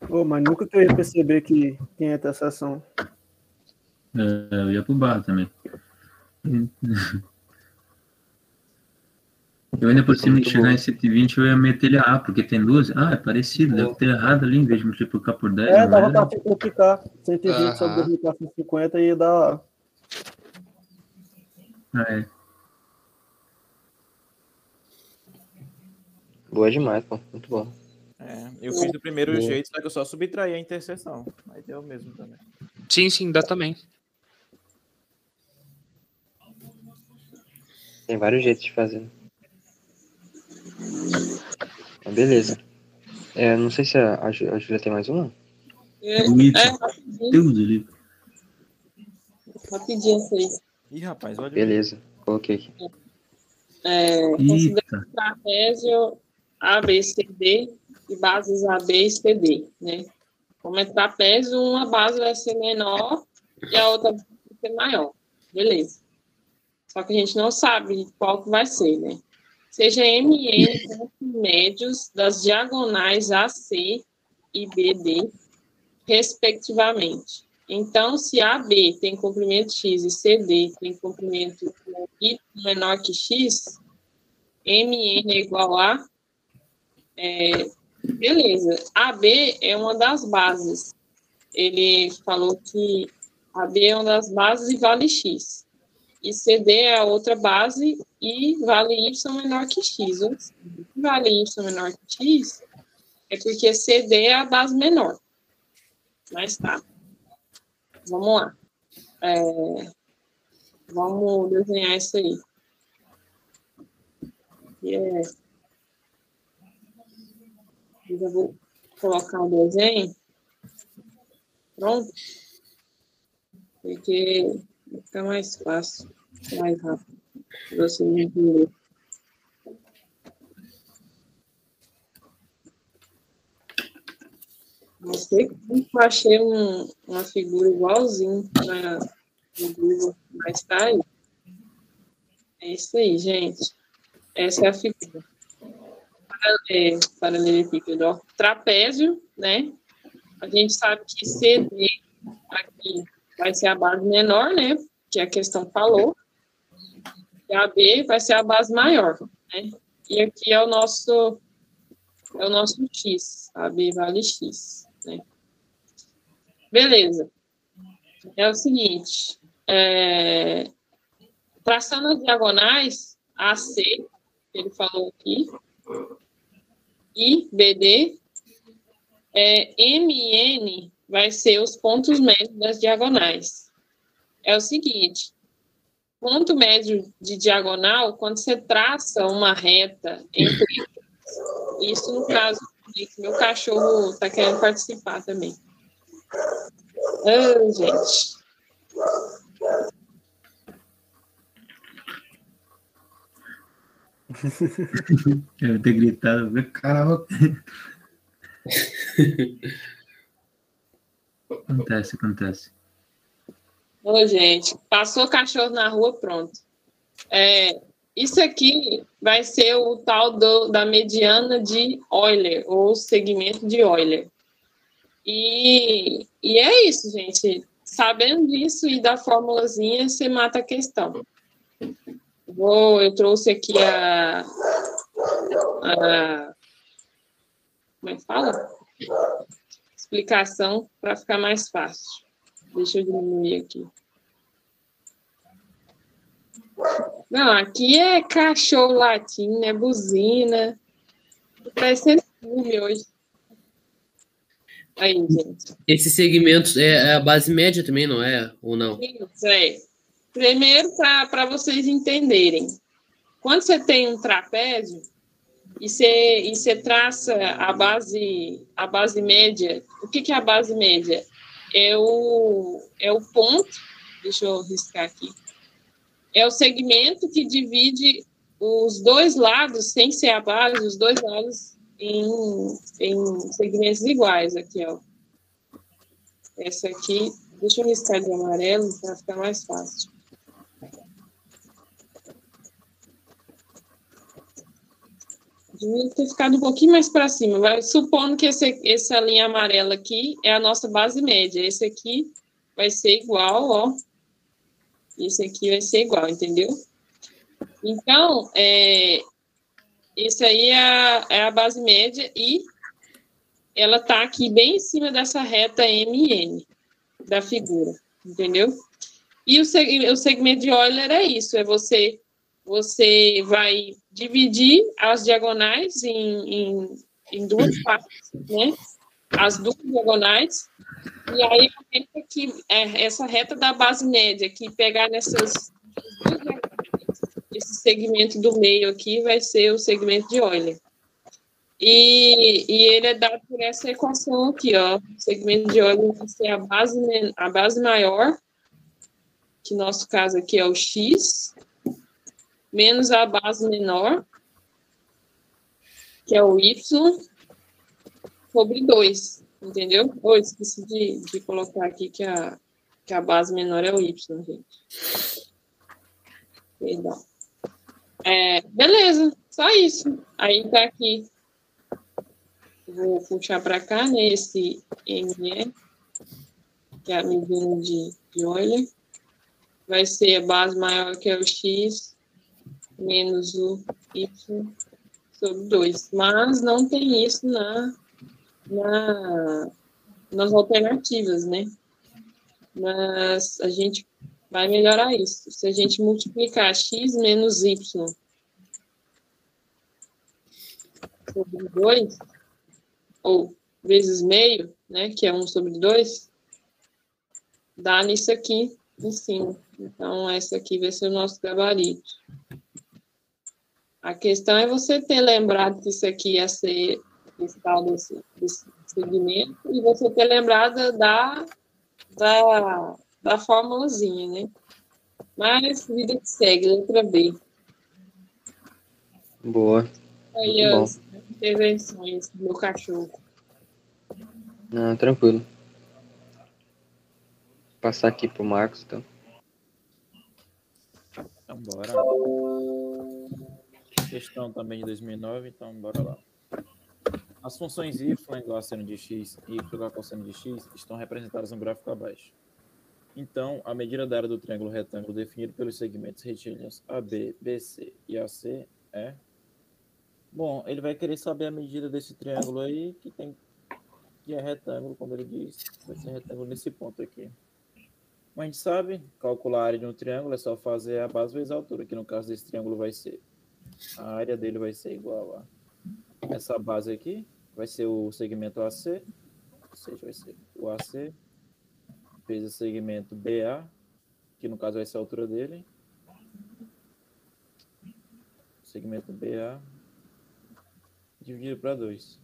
Pô, mas nunca que eu ia perceber que tinha interseção. É, eu ia pro bar também. Eu ainda por cima de chegar bom. em 120, eu ia meter ele A, porque tem duas. Ah, é parecido, deve ter errado ali, em vez de multiplicar por 10. É, dava pra simplificar. 120 uh -huh. sobre 2450 ia dar. Ah, é. Boa demais, pô. Muito bom. É, eu fiz do primeiro Boa. jeito, só que eu só subtraí a interseção. Mas deu mesmo também. Sim, sim, dá também. Tem vários jeitos de fazer. Beleza. É, não sei se a, a Júlia tem mais uma. É, é rapidinho. Rapidinho, vocês. Ih, rapaz, olha. Beleza, coloquei aqui. É, considera trapézio ABCD e bases AB e CD, né? Como é trapézio, uma base vai ser menor e a outra vai ser maior. Beleza. Só que a gente não sabe qual que vai ser, né? Seja MN pontos médios das diagonais AC e BD, respectivamente. Então, se AB tem comprimento x e CD tem comprimento y menor que x, MN é igual a. É, beleza. AB é uma das bases. Ele falou que AB é uma das bases e vale x. E CD é a outra base e vale y menor que x. Vale y menor que x é porque CD é a base menor. Mas tá. Vamos lá. É, vamos desenhar isso aí. É, eu já vou colocar o desenho. Pronto. Porque fica mais fácil, mais rápido. Você entender. Não sei como eu achei um, uma figura igualzinho na, no Google, mas tá aí. É isso aí, gente. Essa é a figura. É, paralelepípedo. Trapézio, né? A gente sabe que CD aqui vai ser a base menor, né? Que a questão falou. E a B vai ser a base maior, né? E aqui é o nosso é o nosso X. A B vale X. Né? Beleza. É o seguinte, é, traçando as diagonais, AC, que ele falou aqui, e BD, é, MN vai ser os pontos médios das diagonais. É o seguinte, ponto médio de diagonal, quando você traça uma reta entre isso no caso meu cachorro está querendo participar também. Ah, gente. Eu ter gritado, caramba. acontece, acontece. Ô, gente, passou cachorro na rua, pronto. É, isso aqui vai ser o tal do, da mediana de Euler, ou segmento de Euler. E, e é isso, gente. Sabendo disso e da formulazinha, você mata a questão. Vou, eu trouxe aqui a, a como é que fala? Explicação para ficar mais fácil. Deixa eu diminuir aqui. Não, aqui é cachorro latino, é buzina. Parecendo filme hoje. Aí, gente. Esse segmento é a base média também, não é? Ou não? Isso, é. Primeiro, para vocês entenderem. Quando você tem um trapézio e você, e você traça a base, a base média, o que, que é a base média? É o, é o ponto, deixa eu riscar aqui, é o segmento que divide os dois lados, sem ser a base, os dois lados em, em segmentos iguais aqui, ó. Essa aqui, deixa eu riscar de amarelo para ficar mais fácil. Devia ter ficado um pouquinho mais para cima. Vai, supondo que esse, essa linha amarela aqui é a nossa base média. Esse aqui vai ser igual, ó, isso aqui vai ser igual, entendeu? Então, é, isso aí é a, é a base média e ela está aqui bem em cima dessa reta MN da figura, entendeu? E o, o segmento de Euler é isso, é você você vai dividir as diagonais em, em, em duas partes, né? As duas diagonais e aí, que é, essa reta da base média, que pegar nessas esse segmento do meio aqui vai ser o segmento de Euler. E, e ele é dado por essa equação aqui, ó. O segmento de Euler vai ser a base, a base maior, que no nosso caso aqui é o x, menos a base menor, que é o y, sobre 2 entendeu? Ou esqueci de, de colocar aqui que a, que a base menor é o Y, gente. Perdão. É, beleza, só isso. Aí tá aqui. Vou puxar para cá, né? Esse ME, que é a medida de, de Euler. Vai ser a base maior que é o X menos o Y sobre 2. Mas não tem isso na na, nas alternativas, né? Mas a gente vai melhorar isso. Se a gente multiplicar x menos y sobre 2, ou vezes meio, né, que é 1 sobre 2, dá nisso aqui em cima. Então, essa aqui vai ser o nosso gabarito. A questão é você ter lembrado que isso aqui ia ser esse tal desse, desse segmento e você ter lembrado da, da, da fórmulazinha, né? Mas, vida que segue, letra B. Boa. Aí as intervenções do meu cachorro. Não, tranquilo. Vou passar aqui pro Marcos, então. Então, bora. Questão também de 2009, então bora lá. As funções y igual a seno de x e y igual a cosseno de x estão representadas no gráfico abaixo. Então, a medida da área do triângulo retângulo definido pelos segmentos retilíneos AB, BC e AC é... Bom, ele vai querer saber a medida desse triângulo aí, que tem que é retângulo, como ele diz, vai ser retângulo nesse ponto aqui. Como a gente sabe, calcular a área de um triângulo é só fazer a base vezes a altura, que no caso desse triângulo vai ser, a área dele vai ser igual a essa base aqui, vai ser o segmento AC, ou seja, vai ser o AC vezes o segmento BA, que no caso vai ser a altura dele. Segmento BA dividido para 2.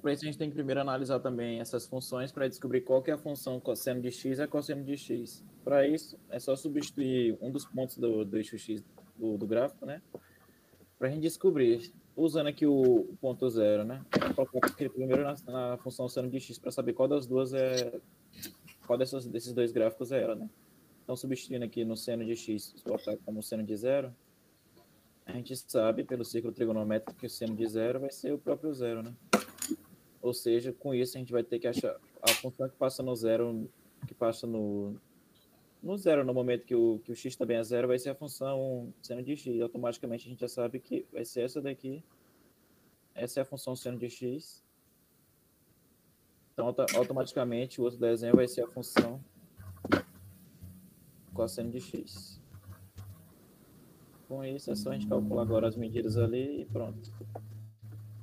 Para isso, a gente tem que primeiro analisar também essas funções para descobrir qual que é a função cosseno de x e cosseno de x. Para isso, é só substituir um dos pontos do, do eixo x do, do gráfico, né? Para a gente descobrir, usando aqui o, ponto zero, né? Colocar aqui primeiro na, na função seno de x para saber qual das duas é qual dessas, desses dois gráficos é ela, né? Então, substituindo aqui no seno de x, botar como seno de zero, a gente sabe, pelo círculo trigonométrico, que o seno de zero vai ser o próprio zero, né? Ou seja, com isso a gente vai ter que achar a função que passa no zero, que passa no, no zero, no momento que o, que o x também é zero, vai ser a função seno de x. Automaticamente a gente já sabe que vai ser essa daqui. Essa é a função seno de x. Então, automaticamente, o outro desenho vai ser a função cosseno de x. Com isso, é só a gente calcular agora as medidas ali e pronto.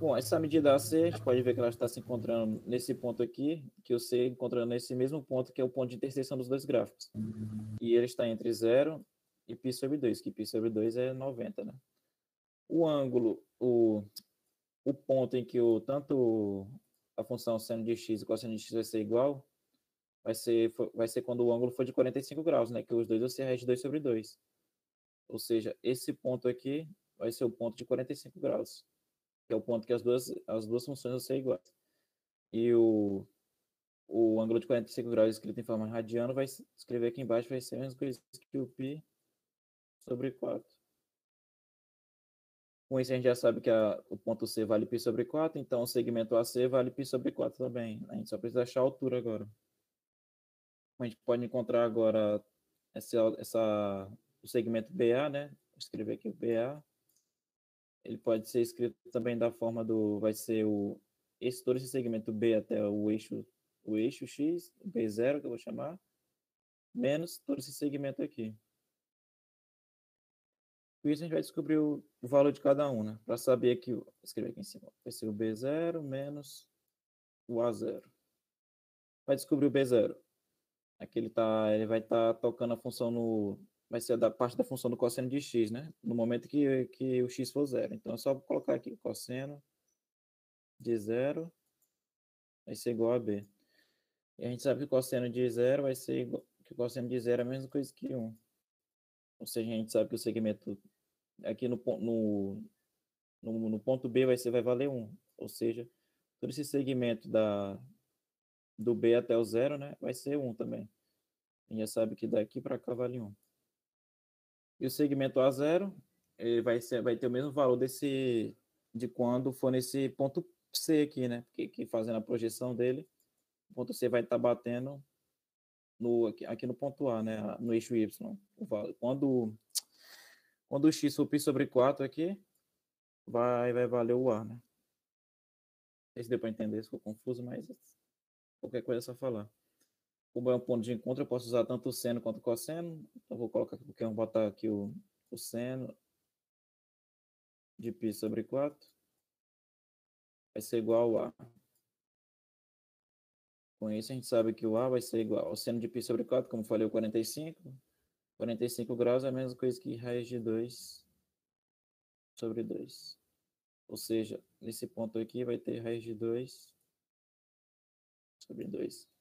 Bom, essa medida AC, a gente pode ver que ela está se encontrando nesse ponto aqui, que o C encontrando nesse mesmo ponto, que é o ponto de interseção dos dois gráficos. E ele está entre 0 e π sobre 2, que π sobre 2 é 90, né? O ângulo, o, o ponto em que o, tanto a função seno de x e cosseno de x vai ser igual, vai ser, vai ser quando o ângulo for de 45 graus, né? Que os dois vão ser raiz de 2 sobre 2. Ou seja, esse ponto aqui vai ser o ponto de 45 graus, que é o ponto que as duas, as duas funções vão ser iguais. E o, o ângulo de 45 graus escrito em forma radiana, vai escrever aqui embaixo, vai ser a mesma coisa que o π sobre 4. Com isso, a gente já sabe que a, o ponto C vale π sobre 4, então o segmento AC vale π sobre 4 também. A gente só precisa achar a altura agora. A gente pode encontrar agora essa, essa, o segmento BA, né? Vou escrever aqui o BA. ele pode ser escrito também da forma do... Vai ser o... Esse, todo esse segmento B até o eixo, o eixo X, B0, que eu vou chamar, menos todo esse segmento aqui. Com isso, a gente vai descobrir o, valor de cada um, né? Para saber que, vou escrever aqui em cima, vai ser o B0 menos o A0. Vai descobrir o B0. Aqui ele, tá, ele vai estar tá tocando a função no... Vai ser da parte da função do cosseno de x, né? No momento que, que o x for zero. Então, é só colocar aqui cosseno de zero vai ser igual a B. E a gente sabe que cosseno de zero vai ser igual... Que cosseno de zero é a mesma coisa que 1. Ou seja, a gente sabe que o segmento aqui no, no, no, no ponto B vai, ser, vai valer 1. Ou seja, todo esse segmento da, do B até o zero, né, vai ser 1 também. A gente já sabe que daqui para cá vale 1. E o segmento A0 ele vai, ser, vai ter o mesmo valor desse de quando for nesse ponto C aqui, né? Que, que fazendo a projeção dele, o ponto C vai estar tá batendo no, aqui, aqui no ponto A, né? No eixo Y. Quando quando o x for π sobre 4 aqui, vai, vai valer o A, né? Não sei se deu para entender, ficou confuso, mas qualquer coisa é só falar. Como é um ponto de encontro, eu posso usar tanto o seno quanto o cosseno. Então, vou colocar aqui, porque eu vou botar aqui o, o seno de π sobre 4. Vai ser igual a Com isso, a gente sabe que o A vai ser igual ao seno de π sobre 4, como falei, o 45. 45 graus é a mesma coisa que raiz de 2 sobre 2. Ou seja, nesse ponto aqui vai ter raiz de 2 sobre 2.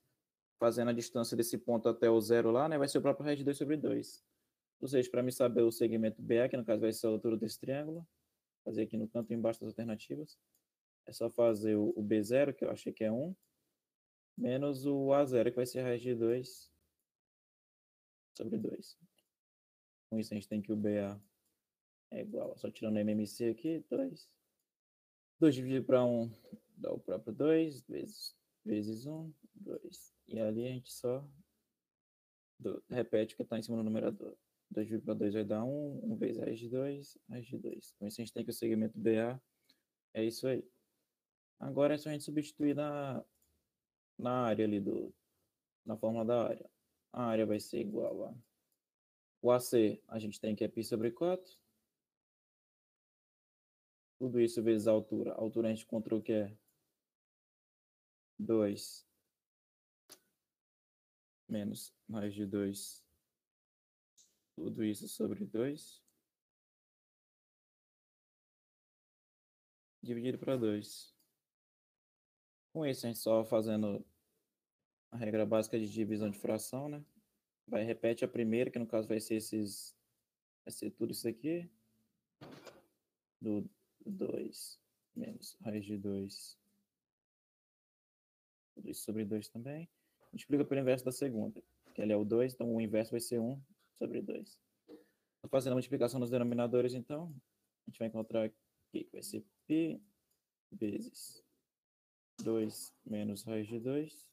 Fazendo a distância desse ponto até o zero lá, né, vai ser o próprio raiz de 2 sobre 2. Ou seja, para me saber o segmento BA, que no caso vai ser a altura desse triângulo, fazer aqui no canto embaixo das alternativas, é só fazer o B0, que eu achei que é 1, menos o A0, que vai ser a raiz de 2 sobre 2. Com isso, a gente tem que o BA é igual, só tirando o MMC aqui, 2. 2 dividido para 1 dá o próprio 2, vezes, vezes 1, 2. E ali a gente só do, repete o que está em cima do numerador. 2 dividido para 2 vai dar 1, 1 vezes raiz de 2, raiz de 2. Com isso, a gente tem que o segmento BA é isso aí. Agora é só a gente substituir na, na área ali do. Na fórmula da área. A área vai ser igual a. O AC a gente tem que é π sobre 4. Tudo isso vezes a altura. A altura a gente encontrou que é 2 menos raiz de 2. Tudo isso sobre 2. Dividido para 2. Com isso, a gente só fazendo a regra básica de divisão de fração, né? Vai, repete a primeira, que no caso vai ser esses. Vai ser tudo isso aqui. Do 2 menos raiz de 2. Tudo isso sobre 2 também. Multiplica pelo inverso da segunda, que ali é o 2, então o inverso vai ser 1 sobre 2. Fazendo a multiplicação nos denominadores, então, a gente vai encontrar aqui que vai ser π vezes 2 menos raiz de 2.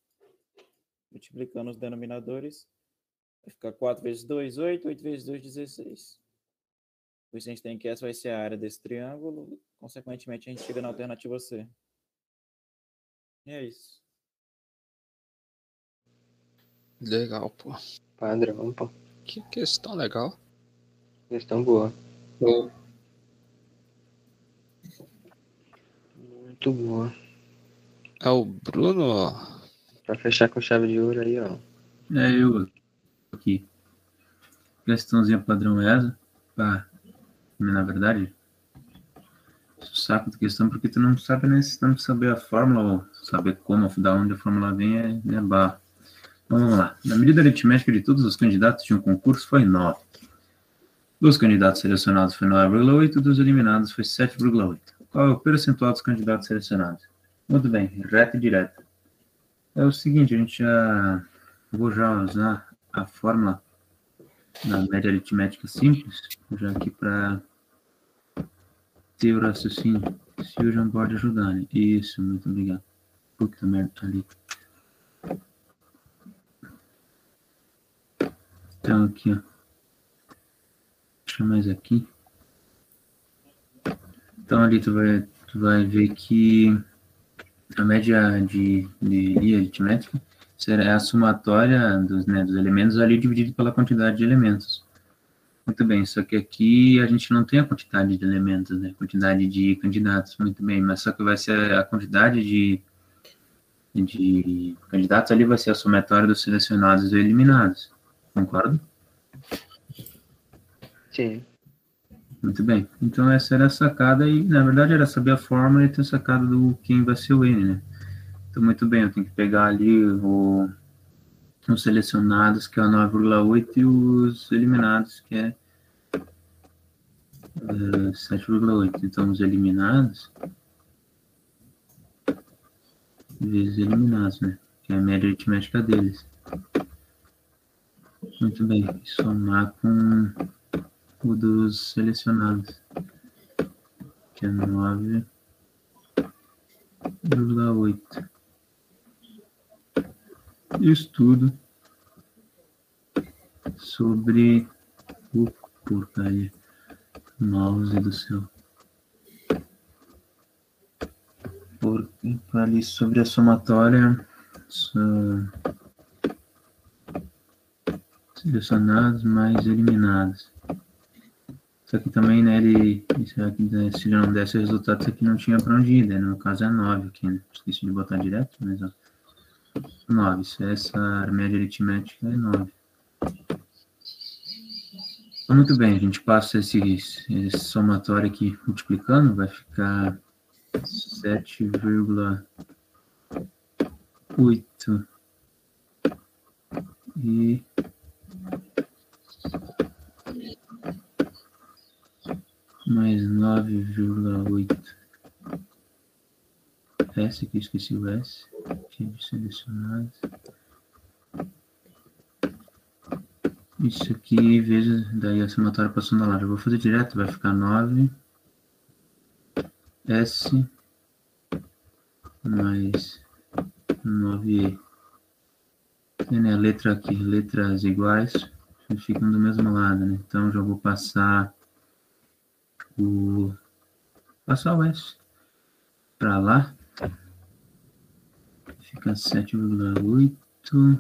Multiplicando os denominadores, vai ficar 4 vezes 2, 8, 8 vezes 2, 16. Por isso a gente tem que essa vai ser a área desse triângulo, consequentemente a gente chega na alternativa C. E é isso. Legal, pô. Padrão, pô. Que questão legal. Questão boa. Muito boa. É o Bruno. Pra fechar com chave de ouro aí, ó. É eu aqui. Questãozinha padrão ESA. Pá. Na verdade, saco de questão porque tu não sabe necessariamente saber a fórmula ou saber como, da onde a fórmula vem é, é barra. Vamos lá. Na medida aritmética de todos os candidatos de um concurso foi 9. Dos candidatos selecionados foi 9,8 dos eliminados foi 7,8. Qual é o percentual dos candidatos selecionados? Muito bem, reto e direto. É o seguinte, a gente já vou já usar a fórmula na média aritmética simples, já aqui para ter o raciocínio. Se o João pode ajudar, né? Isso, muito obrigado. Puta merda, ali. Então aqui, ó. Deixa mais aqui. Então ali tu vai, tu vai ver que a média de, de, aritmética será a somatória dos, né, dos elementos ali dividido pela quantidade de elementos. Muito bem, só que aqui a gente não tem a quantidade de elementos, né? Quantidade de candidatos, muito bem, mas só que vai ser a quantidade de, de candidatos ali vai ser a somatória dos selecionados e eliminados. Concordo? Sim. Muito bem. Então essa era a sacada e, na verdade, era saber a fórmula e ter sacada do quem vai ser o N, né? Então, muito bem, eu tenho que pegar ali o, os selecionados, que é o 9,8, e os eliminados, que é uh, 7,8. Então, os eliminados vezes eliminados, né? Que é a média aritmética deles. Muito bem, somar com o dos selecionados, que é 9,8. Estudo sobre o porcaria mouse do céu. Por, ali sobre a somatória selecionados mais eliminados. Só que também, né, ele, se ele não desse o resultado, isso aqui não tinha para onde ir, né? No caso é 9 aqui, né? Esqueci de botar direto, mas ó. 9. Se essa média aritmética é 9. Então, muito bem, a gente passa esse, esse somatório aqui multiplicando, vai ficar 7,8 e mais 9,8 S aqui, esqueci o S, tinha selecionado. Isso aqui vezes, daí a somatória passando lá. Eu vou fazer direto, vai ficar 9 S mais 9E. Tem a letra aqui, letras iguais, ficam do mesmo lado, né? Então já vou passar o passar o S para lá. Fica 7,8 oito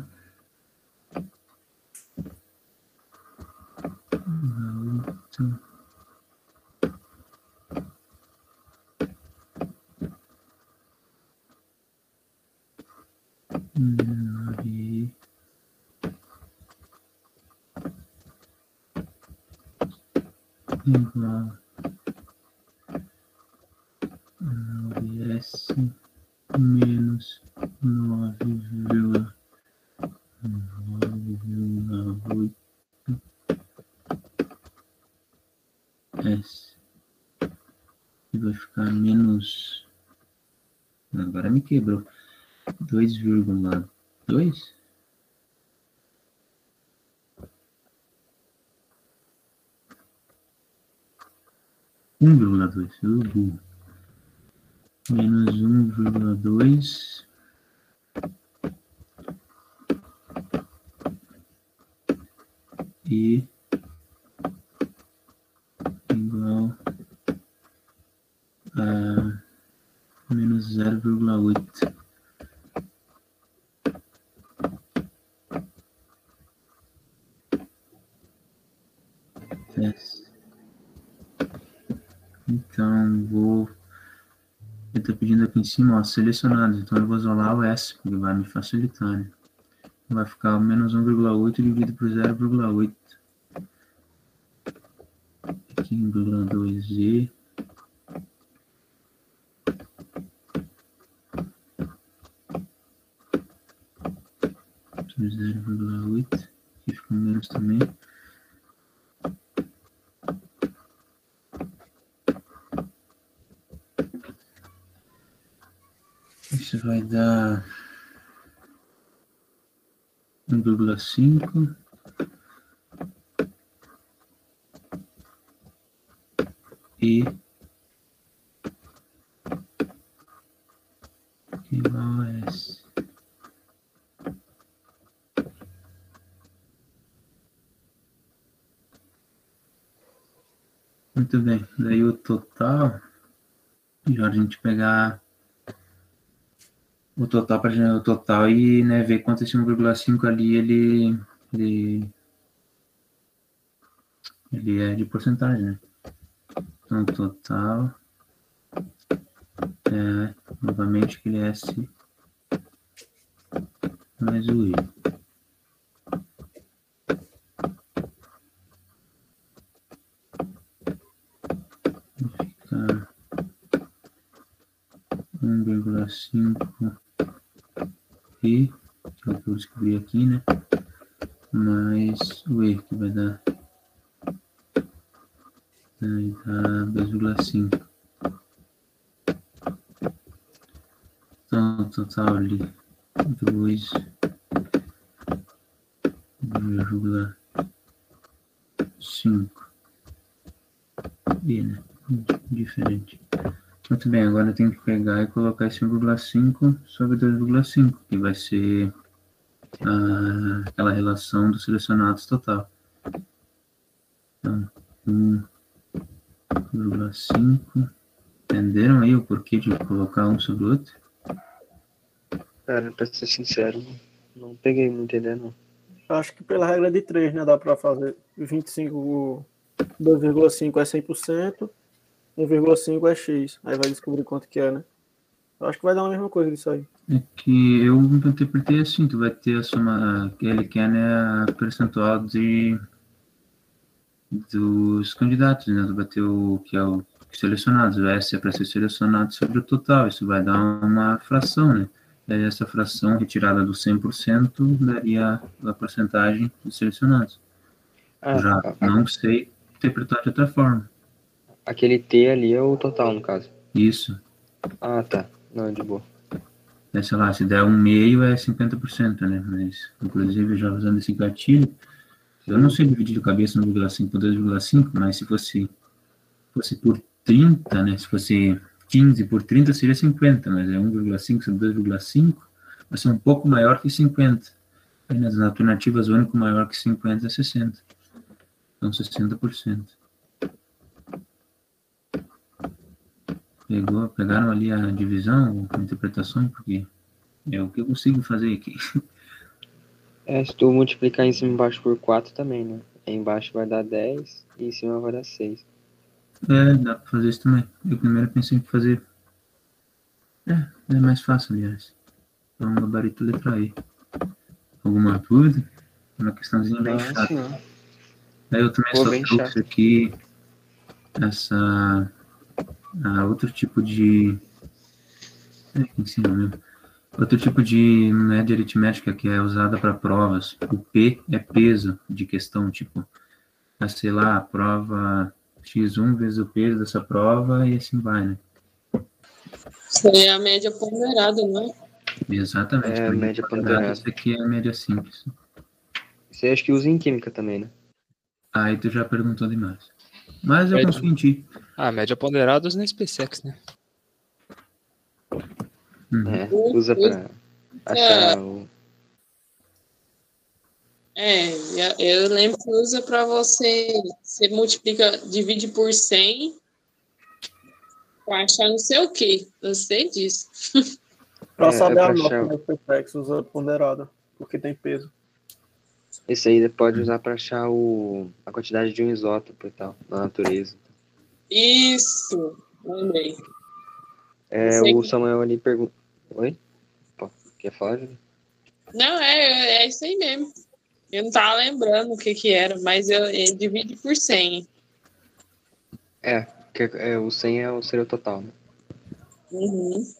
nove nove S menos nove vírgula nove vírgula oito S e vai ficar menos. Agora me quebrou. 2,2? Um vírgula dois, menos um vírgula dois e igual a menos 0,8. Então, vou. Ele está pedindo aqui em cima, ó, selecionado. Então, eu vou isolar o S, porque vai me facilitar, né? Vai ficar menos 1,8 dividido por 0,8. 5,2Z zero vírgula oito aqui fica menos também isso vai dar um vírgula cinco e igual a S. Muito bem, daí o total, já a gente pegar o total para o total e né, ver quanto esse 1,5 ali ele, ele, ele é de porcentagem, né? Então, total é novamente aquele S mais o I. Vai ficar um vírgula cinco I, que é o que eu descobri aqui, né? Mais o E, que vai dar Aí dá 2,5. Então, total ali, 2,5. E, né? Diferente. Muito bem, agora eu tenho que pegar e colocar esse 1,5 sobre 2,5, que vai ser a, aquela relação dos selecionados total. Então, 1 0,5. Entenderam aí o porquê de colocar um sobre o outro? Cara, pra ser sincero, não peguei muito ideia, não. Acho que pela regra de 3, né? Dá para fazer 25, 2,5 é 100%, 1,5 é X. Aí vai descobrir quanto que é, né? Eu acho que vai dar a mesma coisa disso aí. É que eu interpretei assim, tu vai ter a soma, que ele quer, né, a percentual de dos candidatos, né? Tu vai ter o que é o selecionados, o S é para ser selecionado sobre o total, isso vai dar uma fração, né? E aí essa fração retirada do 100% daria a porcentagem dos selecionados. Ah, Já não sei interpretar de outra forma. aquele T ali é o total, no caso. Isso. Ah, tá. Não, de boa. É, sei lá, se der um meio é 50%, né? Mas, inclusive, já usando esse gatilho, eu não sei dividir de cabeça 1,5 por 2,5, mas se fosse, fosse por 30, né? Se fosse 15 por 30 seria 50, mas é 1,5 sobre 2,5, vai ser um pouco maior que 50. Aí nas alternativas, o único maior que 50 é 60. Então, 60%. Pegou, pegaram ali a divisão, a interpretação, porque é o que eu consigo fazer aqui. É, se tu multiplicar em cima e embaixo por 4 também, né? Aí embaixo vai dar 10 e em cima vai dar 6. É, dá pra fazer isso também. Eu primeiro pensei em fazer. É, é mais fácil, aliás. Então, gabarito letra E. Alguma dúvida? É Uma questãozinha bem Nossa, chata. Aí eu também Pô, só trouxe chato. aqui essa ah, outro tipo de é, que ensina mesmo. Outro tipo de média aritmética que é usada para provas. O P é peso de questão, tipo, ah, sei lá, a prova X1 vezes o peso dessa prova e assim vai, né? Isso aí é a média ponderada, não é? Exatamente. É, pra média ponderada. Isso aqui é a média simples. Você acha que usa em química também, né? Aí tu já perguntou demais. Mas eu Média. confio em ti. Ah, média ponderados na SpaceX, né? Uhum. É, usa pra achar o. É, eu- lembro que usa para você, você multiplica, divide por 100 para achar não sei o que, eu sei disso. Pra É, saber é a nota achar- do Perfex usa ponderada, porque tem peso. Esse aí você pode usar pra achar o... a quantidade de um isótopo e tal, na natureza. Isso, lembrei. É, o que- Samuel ali pergunta. Oi? Pô, quer falar, Júlio? Não, é, é isso aí mesmo. Eu não tava lembrando o que que era, mas eu, eu divide por 100. É, que, é, o 100 é o seria o total, né? Uhum.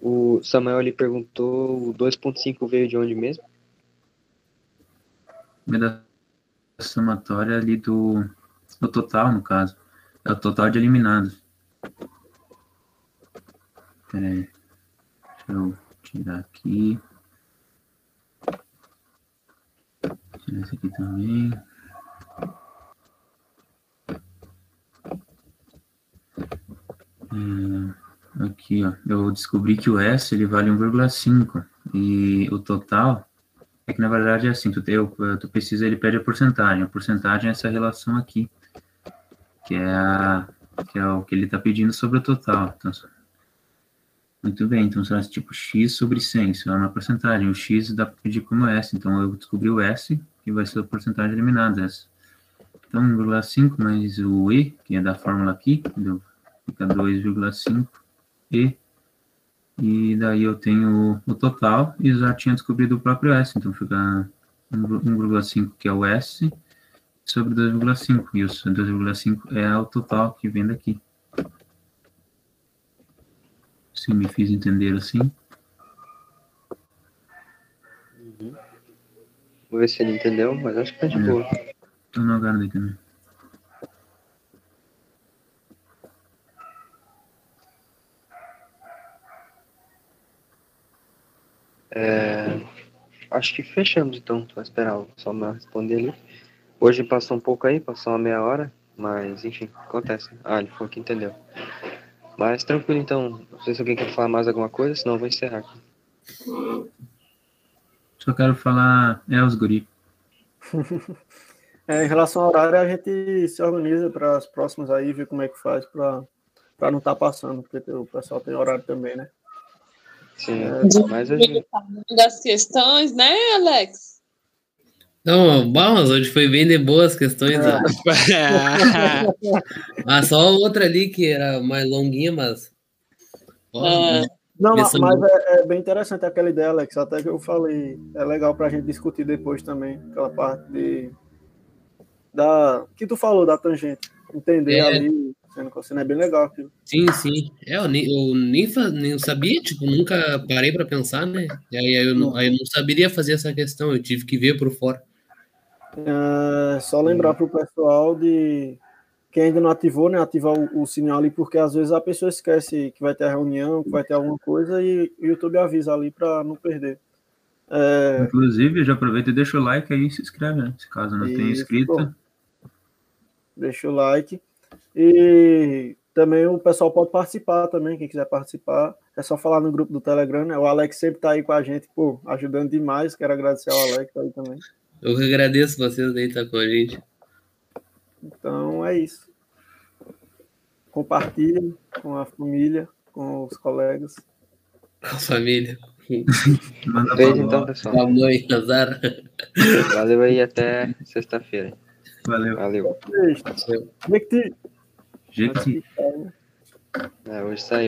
O Samuel ali perguntou, o 2.5 veio de onde mesmo? Da somatória ali do, do total, no caso. É o total de eliminados. Pera aí. Deixa eu tirar aqui. Tirar esse aqui também. É, aqui, ó. Eu descobri que o S ele vale 1,5 e o total é que na verdade é assim, tu, o- tu precisa, ele pede a porcentagem. A porcentagem é essa relação aqui, que é, a, que é o que ele está pedindo sobre o total. Então, muito bem, então será tipo x sobre 100, isso é uma porcentagem. O x dá para pedir como S, então eu descobri o S, que vai ser a porcentagem eliminada. Essa. Então 1,5 mais o E, que é da fórmula aqui, deu, fica 2,5 E e daí eu tenho o, total e já tinha descobrido o próprio S, então fica 1,5 que é o S sobre 2,5 e o 2,5 é o total que vem daqui. Se me fiz entender assim. Vou ver se ele entendeu, mas acho que tá de boa. Tô no aguardo aí também. É, acho que fechamos então, vou esperar o Samuel responder ali. Hoje passou um pouco aí, passou uma meia hora, mas enfim, acontece. Ah, ele falou que entendeu. Mas tranquilo então, não sei se alguém quer falar mais alguma coisa, senão eu vou encerrar aqui. Só quero falar, é os guri. É, em relação ao horário, a gente se organiza para as próximas aí, ver como é que faz para não estar passando, porque o pessoal tem horário também, né? Sim, É, mas a gente, Das questões, né, Alex? Não, bom, mas hoje foi bem de boas questões. ó. Ah, só outra ali que era mais longuinha, mas Ó, É. Não, mas, mas é, é bem interessante aquela ideia, Alex. Até que eu falei, é legal pra gente discutir depois também, aquela parte de. Da. que tu falou da tangente. Entender É. ali, sendo é bem legal aquilo. Sim, sim. É, eu nem, eu nem, nem sabia, tipo, nunca parei pra pensar, né? E aí eu não, aí eu não saberia fazer essa questão, eu tive que ver por fora. É, só lembrar pro pessoal de. Quem ainda não ativou, né? Ativar o, o sinal ali, porque às vezes a pessoa esquece que vai ter a reunião, que vai ter alguma coisa e o YouTube avisa ali pra não perder. É, Inclusive, já aproveita e deixa o like aí e se inscreve, né? Se caso não tenha Isso. inscrito. deixa o like. E também o pessoal pode participar também, quem quiser participar. É só falar no grupo do Telegram, né? O Alex sempre tá aí com a gente, pô, ajudando demais. Quero agradecer ao Alex aí também. Eu que agradeço vocês aí estar com a gente. Então é isso. Compartilhe com a família, com os colegas. Com a família. Manda Beijo então, pessoal. Com a mãe. Valeu aí até sexta-feira. Valeu. Valeu. Como é que te... Jeito que É, hoje saiu.